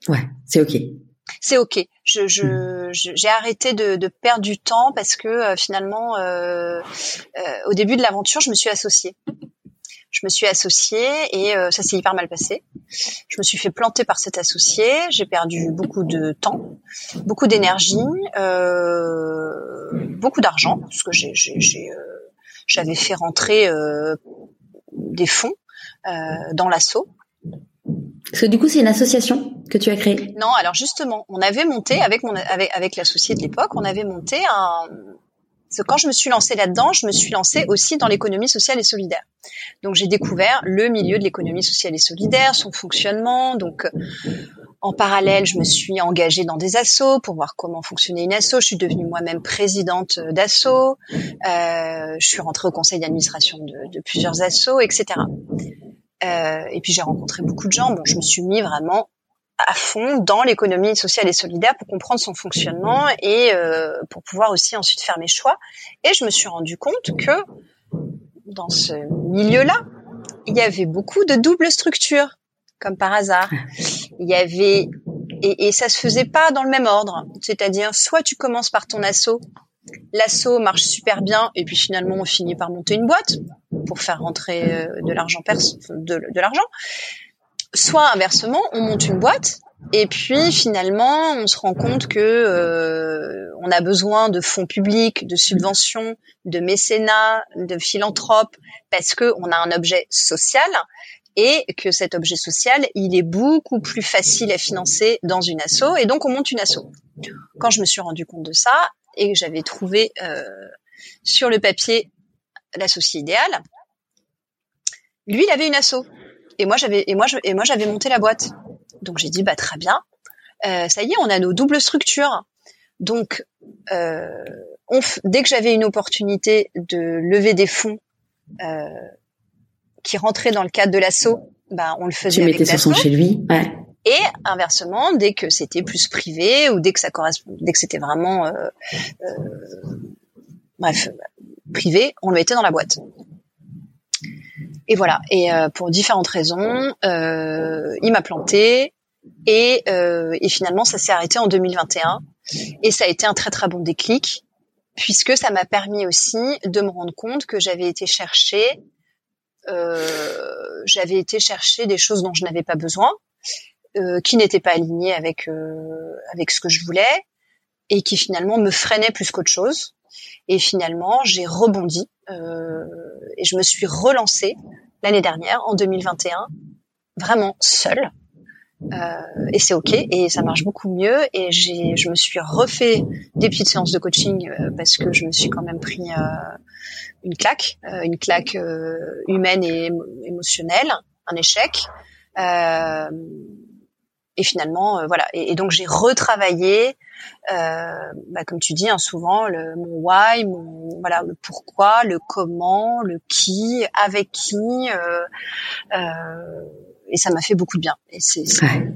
Ouais, c'est ok. C'est ok. Je, je, hmm. j'ai arrêté de, de, perdre du temps parce que euh, finalement, euh, euh, au début de l'aventure, je me suis associée. Je me suis associée et euh, ça s'est hyper mal passé. Je me suis fait planter par cet associé. J'ai perdu beaucoup de temps, beaucoup d'énergie, euh, beaucoup d'argent parce que j'ai, j'ai, euh, j'avais fait rentrer des fonds dans l'assaut. Parce que du coup, c'est une association que tu as créée. Non, alors justement, on avait monté avec mon avec avec l'associé de l'époque, on avait monté un quand je me suis lancée là-dedans, je me suis lancée aussi dans l'économie sociale et solidaire. Donc j'ai découvert le milieu de l'économie sociale et solidaire, son fonctionnement. Donc en parallèle, je me suis engagée dans des assos pour voir comment fonctionnait une asso. Je suis devenue moi-même présidente d'asso. Euh, je suis rentrée au conseil d'administration de, de, plusieurs assos, etc. Euh, et puis j'ai rencontré beaucoup de gens. Bon, je me suis mis vraiment à fond dans l'économie sociale et solidaire pour comprendre son fonctionnement et euh, pour pouvoir aussi ensuite faire mes choix. Et je me suis rendu compte que dans ce milieu-là, il y avait beaucoup de doubles structures, comme par hasard. Il y avait et, et ça se faisait pas dans le même ordre. C'est-à-dire, soit tu commences par ton assaut, l'assaut marche super bien, et puis finalement on finit par monter une boîte pour faire rentrer euh, de l'argent de, de l'argent. Soit inversement, on monte une boîte et puis finalement, on se rend compte que euh, on a besoin de fonds publics, de subventions, de mécénat, de philanthropes, parce que on a un objet social et que cet objet social, il est beaucoup plus facile à financer dans une asso, et donc on monte une asso. Quand je me suis rendu compte de ça et que j'avais trouvé euh, sur le papier l'associé idéal, lui, il avait une asso, et moi j'avais et moi et moi j'avais monté la boîte. Donc j'ai dit bah très bien, euh, ça y est, on a nos doubles structures. Donc euh, on dès que j'avais une opportunité de lever des fonds euh, qui rentraient dans le cadre de l'assaut, bah on le faisait. Tu mettais sur son chez lui, ouais. Et inversement, dès que c'était plus privé ou dès que ça correspond, dès que c'était vraiment euh, euh, bref privé, on le mettait dans la boîte. Et voilà. Et euh, pour différentes raisons, euh, il m'a planté et, euh, et finalement ça s'est arrêté en 2021. Et ça a été un très très bon déclic puisque ça m'a permis aussi de me rendre compte que j'avais été chercher, j'avais été chercher des choses dont je n'avais pas besoin, qui n'étaient pas alignées avec avec ce que je voulais et qui finalement me freinaient plus qu'autre chose. Et finalement, j'ai rebondi euh, et je me suis relancée l'année dernière, en 2021, vraiment seule. Euh, et c'est ok et ça marche beaucoup mieux. Et j'ai je me suis refait des petites séances de coaching euh, parce que je me suis quand même pris euh, une claque euh, une claque euh, humaine et émotionnelle un échec. Et finalement euh, voilà. Et, donc j'ai retravaillé euh, bah, comme tu dis hein, souvent le, mon why mon voilà le pourquoi le comment le qui avec qui euh, euh, et ça m'a fait beaucoup de bien et c'est ouais.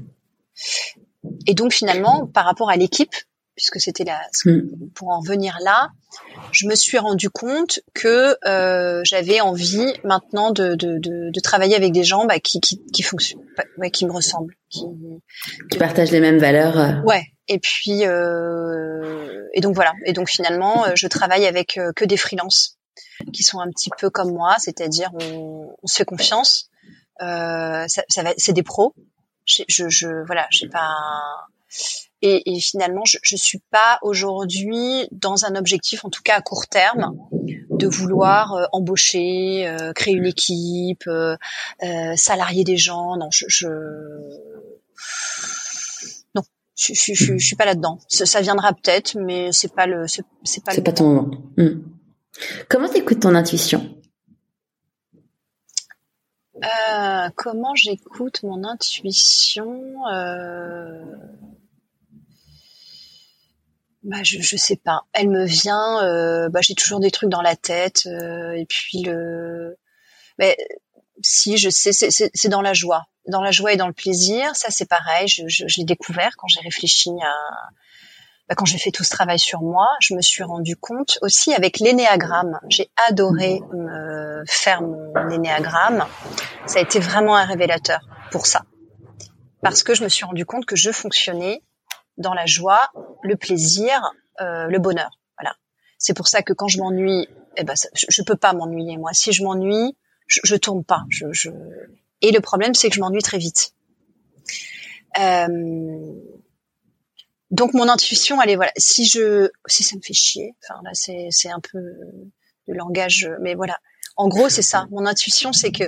et donc finalement par rapport à l'équipe puisque c'était la mm. pour en venir là, je me suis rendu compte que euh, j'avais envie maintenant de, de, de, de, travailler avec des gens bah, qui, qui, qui fonctionnent, ouais, qui me ressemblent, qui, qui partagent les mêmes valeurs. Euh. Ouais. Et puis euh, et donc voilà. Et donc finalement, euh, je travaille avec euh, que des freelances qui sont un petit peu comme moi, c'est-à-dire on, se fait confiance. Ça, ça va, c'est des pros. Je, je, je voilà, j'ai pas. Et, finalement, je, je suis pas aujourd'hui dans un objectif, en tout cas à court terme, de vouloir embaucher, créer une équipe, euh salarier des gens. Non, je, je... je, je, je, je, suis pas là-dedans. Ça, ça viendra peut-être, mais c'est pas le, c'est pas. C'est pas ton moment. Hmm. Comment t'écoutes ton intuition? Euh, Comment j'écoute mon intuition bah, je, je sais pas. Elle me vient. Euh, bah, j'ai toujours des trucs dans la tête. Euh, et puis le. Mais si je sais, c'est dans la joie, dans la joie et dans le plaisir. Ça, c'est pareil. Je, je, je l'ai découvert quand j'ai réfléchi à. Bah, quand j'ai fait tout ce travail sur moi, je me suis rendu compte aussi avec l'énéagramme. J'ai adoré me faire mon énéagramme. Ça a été vraiment un révélateur pour ça, parce que je me suis rendu compte que je fonctionnais dans la joie, le plaisir, euh, le bonheur. Voilà. C'est pour ça que quand je m'ennuie, eh ben, je, je, peux pas m'ennuyer moi. Si je m'ennuie, je, je tourne pas. Je, je... Et le problème, c'est que je m'ennuie très vite. Euh... Donc mon intuition, elle est voilà. Si je, si ça me fait chier, enfin là c'est c'est un peu le langage, mais voilà. En gros, c'est ça. Mon intuition, c'est que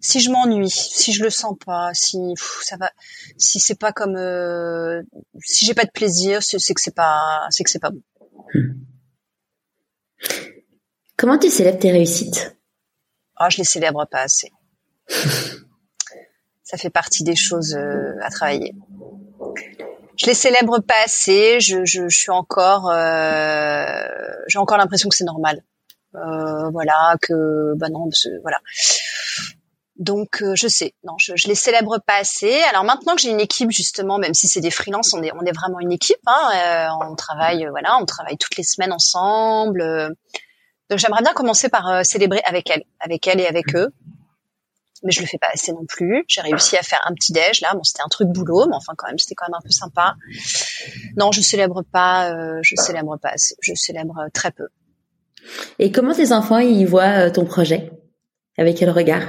si je m'ennuie, si je le sens pas, si pff, ça va, si c'est pas comme, euh, si j'ai pas de plaisir, c'est que c'est pas, c'est que c'est pas bon. Comment tu célèbres tes réussites? Ah, je les célèbre pas assez. (laughs) Ça fait partie des choses euh, à travailler. Je les célèbre pas assez. Je, je, je suis encore, euh, j'ai encore l'impression que c'est normal. Euh, voilà, que bah non, voilà. Donc euh, je sais, non, je, je les célèbre pas assez. Alors maintenant que j'ai une équipe justement, même si c'est des freelances, on est on est vraiment une équipe. Hein, euh, on travaille, voilà, on travaille toutes les semaines ensemble. Donc j'aimerais bien commencer par célébrer avec elle, avec elle et avec eux. Mais je le fais pas assez non plus. J'ai réussi à faire un petit déj là. Bon, c'était un truc boulot, mais enfin quand même, c'était quand même un peu sympa. Non, je célèbre pas. je célèbre pas. Je célèbre très peu. Et comment tes enfants ils voient ton projet? Avec quel regard?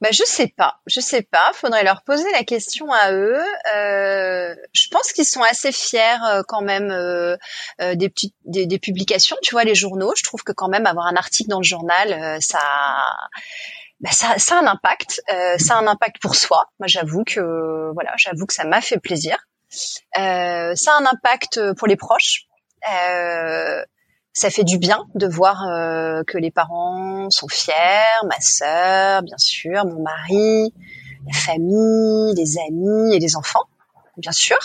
Bah, je sais pas, je sais pas. Faudrait leur poser la question à eux. Euh, je pense qu'ils sont assez fiers euh, quand même euh, euh, des petites des, des, publications. Tu vois, les journaux. Je trouve que quand même avoir un article dans le journal, euh, ça, bah, ça, ça a un impact. ça a un impact pour soi. Moi, j'avoue que voilà, j'avoue que ça m'a fait plaisir. ça a un impact pour les proches. Euh, ça fait du bien de voir euh, que les parents sont fiers, ma sœur, bien sûr, mon mari, la famille, les amis et les enfants, bien sûr.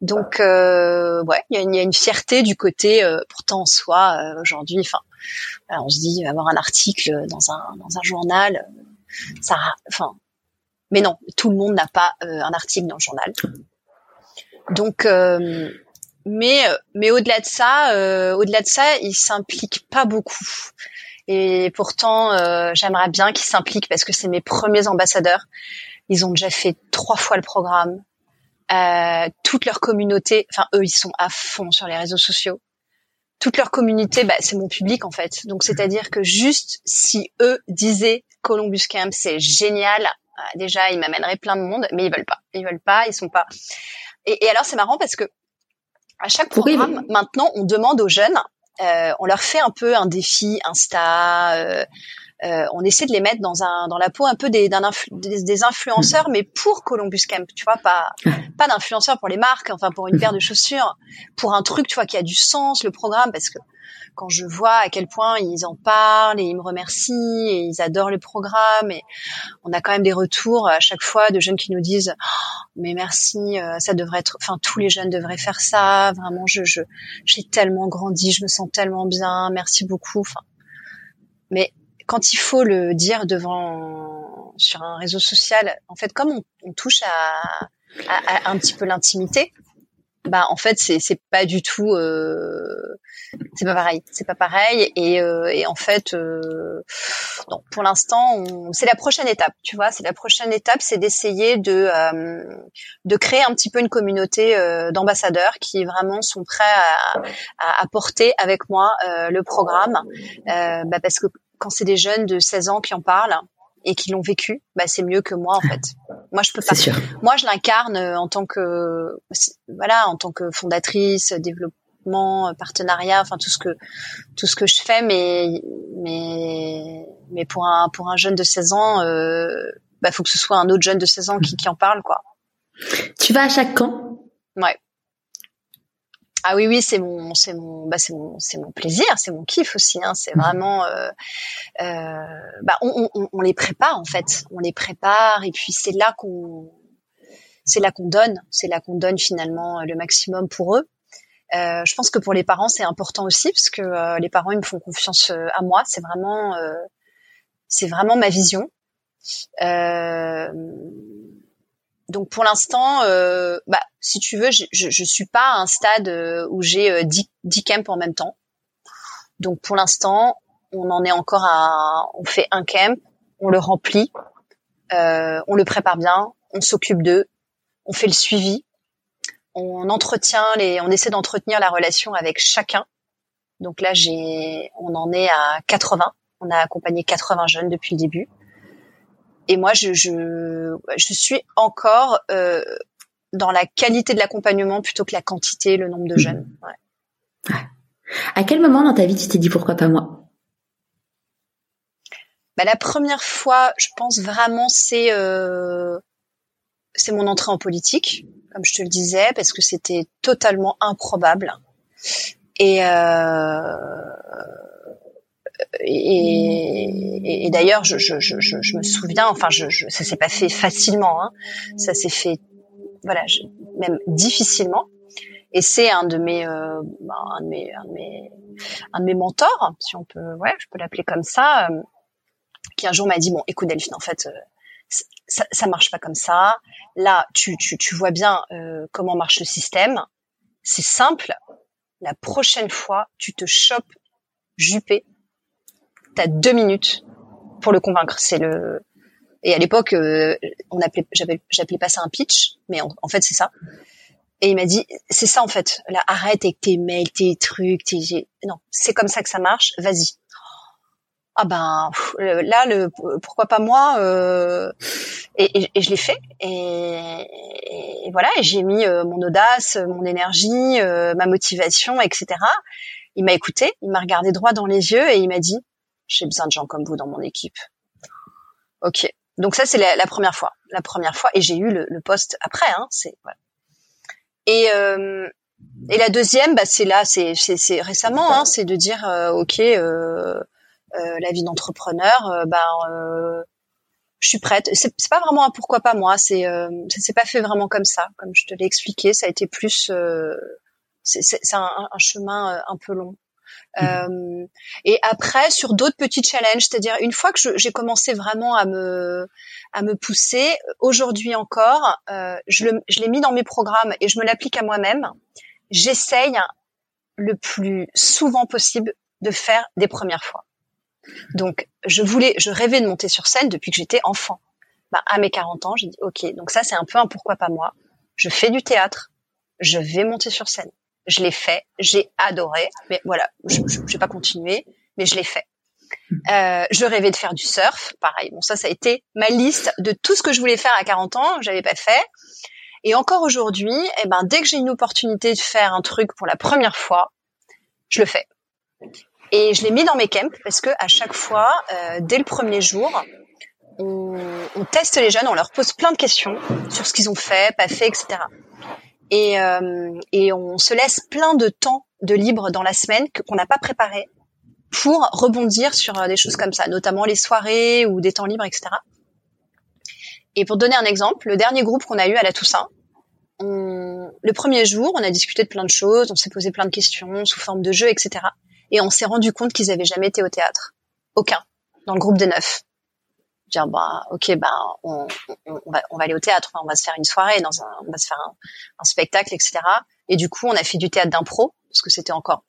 Donc, euh, ouais, il y, a une fierté du côté, euh, pourtant en soi, euh, aujourd'hui, enfin, on se dit avoir un article dans un dans un journal, ça, enfin, mais non, tout le monde n'a pas un article dans le journal. Donc, mais euh, mais au-delà de ça, euh, au-delà de ça, il s'implique pas beaucoup. Et pourtant, euh, j'aimerais bien qu'ils s'impliquent parce que c'est mes premiers ambassadeurs. Ils ont déjà fait trois fois le programme. Euh, toute leur communauté, enfin eux, ils sont à fond sur les réseaux sociaux. Toute leur communauté, bah, c'est mon public en fait. Donc c'est-à-dire que juste si eux disaient Columbus Camp, c'est génial, déjà ils m'amèneraient plein de monde, mais ils veulent pas. Ils veulent pas, ils sont pas. Et alors c'est marrant parce que à chaque programme, maintenant, on demande aux jeunes, euh, on leur fait un peu un défi Insta. Euh, euh, on essaie de les mettre dans un dans la peau un peu des des, influenceurs, mais pour Columbus Camp, tu vois, pas (laughs) pas d'influenceurs pour les marques, enfin pour une paire de chaussures, pour un truc, tu vois, qui a du sens, le programme, parce que quand je vois à quel point ils en parlent et ils me remercient et ils adorent le programme et on a quand même des retours à chaque fois de jeunes qui nous disent oh, mais merci euh, ça devrait être enfin tous les jeunes devraient faire ça vraiment je je j'ai tellement grandi je me sens tellement bien merci beaucoup enfin. Mais quand il faut le dire devant sur un réseau social en fait comme on, on touche à, à, à un petit peu l'intimité bah en fait c'est c'est pas du tout euh, c'est pas pareil. C'est pas pareil et, euh, et en fait euh, non pour l'instant c'est la prochaine étape tu vois. C'est la prochaine étape c'est d'essayer de euh, de créer un petit peu une communauté euh, d'ambassadeurs qui vraiment sont prêts à, à, à porter avec moi euh, le programme bah parce que quand c'est des jeunes de 16 ans qui en parlent et qui l'ont vécu, bah c'est mieux que moi en fait. (laughs) Moi je peux pas. Sûr. Moi je l'incarne euh, en tant que voilà, en tant que fondatrice, développement, euh, partenariat, enfin tout ce que tout ce que je fais mais mais mais pour un pour un jeune de 16 ans euh, bah faut que ce soit un autre jeune de 16 ans qui qui en parle quoi. Tu vas à chaque camp? Ouais. Ah oui, oui, c'est mon, c'est mon, bah c'est mon, c'est mon plaisir, c'est mon kiff aussi. Hein, c'est mhm. vraiment, euh, euh, bah on, on, on, les prépare en fait, on les prépare et puis c'est là qu'on, c'est là qu'on donne, c'est là qu'on donne finalement le maximum pour eux. Euh, je pense que pour les parents c'est important aussi parce que euh, les parents ils me font confiance à moi. C'est vraiment, euh, c'est vraiment ma vision. Euh, donc pour l'instant, euh, bah, si tu veux, je, je, je, suis pas à un stade euh, où j'ai 10, euh, 10 camps en même temps. Donc pour l'instant, on en est encore à, on fait un camp, on le remplit, on le prépare bien, on s'occupe d'eux, on fait le suivi, on entretient les, on essaie d'entretenir la relation avec chacun. Donc là, j'ai, on en est à 80. On a accompagné 80 jeunes depuis le début et moi je, je, je suis encore euh, dans la qualité de l'accompagnement plutôt que la quantité, le nombre de jeunes. Ouais. À quel moment dans ta vie tu t'es dit pourquoi pas moi? Bah, la première fois, je pense vraiment c'est euh, c'est mon entrée en politique, comme je te le disais, parce que c'était totalement improbable. Et, euh, et, et, d'ailleurs, je, je, je, je, me souviens, enfin, je, je, ça s'est pas fait facilement, hein, ça s'est fait, voilà, même difficilement. Et c'est un de mes, euh, bah, un de mes, un de mes, un de mes mentors, si on peut, ouais, je peux l'appeler comme ça, euh, qui un jour m'a dit bon, écoute Delphine, en fait, euh, ça, ça marche pas comme ça. Là, tu, tu, tu vois bien euh, comment marche le système. C'est simple. La prochaine fois, tu te chopes Juppé. T'as deux minutes pour le convaincre. C'est le et à l'époque, euh, on appelait, j'appelais pas ça un pitch, mais en, fait c'est ça. Et il m'a dit, c'est ça en fait. Là, arrête avec tes mails, tes trucs, tes... non, c'est comme ça que ça marche. Vas-y ah ben là le pourquoi pas moi euh, et, et, je l'ai fait et, et, voilà j'ai mis euh, mon audace mon énergie euh, ma motivation etc il m'a écouté il m'a regardé droit dans les yeux et il m'a dit j'ai besoin de gens comme vous dans mon équipe ok donc ça c'est la, première fois la première fois et j'ai eu le, poste après hein euh, et la deuxième bah c'est là c'est récemment hein, c'est de dire ok euh, la vie d'entrepreneur, euh, euh, je suis prête. C'est, pas vraiment un pourquoi pas moi. C'est ça s'est pas fait vraiment comme ça, comme je te l'ai expliqué. Ça a été plus c'est, un, chemin un peu long. Mmh. Euh, et après, sur d'autres petits challenges, c'est-à-dire une fois que j'ai commencé vraiment à me à me pousser, aujourd'hui encore, euh, je l'ai mis dans mes programmes et je me l'applique à moi-même. J'essaye le plus souvent possible de faire des premières fois. Donc, je voulais, je rêvais de monter sur scène depuis que j'étais enfant. Bah, à mes 40 ans, j'ai dit, OK, donc ça, c'est un peu un pourquoi pas moi. Je fais du théâtre, je vais monter sur scène. Je l'ai fait, j'ai adoré, mais voilà, je n'ai pas continué, mais je l'ai fait. Euh, je rêvais de faire du surf, pareil. Bon, ça, ça a été ma liste de tout ce que je voulais faire à 40 ans, j'avais pas fait. Et encore aujourd'hui, eh ben, dès que j'ai une opportunité de faire un truc pour la première fois, je le fais. Et je l'ai mis dans mes camps parce que à chaque fois, euh, dès le premier jour, on, on, teste les jeunes, on leur pose plein de questions sur ce qu'ils ont fait, pas fait, etc. Et, euh, et on se laisse plein de temps de libre dans la semaine qu'on n'a pas préparé pour rebondir sur euh, des choses comme ça, notamment les soirées ou des temps libres, etc. Et pour donner un exemple, le dernier groupe qu'on a eu à la Toussaint, on, le premier jour, on a discuté de plein de choses, on s'est posé plein de questions sous forme de jeu, etc et on s'est rendu compte qu'ils avaient jamais été au théâtre. Aucun. Dans le groupe des neuf. Dire bah ok bah on, on, va, on va aller au théâtre, on va se faire une soirée dans un, on va se faire un, spectacle etc. Et du coup on a fait du théâtre d'impro parce que c'était encore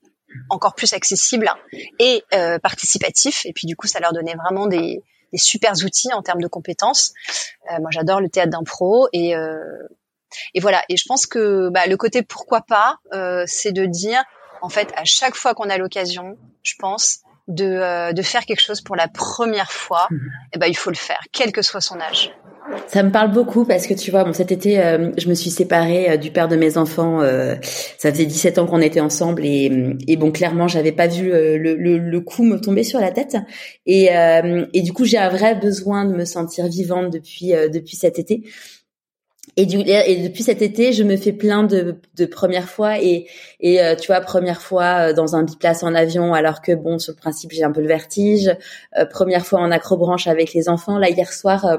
encore plus accessible et euh, participatif. Et puis du coup ça leur donnait vraiment des, des super outils en termes de compétences. Euh, moi j'adore le théâtre d'impro et euh, et voilà. Et je pense que bah, le côté pourquoi pas, euh, c'est de dire en fait, à chaque fois qu'on a l'occasion, je pense, de, euh, de faire quelque chose pour la première fois, mhm. eh ben, il faut le faire, quel que soit son âge. Ça me parle beaucoup parce que tu vois, bon, cet été, euh, je me suis séparée euh, du père de mes enfants. ça faisait 17 ans qu'on était ensemble et, et bon, clairement, j'avais pas vu le, le, le, coup me tomber sur la tête. Et, et du coup, j'ai un vrai besoin de me sentir vivante depuis depuis cet été. Et, du, et depuis cet été, je me fais plein de, de premières fois et, et euh, tu vois, première fois euh, dans un biplace en avion, alors que bon, sur le principe, j'ai un peu le vertige. Euh, première fois en acrobranche avec les enfants. Là, hier soir,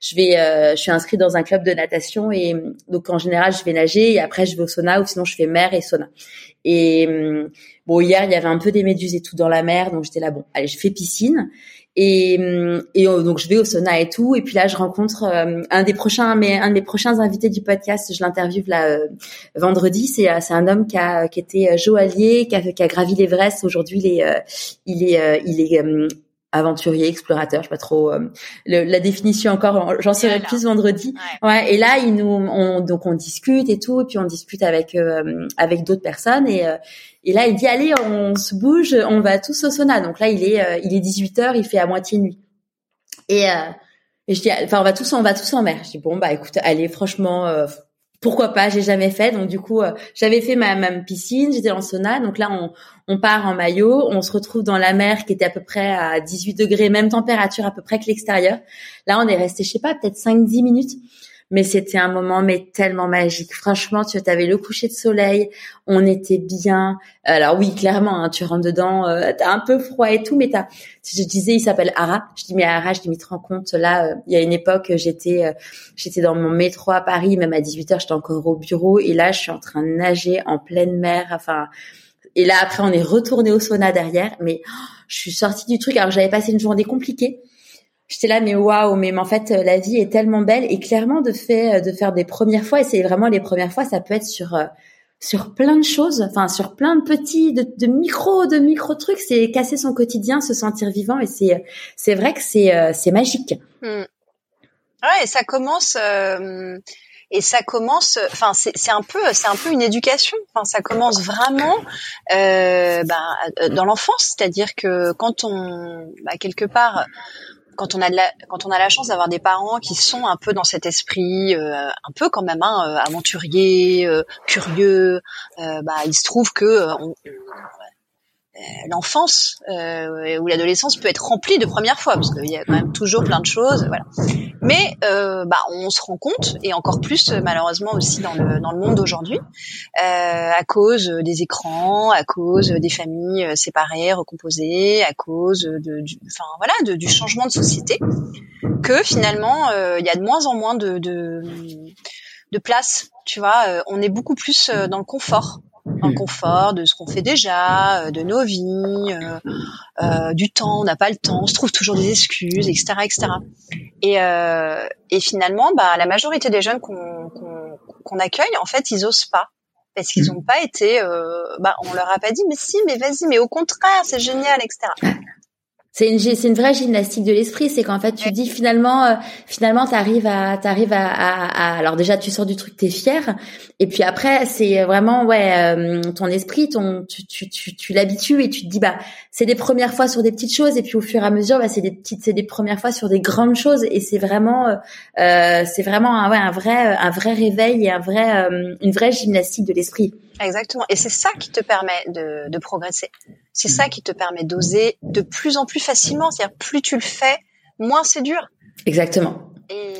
je vais, je suis inscrite dans un club de natation et donc en général, je vais nager et après, je vais au sauna ou sinon je fais mer et sauna. Et bon, hier, il y avait un peu des méduses et tout dans la mer, donc j'étais là, bon, allez, je fais piscine. Et, et euh, donc je vais au sauna et tout. Et puis là, je rencontre euh, un des prochains, un des prochains invités du podcast. Je l'interviewe là euh, vendredi. C'est c'est un homme qui a qui était joaillier, qui a, qui a gravi l'Everest. Aujourd'hui, il est il est il est aventurier, explorateur, je sais pas trop le, la définition encore. J'en saurai plus vendredi. Ouais. Et là, il nous, on, donc on discute et tout, et puis on discute avec avec d'autres personnes et et là, il dit allez, on se bouge, on va tous au sauna. Donc là, il est euh, il est 18 h il fait à moitié nuit. Et, euh, et je dis enfin on va tous on va tous en mer. Je dis bon bah écoute, allez franchement euh, pourquoi pas, j'ai jamais fait. Donc du coup, j'avais fait ma, ma piscine, j'étais en sauna. Donc là, on, on part en maillot, on se retrouve dans la mer qui était à peu près à 18 degrés, même température à peu près que l'extérieur. Là, on est resté, je sais pas, peut-être 5-10 minutes. Mais c'était un moment mais tellement magique. Franchement, tu avais le coucher de soleil, on était bien. Alors oui, clairement, hein, tu rentres dedans, euh, t'as un peu froid et tout, mais t'as. Je disais, il s'appelle Ara. Je dis mais Ara, je dis mais te rends compte là, euh, il y a une époque, j'étais, euh, j'étais dans mon métro à Paris, même à 18 h j'étais encore au bureau, et là, je suis en train de nager en pleine mer. Enfin, et là après, on est retourné au sauna derrière, mais oh, je suis sortie du truc. Alors j'avais passé une journée compliquée j'étais là mais waouh mais, en fait la vie est tellement belle. Et clairement de faire de faire des premières fois et c'est vraiment les premières fois ça peut être sur euh, sur plein de choses enfin sur plein de petits de, de micro de micro trucs. C'est casser son quotidien se sentir vivant et c'est c'est vrai que c'est euh, c'est magique. Hmm. ouais et ça commence euh, et ça commence enfin c'est c'est un peu c'est un peu une éducation. Enfin ça commence vraiment euh, bah, dans l'enfance. C'est-à-dire que quand on bah, quelque part quand on a de la, quand on a la chance d'avoir des parents qui sont un peu dans cet esprit, euh, un peu quand même hein, euh, aventurier, euh, curieux, bah il se trouve que on, euh, l'enfance euh, ou l'adolescence peut être remplie de premières fois parce qu'il y a quand même toujours plein de choses voilà. Mais euh, bah on se rend compte et encore plus malheureusement aussi dans le dans le monde d'aujourd'hui euh, à cause des écrans à cause des familles séparées recomposées à cause de du enfin voilà de, du changement de société que finalement euh, il y a de moins en moins de de, de place tu vois on est beaucoup plus dans le confort un confort de ce qu'on fait déjà, euh, de nos vies, euh, euh, du temps, on n'a pas le temps, on se trouve toujours des excuses, etc., etc. Et, euh, et finalement, bah, la majorité des jeunes qu'on qu'on accueille, en fait, ils osent pas parce qu'ils n'ont hmm. pas été, euh, bah, on leur a pas dit, mais si, mais vas-y, mais au contraire, c'est génial, etc. C'est une c'est une vraie gymnastique de l'esprit, c'est qu'en fait tu dis finalement euh, finalement t'arrives à t'arrives à, à, alors déjà tu sors du truc t'es fier et puis après c'est vraiment ouais euh, ton esprit ton tu tu tu, tu l'habitues et tu te dis bah c'est des premières fois sur des petites choses et puis au fur et à mesure bah c'est des petites c'est des premières fois sur des grandes choses et c'est vraiment euh, euh c'est vraiment un, ouais un vrai un vrai réveil et un vrai une vraie gymnastique de l'esprit. Exactement et c'est ça qui te permet de de progresser. C'est ça qui te permet d'oser de plus en plus facilement. C'est-à-dire, plus tu le fais, moins c'est dur. Exactement.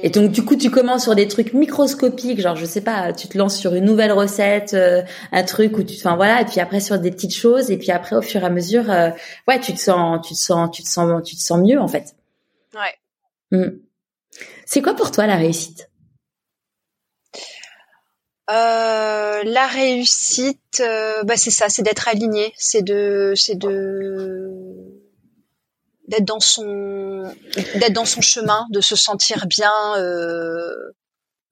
Et... donc du coup tu commences sur des trucs microscopiques, genre je sais pas, tu te lances sur une nouvelle recette, euh, un truc où tu, enfin voilà, et puis après sur des petites choses, et puis après au fur et à mesure, euh, ouais, tu te sens, tu te sens, tu te sens, tu te sens mieux en fait. Ouais. Hmm. C'est quoi pour toi la réussite? Euh, la réussite, euh, bah c'est ça, c'est d'être aligné, c'est de, c'est de d'être dans son, d'être dans son chemin, de se sentir bien, euh,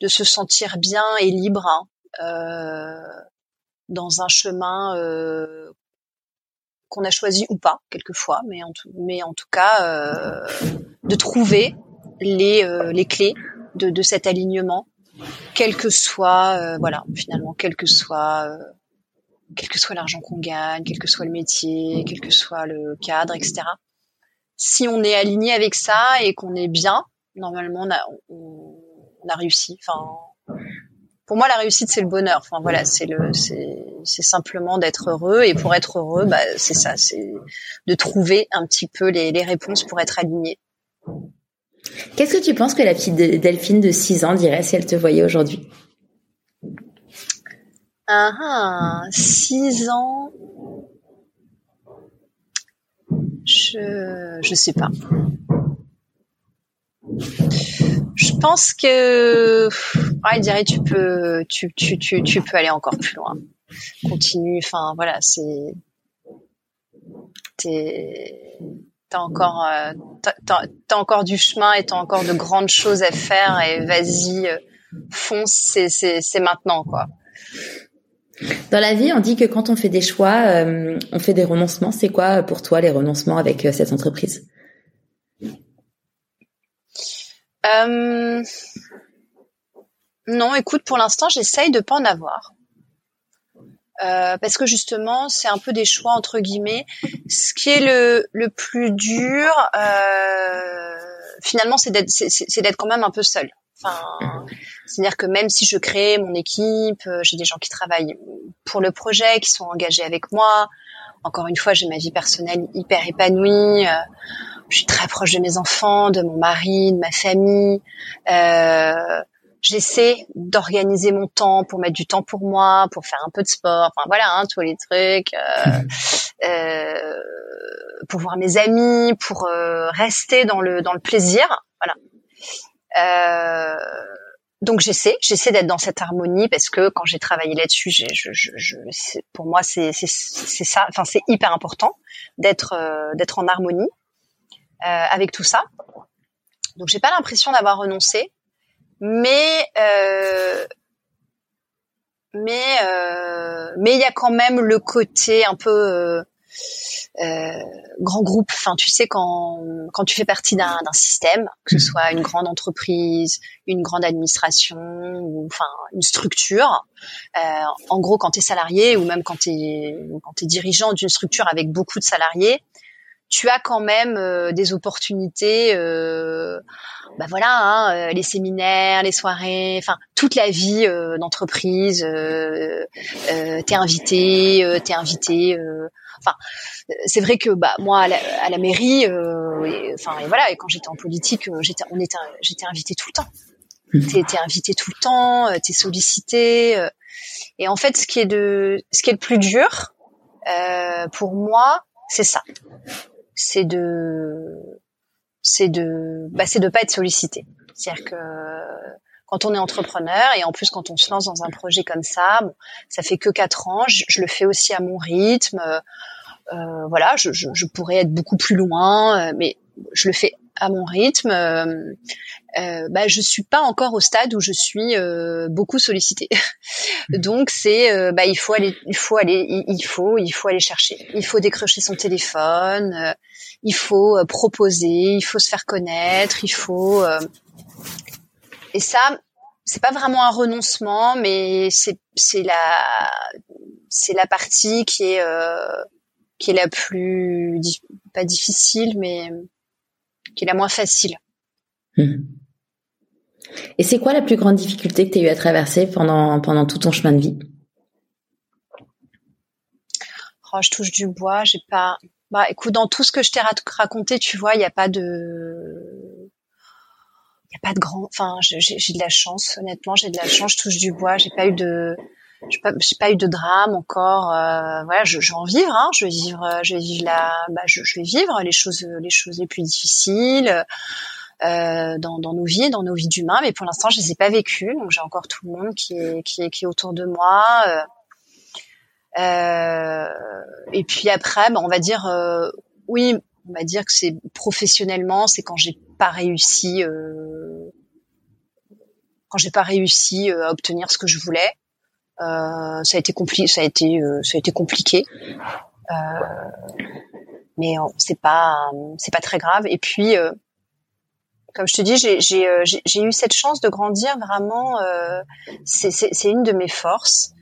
de se sentir bien et libre hein, dans un chemin qu'on a choisi ou pas quelquefois, mais en tout, mais en tout cas de trouver les les clés de, de cet alignement quel que soit, euh, voilà, finalement, quel que soit, euh, quel que soit l'argent qu'on gagne, quel que soit le métier, quel que soit le cadre, etc. Si on est aligné avec ça et qu'on est bien, normalement, on a, on, a réussi. Enfin, pour moi, la réussite, c'est le bonheur. Enfin, voilà, c'est le, c'est, simplement d'être heureux. Et pour être heureux, bah, c'est ça, c'est de trouver un petit peu les, les réponses pour être aligné. Qu'est-ce que tu penses que la petite Delphine de 6 ans dirait si elle te voyait aujourd'hui? Ah ah, 6 ans. Je je sais pas. Je pense que ouais, dirait tu peux tu, tu, tu, tu peux aller encore plus loin. Continue, enfin voilà, c'est t'as encore euh, t'as, encore du chemin et t'as encore de grandes choses à faire et vas-y euh, fonce c'est c'est maintenant quoi dans la vie on dit que quand on fait des choix euh, on fait des renoncements. C'est quoi pour toi les renoncements avec cette entreprise? Non écoute pour l'instant j'essaye de pas en avoir. Euh, parce que justement, c'est un peu des choix entre guillemets. Ce qui est le, plus dur, euh, finalement, c'est d'être quand même un peu seul. Enfin, c'est-à-dire que même si je crée mon équipe, euh, j'ai des gens qui travaillent pour le projet, qui sont engagés avec moi. Encore une fois, j'ai ma vie personnelle hyper épanouie. Euh, je suis très proche de mes enfants, de mon mari, de ma famille. Euh, j'essaie d'organiser mon temps pour mettre du temps pour moi, pour faire un peu de sport, enfin voilà, hein, tous les trucs, euh, euh, pour voir mes amis, pour euh, rester dans le dans le plaisir, voilà. Euh, donc j'essaie, j'essaie d'être dans cette harmonie parce que quand j'ai travaillé là-dessus, je, je, je, pour moi c'est c'est ça, enfin c'est hyper important d'être euh, d'être en harmonie avec tout ça. Donc j'ai pas l'impression d'avoir renoncé, mais euh, mais euh, mais il y a quand même le côté un peu euh, euh, grand groupe. Enfin, tu sais quand quand tu fais partie d'un système, que ce soit une grande entreprise, une grande administration ou enfin une structure. Euh, en gros, quand tu es salarié ou même quand tu es quand es dirigeant d'une structure avec beaucoup de salariés, tu as quand même euh, des opportunités. Euh, bah voilà, hein, euh, les séminaires, les soirées, enfin toute la vie euh, d'entreprise. Euh, t'es invité, t'es invité. Enfin, c'est vrai que bah moi à la, à la mairie, enfin et, voilà, et quand j'étais en politique, j'étais, on était, j'étais invité tout le temps. Mmh. T'es, invité tout le temps, t'es sollicité. et en fait, ce qui est de, ce qui est le plus dur pour moi, c'est ça c'est de c'est de bah, c'est de pas être sollicité. C'est-à-dire que quand on est entrepreneur et en plus quand on se lance dans un projet comme ça, bon, ça fait que quatre ans, je, le fais aussi à mon rythme. Euh, voilà, je, je, je, pourrais être beaucoup plus loin, euh, mais je le fais à mon rythme. Euh, euh, bah, je suis pas encore au stade où je suis euh, beaucoup sollicitée. (laughs) Donc c'est, euh, bah, il faut aller, il faut aller, il, faut, il faut aller chercher. Il faut décrocher son téléphone. Euh, il faut proposer. Il faut se faire connaître. Il faut. Et ça, c'est pas vraiment un renoncement, mais c'est c'est la c'est la partie qui est qui est la plus pas difficile, mais qui est la moins facile. Mmh. Et c'est quoi la plus grande difficulté que tu as eu à traverser pendant, pendant tout ton chemin de vie? Oh, Je touche du bois, j'ai pas. Bah, écoute, dans tout ce que je t'ai raconté, tu vois, il n'y a pas de, il y a pas de grand. Enfin, j'ai de la chance, honnêtement, j'ai de la chance. Je touche du bois, j'ai pas eu de, j'ai pas, pas eu de drame encore. Euh, voilà, je, je, vais en vivre. Hein, je vais vivre, je vais vivre la, bah, je, je vais vivre les choses, les choses les plus difficiles. Euh, dans, dans, nos vies, dans nos vies d'humains, mais pour l'instant, je les ai pas vécues. Donc, j'ai encore tout le monde qui est, qui est, qui est autour de moi. Euh, euh et puis après, bah, on va dire, euh, oui, on va dire que c'est professionnellement, c'est quand j'ai pas réussi, euh, quand j'ai pas réussi à obtenir ce que je voulais. ça a été compliqué, ça a été, ça a été compliqué. mais c'est pas, c'est pas très grave. Et puis comme je te dis, j'ai euh, eu cette chance de grandir vraiment. Euh, c'est une de mes forces.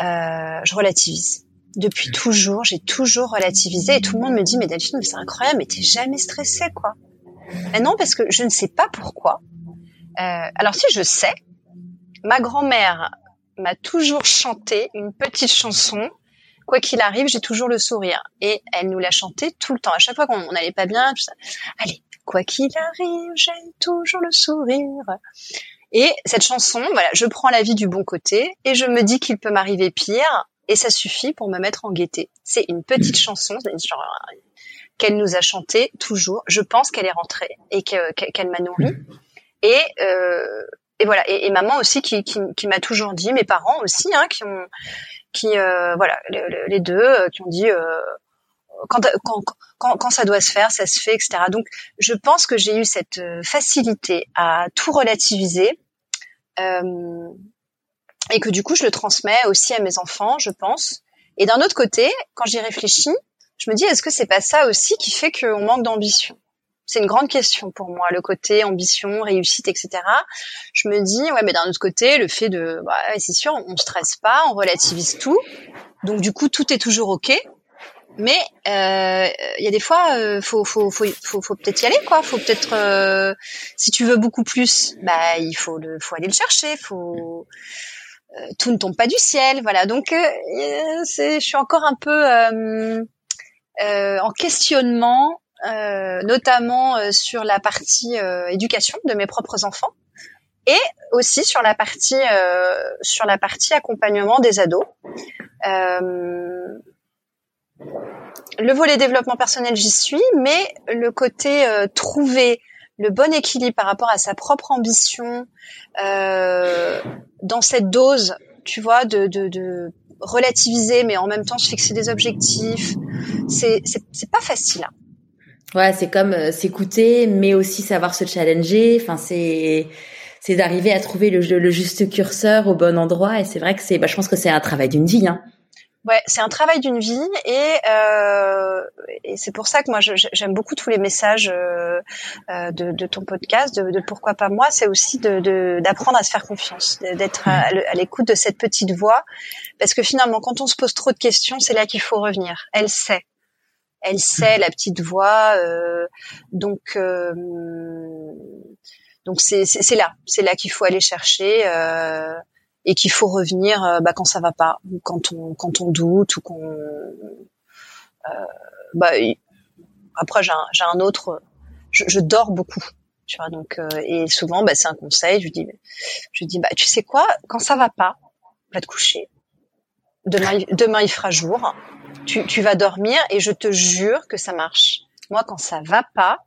Euh, je relativise. Depuis toujours, j'ai toujours relativisé et tout le monde me dit mais Delphine, c'est incroyable, mais t'es jamais stressée quoi. Mais non, parce que je ne sais pas pourquoi. Euh, alors si je sais, ma grand-mère m'a toujours chanté une petite chanson. Quoi qu'il arrive, j'ai toujours le sourire. Et elle nous l'a chanté tout le temps. À chaque fois qu'on n'allait pas bien, tout ça. Allez, Quoi qu'il arrive, j'ai toujours le sourire. Et cette chanson, voilà, je prends la vie du bon côté et je me dis qu'il peut m'arriver pire et ça suffit pour me mettre en gaieté. C'est une petite chanson qu'elle nous a chantée toujours. Je pense qu'elle est rentrée et qu'elle m'a nourrie. Et, euh, et voilà. Et, maman aussi qui, qui, m'a toujours dit, mes parents aussi, hein, qui ont, qui euh, voilà, les, deux, euh, qui ont dit, euh, quand, quand, quand, quand, ça doit se faire, ça se fait, etc. Donc, je pense que j'ai eu cette euh, facilité à tout relativiser euh, et que du coup, je le transmets aussi à mes enfants, je pense. Et d'un autre côté, quand j'y réfléchis, je me dis, est-ce que c'est pas ça aussi qui fait qu'on manque d'ambition? C'est une grande question pour moi, le côté ambition, réussite, etc. Je me dis, ouais, mais d'un autre côté, le fait de, bah, c'est sûr, on stresse pas, on relativise tout, donc du coup, tout est toujours ok. Mais euh, il y a des fois, euh, faut, faut, faut, faut, peut-être y aller, quoi. Faut peut-être, euh, si tu veux beaucoup plus, bah il faut le, faut aller le chercher. Faut, euh, tout ne tombe pas du ciel, voilà. Donc, c'est, je suis encore un peu en questionnement, notamment sur la partie éducation de mes propres enfants. et aussi sur la partie sur la partie accompagnement des ados. le volet développement personnel, j'y suis, mais le côté trouver le bon équilibre par rapport à sa propre ambition euh, dans cette dose, tu vois, de, de, de, relativiser, mais en même temps se fixer des objectifs. C'est c'est pas facile. Hein. Ouais, c'est comme euh, s'écouter, mais aussi savoir se challenger. Enfin, c'est c'est d'arriver à trouver le, le, juste curseur au bon endroit. Et c'est vrai que c'est, bah, je pense que c'est un travail d'une vie. Hein. Ouais, c'est un travail d'une vie et, euh, et c'est pour ça que moi j'aime beaucoup tous les messages euh, euh, de, de, ton podcast, de, de, pourquoi pas moi, c'est aussi de d'apprendre à se faire confiance, d'être à, l'écoute de cette petite voix, parce que finalement quand on se pose trop de questions, c'est là qu'il faut revenir. Elle sait, elle sait la petite voix, euh, donc euh, donc c'est là, c'est là qu'il faut aller chercher. Euh, et qu'il faut revenir euh, bah, quand ça va pas, ou quand on quand on doute ou qu'on euh, bah, après j'ai un, un autre je, je, dors beaucoup tu vois donc euh, et souvent bah, c'est un conseil je dis je dis bah tu sais quoi quand ça va pas va te coucher. Demain demain il fera jour. Tu, tu vas dormir et je te jure que ça marche. Moi quand ça va pas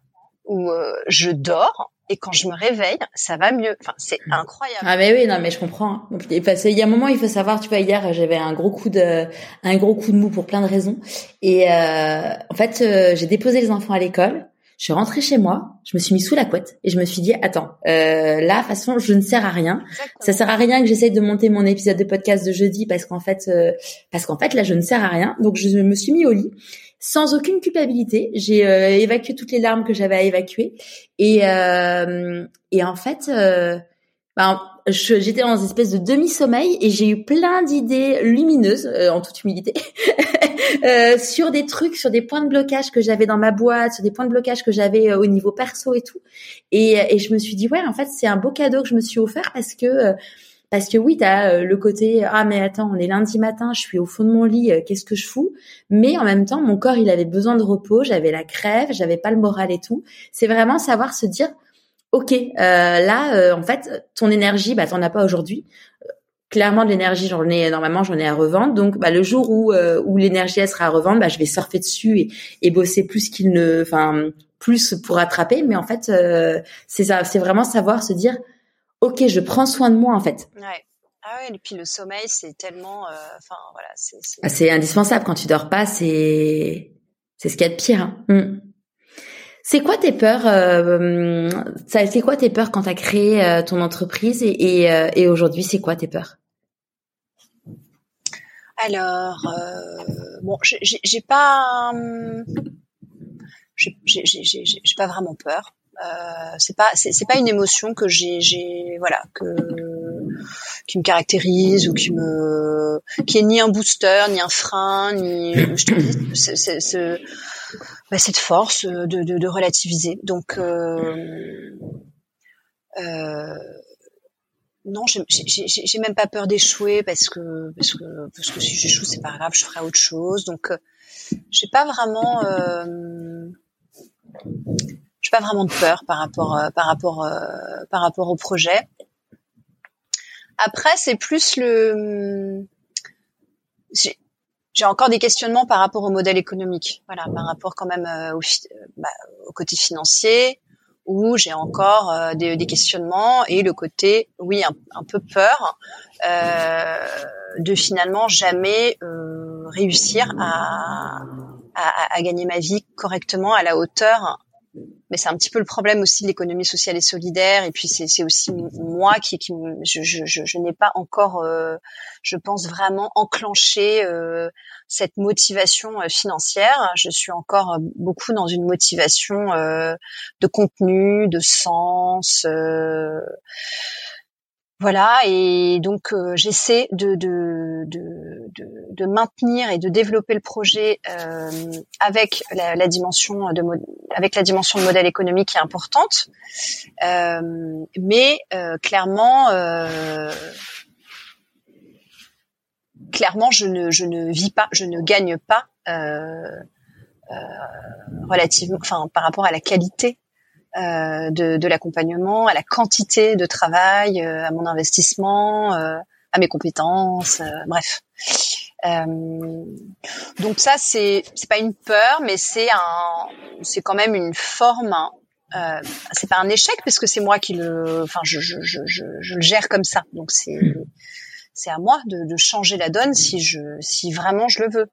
ou je dors et quand je me réveille, ça va mieux. Enfin, c'est incroyable. Ah mais oui, non mais je comprends. il y a un moment, il faut savoir. Tu vois, hier, j'avais un gros coup de, un gros coup de mou pour plein de raisons. Et euh, en fait, euh, j'ai déposé les enfants à l'école. Je suis rentrée chez moi, je me suis mis sous la couette et je me suis dit attends, euh, là, de toute façon, je ne sers à rien. Ça sert à rien que j'essaye de monter mon épisode de podcast de jeudi parce qu'en fait, euh, parce qu'en fait, là, je ne sers à rien. Donc, je me suis mis au lit sans aucune culpabilité. J'ai euh, évacué toutes les larmes que j'avais à évacuer. Et, euh, et en fait, euh, ben, j'étais dans une espèce de demi-sommeil et j'ai eu plein d'idées lumineuses, en toute humilité, (laughs) sur des trucs, sur des points de blocage que j'avais dans ma boîte, sur des points de blocage que j'avais au niveau perso et tout. Et, et je me suis dit, ouais, en fait, c'est un beau cadeau que je me suis offert parce que parce que oui, tu as euh, le côté ah mais attends, on est lundi matin, je suis au fond de mon lit, euh, qu'est-ce que je fous? Mais en même temps, mon corps, il avait besoin de repos, j'avais la crève, j'avais pas le moral et tout. C'est vraiment savoir se dire OK, euh, là en fait, ton énergie, bah t'en as pas aujourd'hui. Clairement de l'énergie, j'en ai normalement j'en ai à revendre. Donc bah, le jour où où l'énergie sera à revendre, bah je vais surfer dessus et, et bosser plus qu'il ne enfin plus pour rattraper, mais en fait c'est ça, c'est vraiment savoir se dire ok, je prends soin de moi en fait. Ouais. Ah ouais, et puis le sommeil, c'est tellement, euh, enfin voilà, ah, c'est. indispensable quand tu dors pas, c'est c'est ce qu'il y a de pire. Hein. Hmm. C'est quoi tes peurs euh, C'est quoi tes peurs quand tu as créé euh, ton entreprise et, et, euh, et aujourd'hui, c'est quoi tes peurs? Alors, bon, j'ai pas, hum, j'ai pas vraiment peur. Euh, c'est pas c'est pas une émotion que j'ai voilà que qui me caractérise ou qui me qui est ni un booster ni un frein ni je te dis bah, cette force de, de, de relativiser donc euh, euh, non, j'ai même pas peur d'échouer parce que parce que parce que si j'échoue c'est pas grave, je ferai autre chose. Donc euh, j'ai pas vraiment euh, j'ai pas vraiment de peur par rapport euh, par rapport euh, par rapport au projet. Après, c'est plus le j'ai encore des questionnements par rapport au modèle économique, voilà, par rapport quand même euh, au, bah, au côté financier, où j'ai encore des, des, questionnements et le côté, oui, un, un peu peur euh, de finalement jamais euh, réussir à, à, à, gagner ma vie correctement à la hauteur mais c'est un petit peu le problème aussi de l'économie sociale et solidaire. Et puis c'est aussi moi qui, qui je, je, je, n'ai pas encore, euh, je pense vraiment enclenché euh, cette motivation euh, financière. Je suis encore beaucoup dans une motivation de contenu, de sens. Voilà, et donc euh, j'essaie de, de, de, de, maintenir et de développer le projet euh, avec la, dimension de avec la dimension de modèle économique qui est importante, euh, mais clairement clairement je ne je ne vis pas, je ne gagne pas relativement, enfin par rapport à la qualité de, de l'accompagnement, à la quantité de travail, à mon investissement, à mes compétences, bref. donc ça c'est c'est pas une peur, mais c'est un c'est quand même une forme euh, c'est pas un échec parce que c'est moi qui le, enfin, je, je, je, je, le gère comme ça. Donc c'est c'est à moi de, de, changer la donne si je, si vraiment je le veux.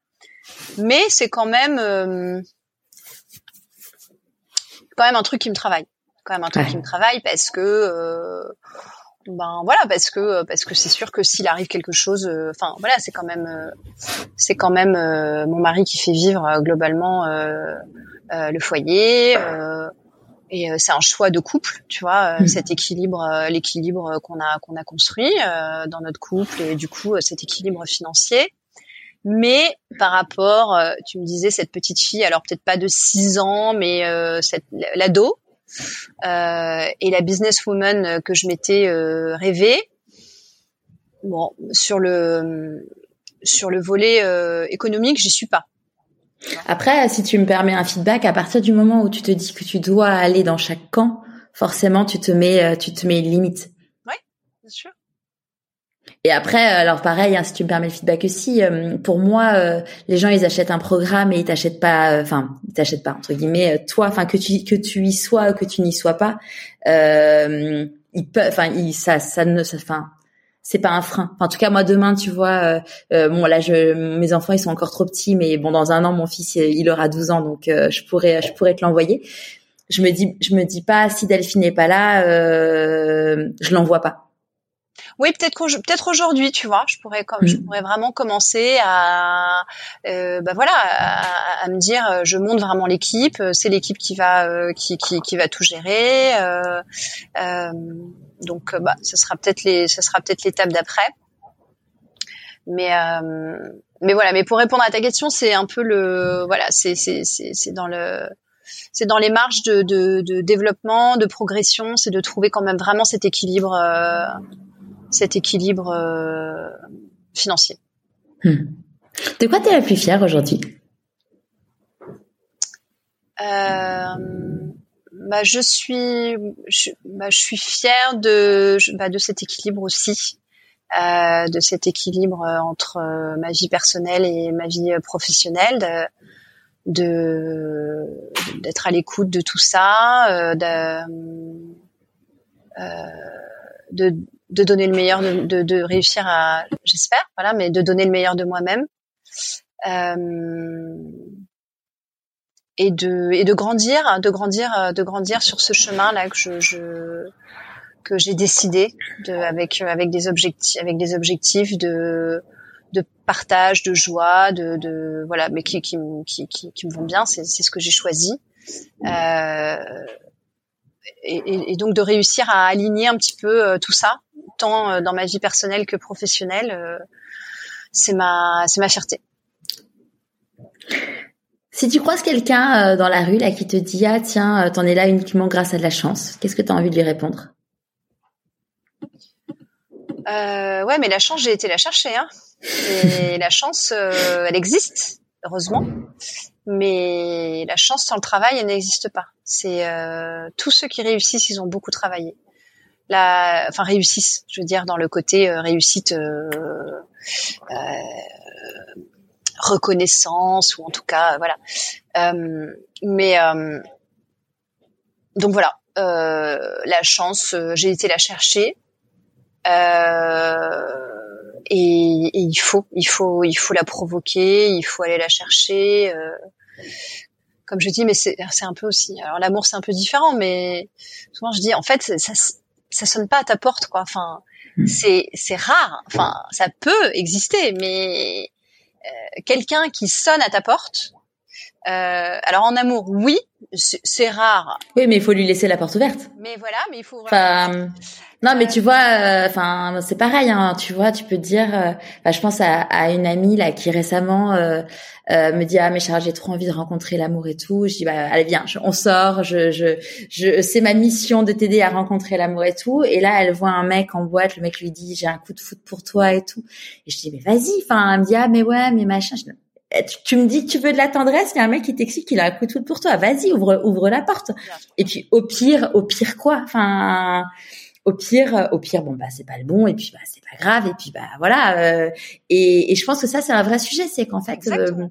Mais c'est quand même, euh, quand même un truc qui me travaille. Quand même un truc qui me travaille parce que, euh, ben voilà, parce que parce que c'est sûr que s'il arrive quelque chose, euh, enfin voilà, c'est quand même, euh, c'est quand même mon mari qui fait vivre globalement le foyer. Et euh, c'est un choix de couple, tu vois, euh, mm. cet équilibre, euh, l'équilibre qu'on a qu'on a construit dans notre couple et du coup cet équilibre financier. Mais par rapport, tu me disais cette petite fille, alors peut-être pas de 6 ans, mais cette l'ado et la businesswoman que je m'étais rêvée. Bon, sur le sur le volet économique, j'y suis pas. Après, si tu me permets un feedback, à partir du moment où tu te dis que tu dois aller dans chaque camp, forcément, tu te mets, euh, tu te mets une limite. Oui, bien sûr. Et après, alors pareil, hein, si tu me permets le feedback aussi, euh, pour moi, euh, les gens ils achètent un programme et ils t'achètent pas, enfin, ils t'achètent pas entre guillemets, toi, enfin que tu que tu y sois que tu n'y sois pas, ils peuvent, enfin, ça, ça ne, enfin, c'est pas un frein. Enfin, en tout cas, moi demain, tu vois, euh, euh, bon là, je, mes enfants ils sont encore trop petits, mais bon, dans un an, mon fils il aura 12 ans, donc euh, je pourrais, je pourrais te l'envoyer. Je me dis, je me dis pas si Delphine n'est pas là, je l'envoie pas. Oui, peut-être peut-être aujourd'hui, tu vois, je pourrais comme je mm. pourrais vraiment commencer à, euh, bah voilà, à, me dire, je monte vraiment l'équipe, c'est l'équipe qui va qui, qui, qui va tout gérer. Euh, donc, euh, bah, ce sera peut-être les, ce sera peut-être l'étape d'après. Mais, euh, mais voilà. Mais pour répondre à ta question, c'est un peu le, voilà, c'est, c'est, c'est, c'est dans le, c'est dans les marges de, de, de développement, de progression, c'est de trouver quand même vraiment cet équilibre, euh, cet équilibre euh, financier. Hmm. De quoi tu es la plus fière aujourd'hui? Euh, bah, je suis, je, bah, je suis fière de, bah, de cet équilibre aussi, euh, de cet équilibre euh, entre euh, ma vie personnelle et ma vie euh, professionnelle, de, d'être à l'écoute de tout ça, de, de, de donner le meilleur, de, de, de réussir à, j'espère, voilà, mais de donner le meilleur de moi-même. Euh, et de et de grandir, de grandir, de grandir sur ce chemin là que je, je que j'ai décidé de avec avec des objectifs avec des objectifs de de partage, de joie, de, de voilà, mais qui qui, qui, qui, qui me vont bien, c'est c'est ce que j'ai choisi. Euh, et, et, donc de réussir à aligner un petit peu euh, tout ça, tant euh, dans ma vie personnelle que professionnelle, euh, c'est ma c'est ma fierté. Si tu croises quelqu'un euh, dans la rue là qui te dit ah tiens t'en es là uniquement grâce à de la chance, qu'est-ce que tu as envie de lui répondre? Euh, Ouais mais la chance j'ai été la chercher hein. Et la chance euh, elle existe heureusement, mais la chance sans le travail elle n'existe pas. C'est tous ceux qui réussissent ils ont beaucoup travaillé. La, enfin réussissent, je veux dire dans le côté réussite reconnaissance ou en tout cas voilà. Euh, mais euh, donc voilà, euh, la chance, j'ai été la chercher. Et, et, il faut, il faut, il faut la provoquer, il faut aller la chercher. comme je dis, mais c'est un peu aussi. Alors l'amour c'est un peu différent, mais souvent je dis en fait ça, ça sonne pas à ta porte quoi. Enfin hmm. c'est c'est rare. Enfin ça peut exister, mais euh, quelqu'un qui sonne à ta porte. Euh, alors en amour, oui, c'est rare. Oui, mais il faut lui laisser la porte ouverte. Mais voilà, mais il faut. Enfin, non, mais tu vois, euh, enfin, c'est pareil. Hein, tu vois, tu peux dire. Euh, je pense à, à, une amie là qui récemment euh, me dit ah mais Charles, j'ai trop envie de rencontrer l'amour et tout. Je dis bah allez viens, on sort. Je, je, je c'est ma mission de t'aider à rencontrer l'amour et tout. Et là, elle voit un mec en boîte. Le mec lui dit j'ai un coup de foot pour toi et tout. Et je dis mais vas-y. Enfin, elle me dit ah mais ouais mais machin. Tu, me dis que tu veux de la tendresse, il y a un mec qui t'explique qu'il a un coup de foot pour toi. Vas-y, ouvre, ouvre la porte. Et puis, au pire, au pire quoi? Enfin, au pire, au pire, bon bah c'est pas le bon, et puis bah c'est pas grave, et puis bah voilà. Euh, et, et, je pense que ça c'est un vrai sujet, c'est qu'en fait, euh,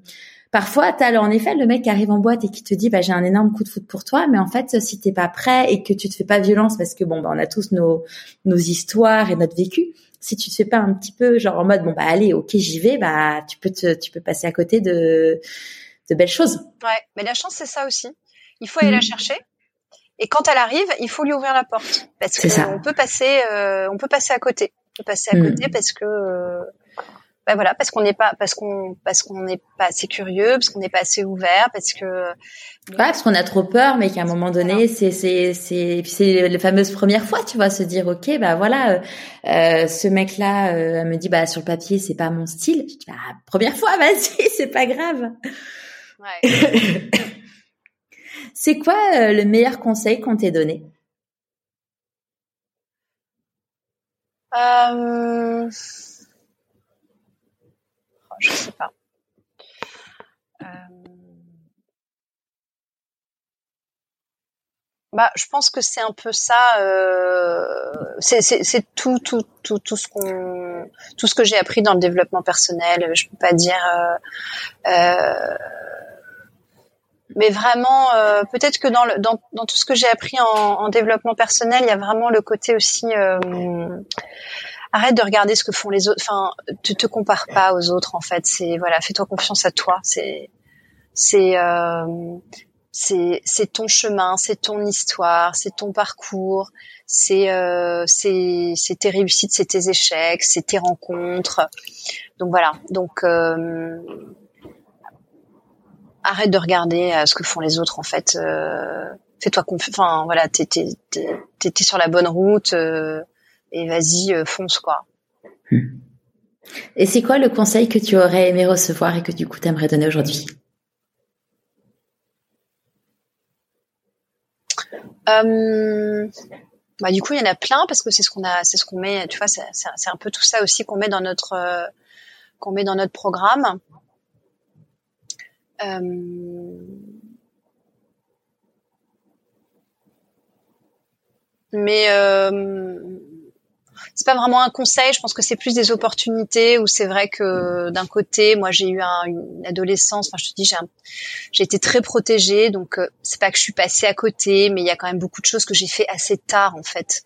parfois t'as en effet le mec qui arrive en boîte et qui te dit bah j'ai un énorme coup de foot pour toi, mais en fait si t'es pas prêt et que tu te fais pas violence parce que bon bah on a tous nos nos histoires et notre vécu, si tu te fais pas un petit peu genre en mode bon bah allez ok j'y vais bah tu peux te, tu peux passer à côté de de belles choses. Ouais, mais la chance c'est ça aussi. Il faut aller la mhm. chercher. Et quand elle arrive, il faut lui ouvrir la porte parce qu'on peut passer, euh, on peut passer à côté, on peut passer à mhm. côté parce que euh, ben voilà, parce qu'on n'est pas, parce qu'on, parce qu'on n'est pas assez curieux, parce qu'on n'est pas assez ouvert, parce que. Ouais, parce qu'on a trop peur, mais qu'à un moment donné, c'est, c'est, c'est, c'est les fameuses premières fois, tu vois, se dire, ok, bah voilà, euh, euh ce mec-là euh, me dit, bah sur le papier, c'est pas mon style. Je dis, bah, première fois, (laughs) vas-y, c'est pas grave. Ouais. (laughs) c'est quoi euh, le meilleur conseil qu'on t'ait donné? Euh je sais pas. Euh, bah, je pense que c'est un peu ça. Euh... C'est tout, tout, tout, tout ce qu'on, tout ce que j'ai appris dans le développement personnel. Je peux pas dire. Euh... mais vraiment, peut-être que dans, le, dans, dans, tout ce que j'ai appris en, développement personnel, il y a vraiment le côté aussi arrête de regarder ce que font les autres. Enfin, tu te compares pas aux autres en fait. C'est voilà, fais-toi confiance à toi. C'est c'est euh, c'est c'est ton chemin, c'est ton histoire, c'est ton parcours, c'est euh, c'est c'est tes réussites, c'est tes échecs, c'est tes rencontres. Donc voilà. Donc euh, arrête de regarder euh, ce que font les autres en fait. Euh, fais-toi confiance. Enfin voilà, t'es t'es t'es sur la bonne route. Euh, et vas-y, euh, fonce quoi. Hmm. Et c'est quoi le conseil que tu aurais aimé recevoir et que du coup tu aimerais donner aujourd'hui? Euh, bah, du coup il y en a plein parce que c'est ce qu'on a, c'est ce qu'on met, tu vois, c'est, un peu tout ça aussi qu'on met dans notre euh, qu'on met dans notre programme. mais c'est pas vraiment un conseil. Je pense que c'est plus des opportunités où c'est vrai que d'un côté, moi j'ai eu une adolescence. Enfin, je te dis, j'ai été très protégée, donc euh, c'est pas que je suis passée à côté, mais il y a quand même beaucoup de choses que j'ai fait assez tard en fait.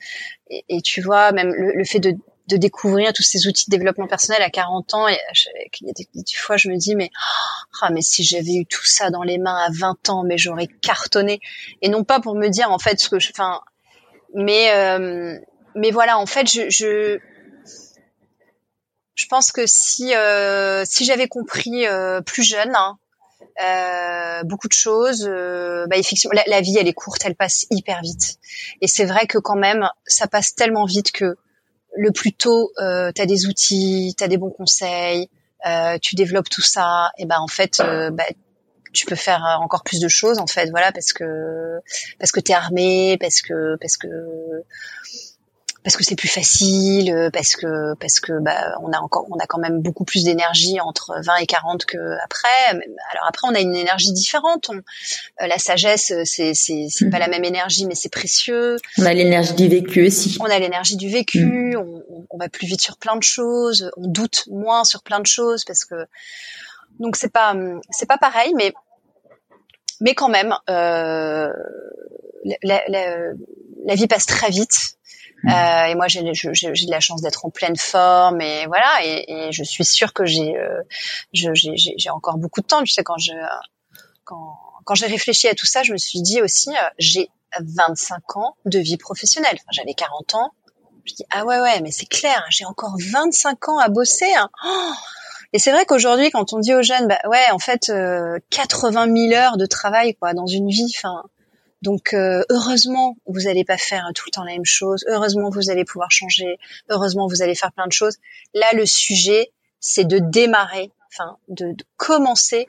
Et, tu vois, même le, fait de, découvrir tous ces outils de développement personnel à 40 ans, et il y a des, fois je me dis mais ah mais si j'avais eu tout ça dans les mains à 20 ans, mais j'aurais cartonné. Et non pas pour me dire en fait ce que je, enfin, mais euh, mais voilà, en fait, je, je, je pense que si, euh, si j'avais compris euh, plus jeune, hein, euh, beaucoup de choses, euh, bah, effectivement, la, vie, elle est courte, elle passe hyper vite. Et c'est vrai que quand même, ça passe tellement vite que le plus tôt, euh, tu as des outils, tu as des bons conseils, euh, tu développes tout ça, et ben en fait, euh, bah, tu peux faire encore plus de choses en fait, voilà, parce que parce que t'es armé, parce que parce que parce que c'est plus facile, euh, parce que parce que bah, on a encore on a quand même beaucoup plus d'énergie entre 20 et 40 que après. Alors après on a une énergie différente. On, euh, la sagesse c'est c'est c'est pas mhm. la même énergie mais c'est précieux. On a l'énergie du vécu aussi. On a l'énergie du vécu. Mhm. On, on, va plus vite sur plein de choses. On doute moins sur plein de choses parce que donc c'est pas c'est pas pareil mais mais quand même euh, la, la, la vie passe très vite. Euh, et moi, j'ai de la chance d'être en pleine forme et voilà. Et, et je suis sûre que j'ai euh, j'ai encore beaucoup de temps. Tu sais, quand je quand quand j'ai réfléchi à tout ça, je me suis dit aussi, euh, j'ai 25 ans de vie professionnelle. J'avais 40 ans. Je dis ah ouais ouais, mais c'est clair, j'ai encore 25 ans à bosser. Hein. Oh et c'est vrai qu'aujourd'hui, quand on dit aux jeunes, bah ouais, en fait, euh, 80 000 heures de travail quoi dans une vie. Enfin, donc euh, heureusement, vous n'allez pas faire tout le temps la même chose. Heureusement, vous allez pouvoir changer. Heureusement, vous allez faire plein de choses. Là, le sujet, c'est de démarrer, enfin, de, commencer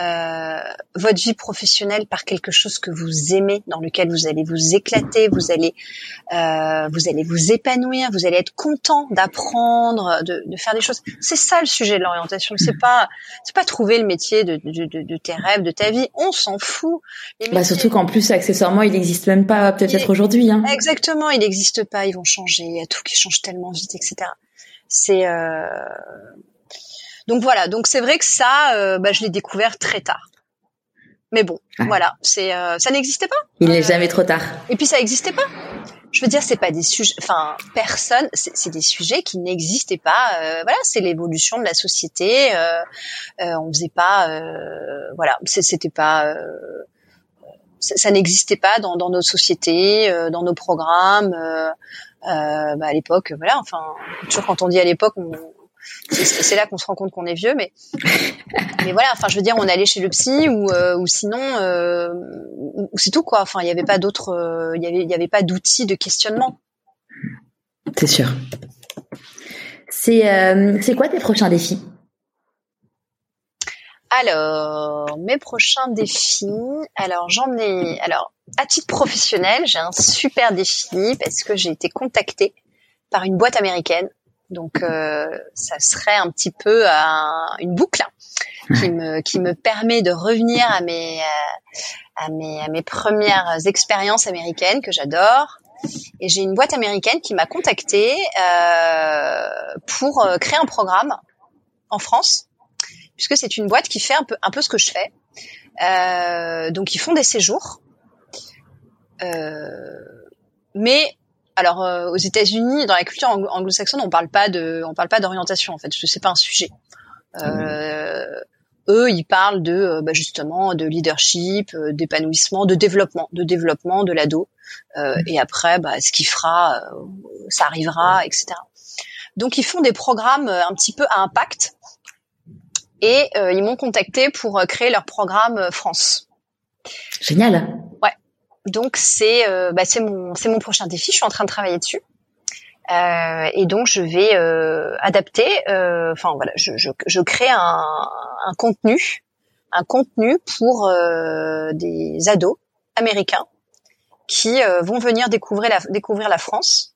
euh, votre vie professionnelle par quelque chose que vous aimez, dans lequel vous allez vous éclater, vous allez euh, vous allez vous épanouir, vous allez être content d'apprendre, de, de, faire des choses. C'est ça le sujet de l'orientation. C'est pas c'est pas trouver le métier de, de, de, tes rêves, de ta vie. On s'en fout. Bah surtout qu'en plus accessoirement il n'existe même pas peut-être aujourd'hui. Hein. Exactement, il n'existe pas. Ils vont changer. Il y a tout qui change tellement vite, etc. C'est euh, donc voilà, donc c'est vrai que ça, euh, bah, je l'ai découvert très tard. Mais bon, voilà, c'est euh, ça n'existait pas. Il n'est jamais trop tard. Et puis ça n'existait pas. Je veux dire, c'est pas des sujets, enfin personne, c'est des sujets qui n'existaient pas. voilà, c'est l'évolution de la société. on faisait pas, voilà, c'était pas ça, n'existait pas dans, dans nos sociétés, dans nos programmes. Euh, bah, à l'époque, voilà. Enfin, toujours quand on dit à l'époque, on, c'est là qu'on se rend compte qu'on est vieux, mais (laughs) mais voilà. Enfin, je veux dire, on allait chez le psy ou euh, ou sinon euh, c'est tout quoi. Enfin, il n'y avait pas d'autres, euh, il y avait il y avait pas d'outils de questionnement. C'est sûr. C'est euh, c'est quoi tes prochains défis? Alors, mes prochains défis. Alors, j'en ai. Alors, à titre professionnel, j'ai un super défi parce que j'ai été contactée par une boîte américaine donc euh, ça serait un petit peu une boucle qui me qui me permet de revenir à mes euh, à mes à mes premières expériences américaines que j'adore. Et j'ai une boîte américaine qui m'a contactée euh, pour euh, créer un programme en France, puisque c'est une boîte qui fait un peu un peu ce que je fais. Euh, donc ils font des séjours, euh, mais alors euh, aux États-Unis, dans la culture anglo-saxonne, on parle pas de, on parle pas d'orientation en fait. C'est pas un sujet. Euh, eux, ils parlent de euh, bah, justement de leadership, d'épanouissement, de développement, de développement de l'ado. et après, bah, ce qu'il fera, ça arrivera, etc. Donc ils font des programmes un petit peu à impact. Et ils m'ont contacté pour créer leur programme France. Génial. Ouais. Donc c'est euh, bah, c'est mon c'est mon prochain défi. Je suis en train de travailler dessus. Euh, et donc je vais euh, adapter. Euh, enfin voilà, je, je, je crée un, un, contenu, un contenu pour euh, des ados américains qui vont venir découvrir la découvrir la France,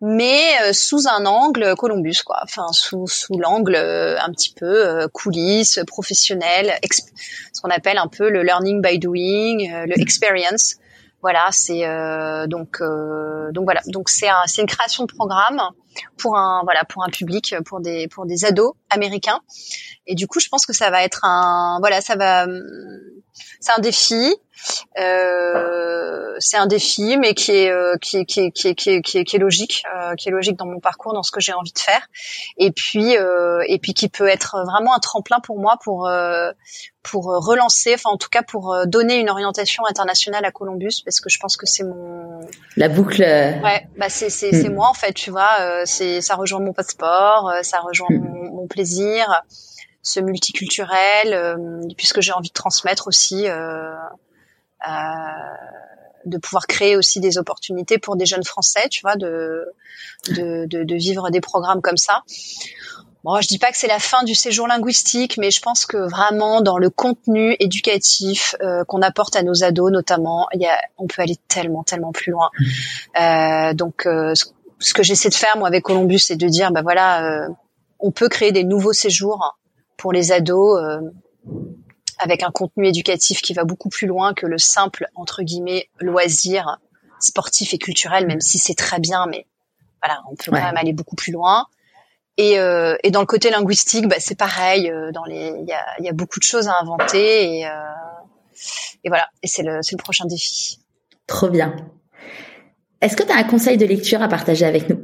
mais sous un angle Columbus quoi. Enfin sous sous l'angle un petit peu coulisses, professionnel, ce qu'on appelle un peu le learning by doing, le experience. Voilà, c'est euh, donc euh, donc voilà, donc c'est un, c'est une création de programme pour un voilà pour un public pour des pour des ados américains. Et du coup je pense que ça va être un voilà ça va c'est un défi c'est un défi, mais qui est, euh, qui, qui, qui, qui, qui, qui est logique, euh, qui est logique dans mon parcours, dans ce que j'ai envie de faire, et puis euh, et puis qui peut être vraiment un tremplin pour moi pour euh, pour relancer, enfin en tout cas pour donner une orientation internationale à Columbus, parce que je pense que c'est mon la boucle. Ouais, bah c'est c'est c'est hmm. moi en fait, tu vois, c'est ça rejoint mon passeport, ça rejoint hmm. mon, mon plaisir ce multiculturel, euh, puisque j'ai envie de transmettre aussi, euh, euh, de pouvoir créer aussi des opportunités pour des jeunes Français, tu vois, de, de, de, de vivre des programmes comme ça. Bon, je dis pas que c'est la fin du séjour linguistique, mais je pense que vraiment dans le contenu éducatif euh, qu'on apporte à nos ados, notamment, il y a, on peut aller tellement, tellement plus loin. Euh, donc, euh, ce que j'essaie de faire moi avec Columbus, c'est de dire, bah voilà, on peut créer des nouveaux séjours pour les ados euh, avec un contenu éducatif qui va beaucoup plus loin que le simple entre guillemets loisir sportif et culturel, même si c'est très bien, mais voilà, on peut quand même aller beaucoup plus loin. Et, euh, et dans le côté linguistique, bah, c'est pareil. Euh, dans les, il y a, y a, beaucoup de choses à inventer et, euh, et voilà. Et c'est le, c'est le prochain défi. Trop bien. Est-ce que tu as un conseil de lecture à partager avec nous?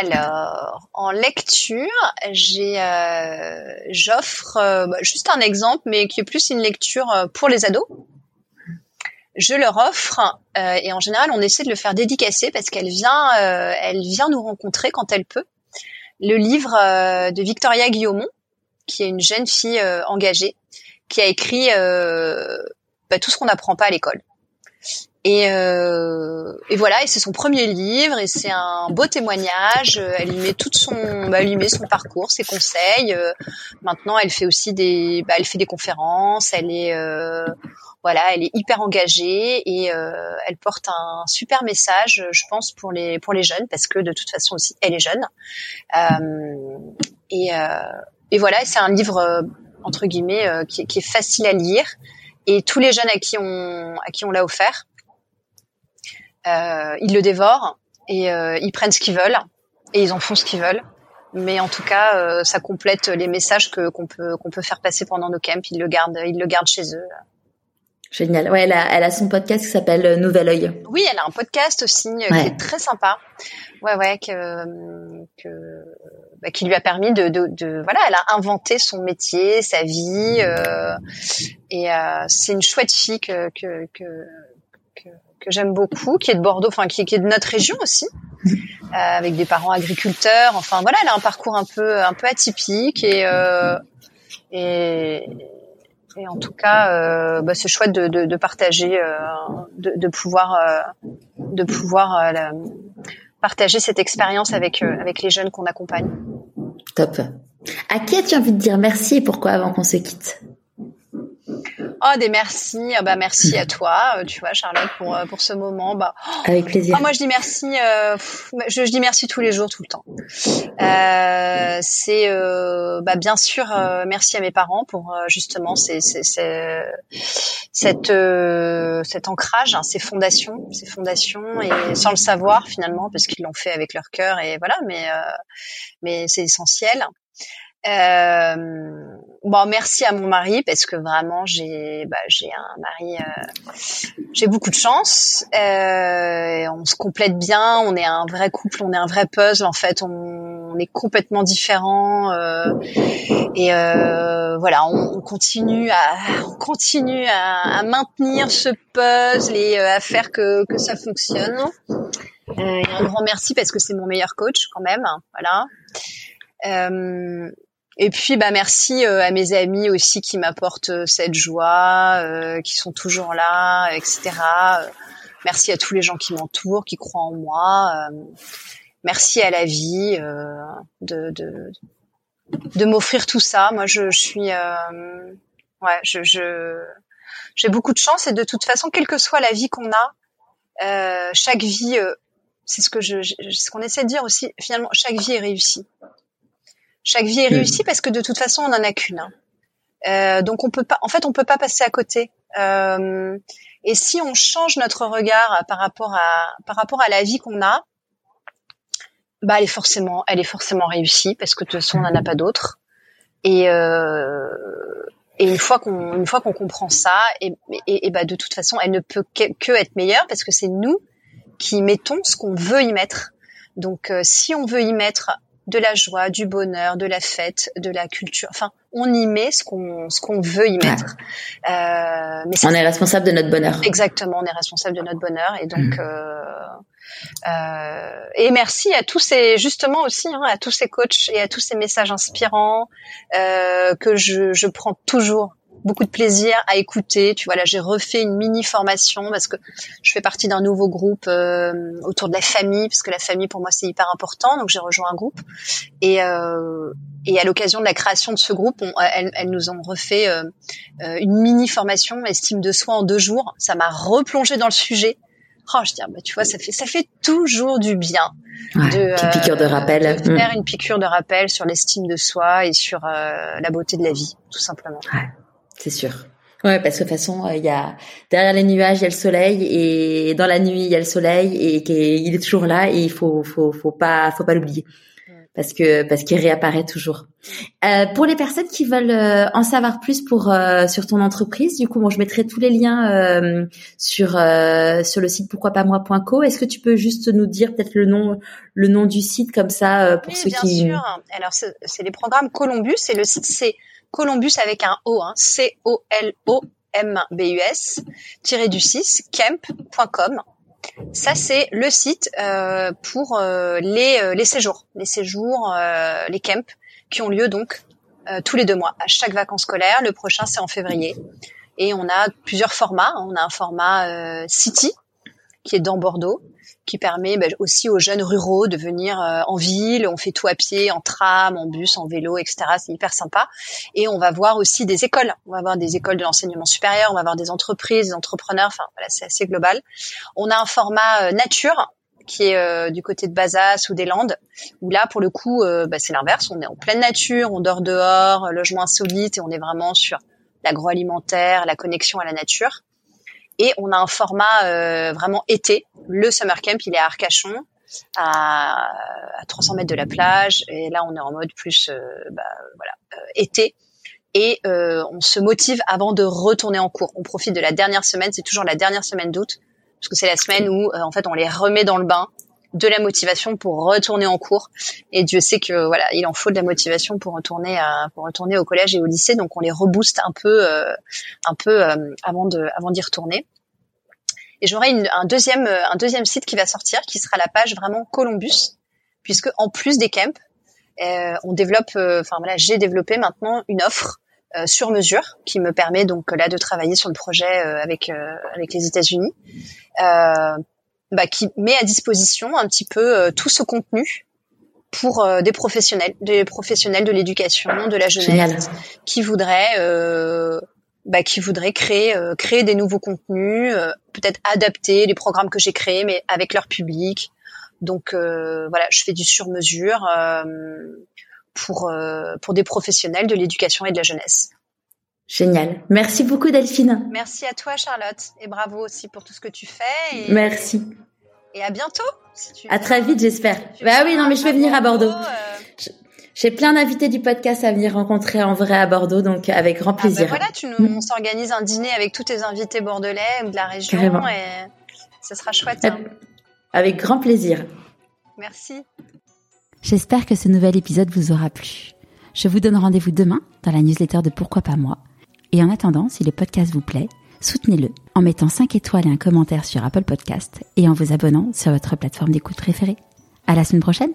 Alors, en lecture, euh, j'offre euh, bah, juste un exemple, mais qui est plus une lecture euh, pour les ados. Je leur offre, et en général, on essaie de le faire dédicacer parce qu'elle vient, elle vient nous rencontrer quand elle peut. Le livre de Victoria Guillaumont, qui est une jeune fille engagée, qui a écrit bah, tout ce qu'on n'apprend pas à l'école. Et, euh, et voilà, et c'est son premier livre, et c'est un beau témoignage. Elle y met toute son, bah, elle y met son parcours, ses conseils. Euh, maintenant, elle fait aussi des, bah, elle fait des conférences. Elle est, euh, voilà, elle est hyper engagée et euh, elle porte un super message, je pense, pour les pour les jeunes, parce que de toute façon aussi, elle est jeune. Euh, et, et voilà, c'est un livre entre guillemets qui, qui est facile à lire. Et tous les jeunes à qui on à qui on l'a offert, euh, ils le dévorent et euh, ils prennent ce qu'ils veulent et ils en font ce qu'ils veulent. Mais en tout cas, euh, ça complète les messages que qu'on peut qu'on peut faire passer pendant nos camps. Ils le gardent, ils le gardent chez eux. Génial. Ouais, elle a, elle a son podcast qui s'appelle Nouvel Oeil. Oui, elle a un podcast aussi qui est très sympa. Ouais, ouais, que, que bah, qui lui a permis de, de, de, voilà, elle a inventé son métier, sa vie, euh, et euh, c'est une chouette fille que, que, que que j'aime beaucoup, qui est de Bordeaux, enfin qui, est de notre région aussi, euh, avec des parents agriculteurs. Enfin voilà, elle a un parcours un peu un peu atypique et euh, et, en tout cas, euh, bah, c'est chouette de, de, partager, euh, de, de, pouvoir de pouvoir partager cette expérience avec avec les jeunes qu'on accompagne. Top. À qui as-tu envie de dire merci et pourquoi avant qu'on se quitte? Oh, des merci. Ah, bah, merci à toi, euh, tu vois, Charlotte, pour, euh, pour ce moment. Bah, Avec plaisir. Oh, moi, je dis merci. Euh, je, je, dis merci tous les jours, tout le temps. Euh, c'est euh, bah, bien sûr merci à mes parents pour justement c'est, c'est, c'est, cette, cet ancrage, hein, ces fondations, ces fondations, et sans le savoir finalement, parce qu'ils l'ont fait avec leur cœur, et voilà. Mais mais c'est essentiel. Euh, bon, merci à mon mari parce que vraiment j'ai bah, j'ai un mari, euh, j'ai beaucoup de chance. Euh, on se complète bien, on est un vrai couple, on est un vrai puzzle en fait. On, est complètement différents euh, et euh, voilà, on, on, continue à on continue à, maintenir ce puzzle et euh, à faire que que ça fonctionne. et un grand merci parce que c'est mon meilleur coach quand même. Voilà. Euh, et puis bah merci euh, à mes amis aussi qui m'apportent euh, cette joie, euh, qui sont toujours là, etc. Merci à tous les gens qui m'entourent, qui croient en moi. merci à la vie de, m'offrir tout ça. Moi, je, je suis, ouais, je, je j'ai beaucoup de chance et de toute façon, quelle que soit la vie qu'on a, chaque vie, c'est ce que je, ce qu'on essaie de dire aussi. Finalement, chaque vie est réussie. Chaque vie est réussie parce que de toute façon, on n'en a qu'une. Hein. Euh, donc on peut pas, en fait, on peut pas passer à côté. Euh, et si on change notre regard par rapport à par rapport à la vie qu'on a, bah elle est forcément, elle est forcément réussie parce que de toute façon, on n'en a pas d'autre. Et euh, et une fois qu'on une fois qu'on comprend ça, et, et, et, bah de toute façon, elle ne peut que, que être meilleure parce que c'est nous qui mettons ce qu'on veut y mettre. Donc euh, si on veut y mettre de la joie, du bonheur, de la fête, de la culture. Enfin, on y met ce qu'on ce qu'on veut y mettre. Euh, mais on est responsable de notre bonheur. Exactement, on est responsable de notre bonheur et donc. Mmh. Euh, euh, et merci à tous ces justement aussi hein, à tous ces coachs et à tous ces messages inspirants euh, que je, je prends toujours beaucoup de plaisir à écouter. Tu vois, là, j'ai refait une mini formation parce que je fais partie d'un nouveau groupe euh, autour de la famille, parce que la famille pour moi c'est hyper important. Donc j'ai rejoint un groupe et euh, et à l'occasion de la création de ce groupe, on, elles, elles, nous ont refait euh, euh, une mini formation estime de soi en deux jours. Ça m'a replongé dans le sujet. Oh, je dis, ah, bah, tu vois, ça fait ça fait toujours du bien ouais, de, piqûre de rappel, de faire une piqûre de rappel sur l'estime de soi et sur la beauté de la vie, tout simplement. Ouais c'est sûr. Ouais, parce que de toute façon, euh, il y a derrière les nuages, il y a le soleil, et dans la nuit, il y a le soleil, et il est toujours là, et il faut, faut, faut pas, faut pas l'oublier, parce que parce qu'il réapparaît toujours. Euh, pour les personnes qui veulent euh, en savoir plus pour euh, sur ton entreprise, du coup, bon, je mettrai tous les liens euh, sur sur le site pourquoi Est-ce que tu peux juste nous dire peut-être le nom le nom du site comme ça pour ceux bien qui. Bien sûr. Alors c'est les programmes Columbus, et le site c'est Columbus avec un O, hein, C-O-L-O-M-B-U-S, tiré du 6, camp.com. Ça, c'est le site euh, pour euh, les, euh, les séjours, les séjours, euh, les camps qui ont lieu donc euh, tous les deux mois, à chaque vacances scolaires. Le prochain, c'est en février. Et on a plusieurs formats. On a un format City, qui est dans Bordeaux, qui permet bah, aussi aux jeunes ruraux de venir euh, en ville. On fait tout à pied, en tram, en bus, en vélo, etc. C'est hyper sympa. Et on va voir aussi des écoles. On va voir des écoles de l'enseignement supérieur, on va voir des entreprises, des entrepreneurs. Enfin, voilà, c'est assez global. On a un format euh, nature qui est euh, du côté de Bazas ou des Landes, où là, pour le coup, bah, c'est l'inverse. On est en pleine nature, on dort dehors, logement insolite, et on est vraiment sur l'agroalimentaire, la connexion à la nature. Et on a un format euh, vraiment été. Le summer camp, il est à Arcachon, à, à 300 mètres de la plage. Et là, on est en mode plus euh, bah, voilà euh, été. Et on se motive avant de retourner en cours. On profite de la dernière semaine. C'est toujours la dernière semaine d'août, parce que c'est la semaine où en fait on les remet dans le bain de la motivation pour retourner en cours. Et Dieu sait que voilà, il en faut de la motivation pour retourner à, pour retourner au collège et au lycée. Donc on les rebooste un peu, euh, un peu euh, avant de, avant d'y retourner. Et j'aurai un deuxième, un deuxième site qui va sortir, qui sera la page vraiment Columbus, puisque en plus des camps, euh, on développe, enfin voilà, j'ai développé maintenant une offre sur mesure qui me permet donc là de travailler sur le projet avec avec les États-Unis. Euh, bah, qui met à disposition un petit peu euh, tout ce contenu pour euh, des professionnels, des professionnels de l'éducation, de la jeunesse, qui voudraient euh, bah, qui voudraient créer créer des nouveaux contenus, peut-être adapter les programmes que j'ai créés, mais avec leur public. Donc voilà, je fais du sur-mesure pour pour des professionnels de l'éducation et de la jeunesse. Génial. Merci beaucoup Delphine. Merci à toi Charlotte et bravo aussi pour tout ce que tu fais. Merci. Et à bientôt. à très vite j'espère. Bah oui non mais je vais venir à Bordeaux. Euh. J'ai plein d'invités du podcast à venir rencontrer en vrai à Bordeaux, donc avec grand ah, bah plaisir. voilà, tu nous, on s'organise un dîner avec tous tes invités bordelais ou de la région et ce sera chouette. Hein. Avec grand plaisir. Merci. J'espère que ce nouvel épisode vous aura plu. Je vous donne rendez-vous demain dans la newsletter de Pourquoi pas moi et en attendant, si le podcast vous plaît, soutenez-le en mettant 5 étoiles et un commentaire sur Apple Podcast et en vous abonnant sur votre plateforme d'écoute préférée. À la semaine prochaine!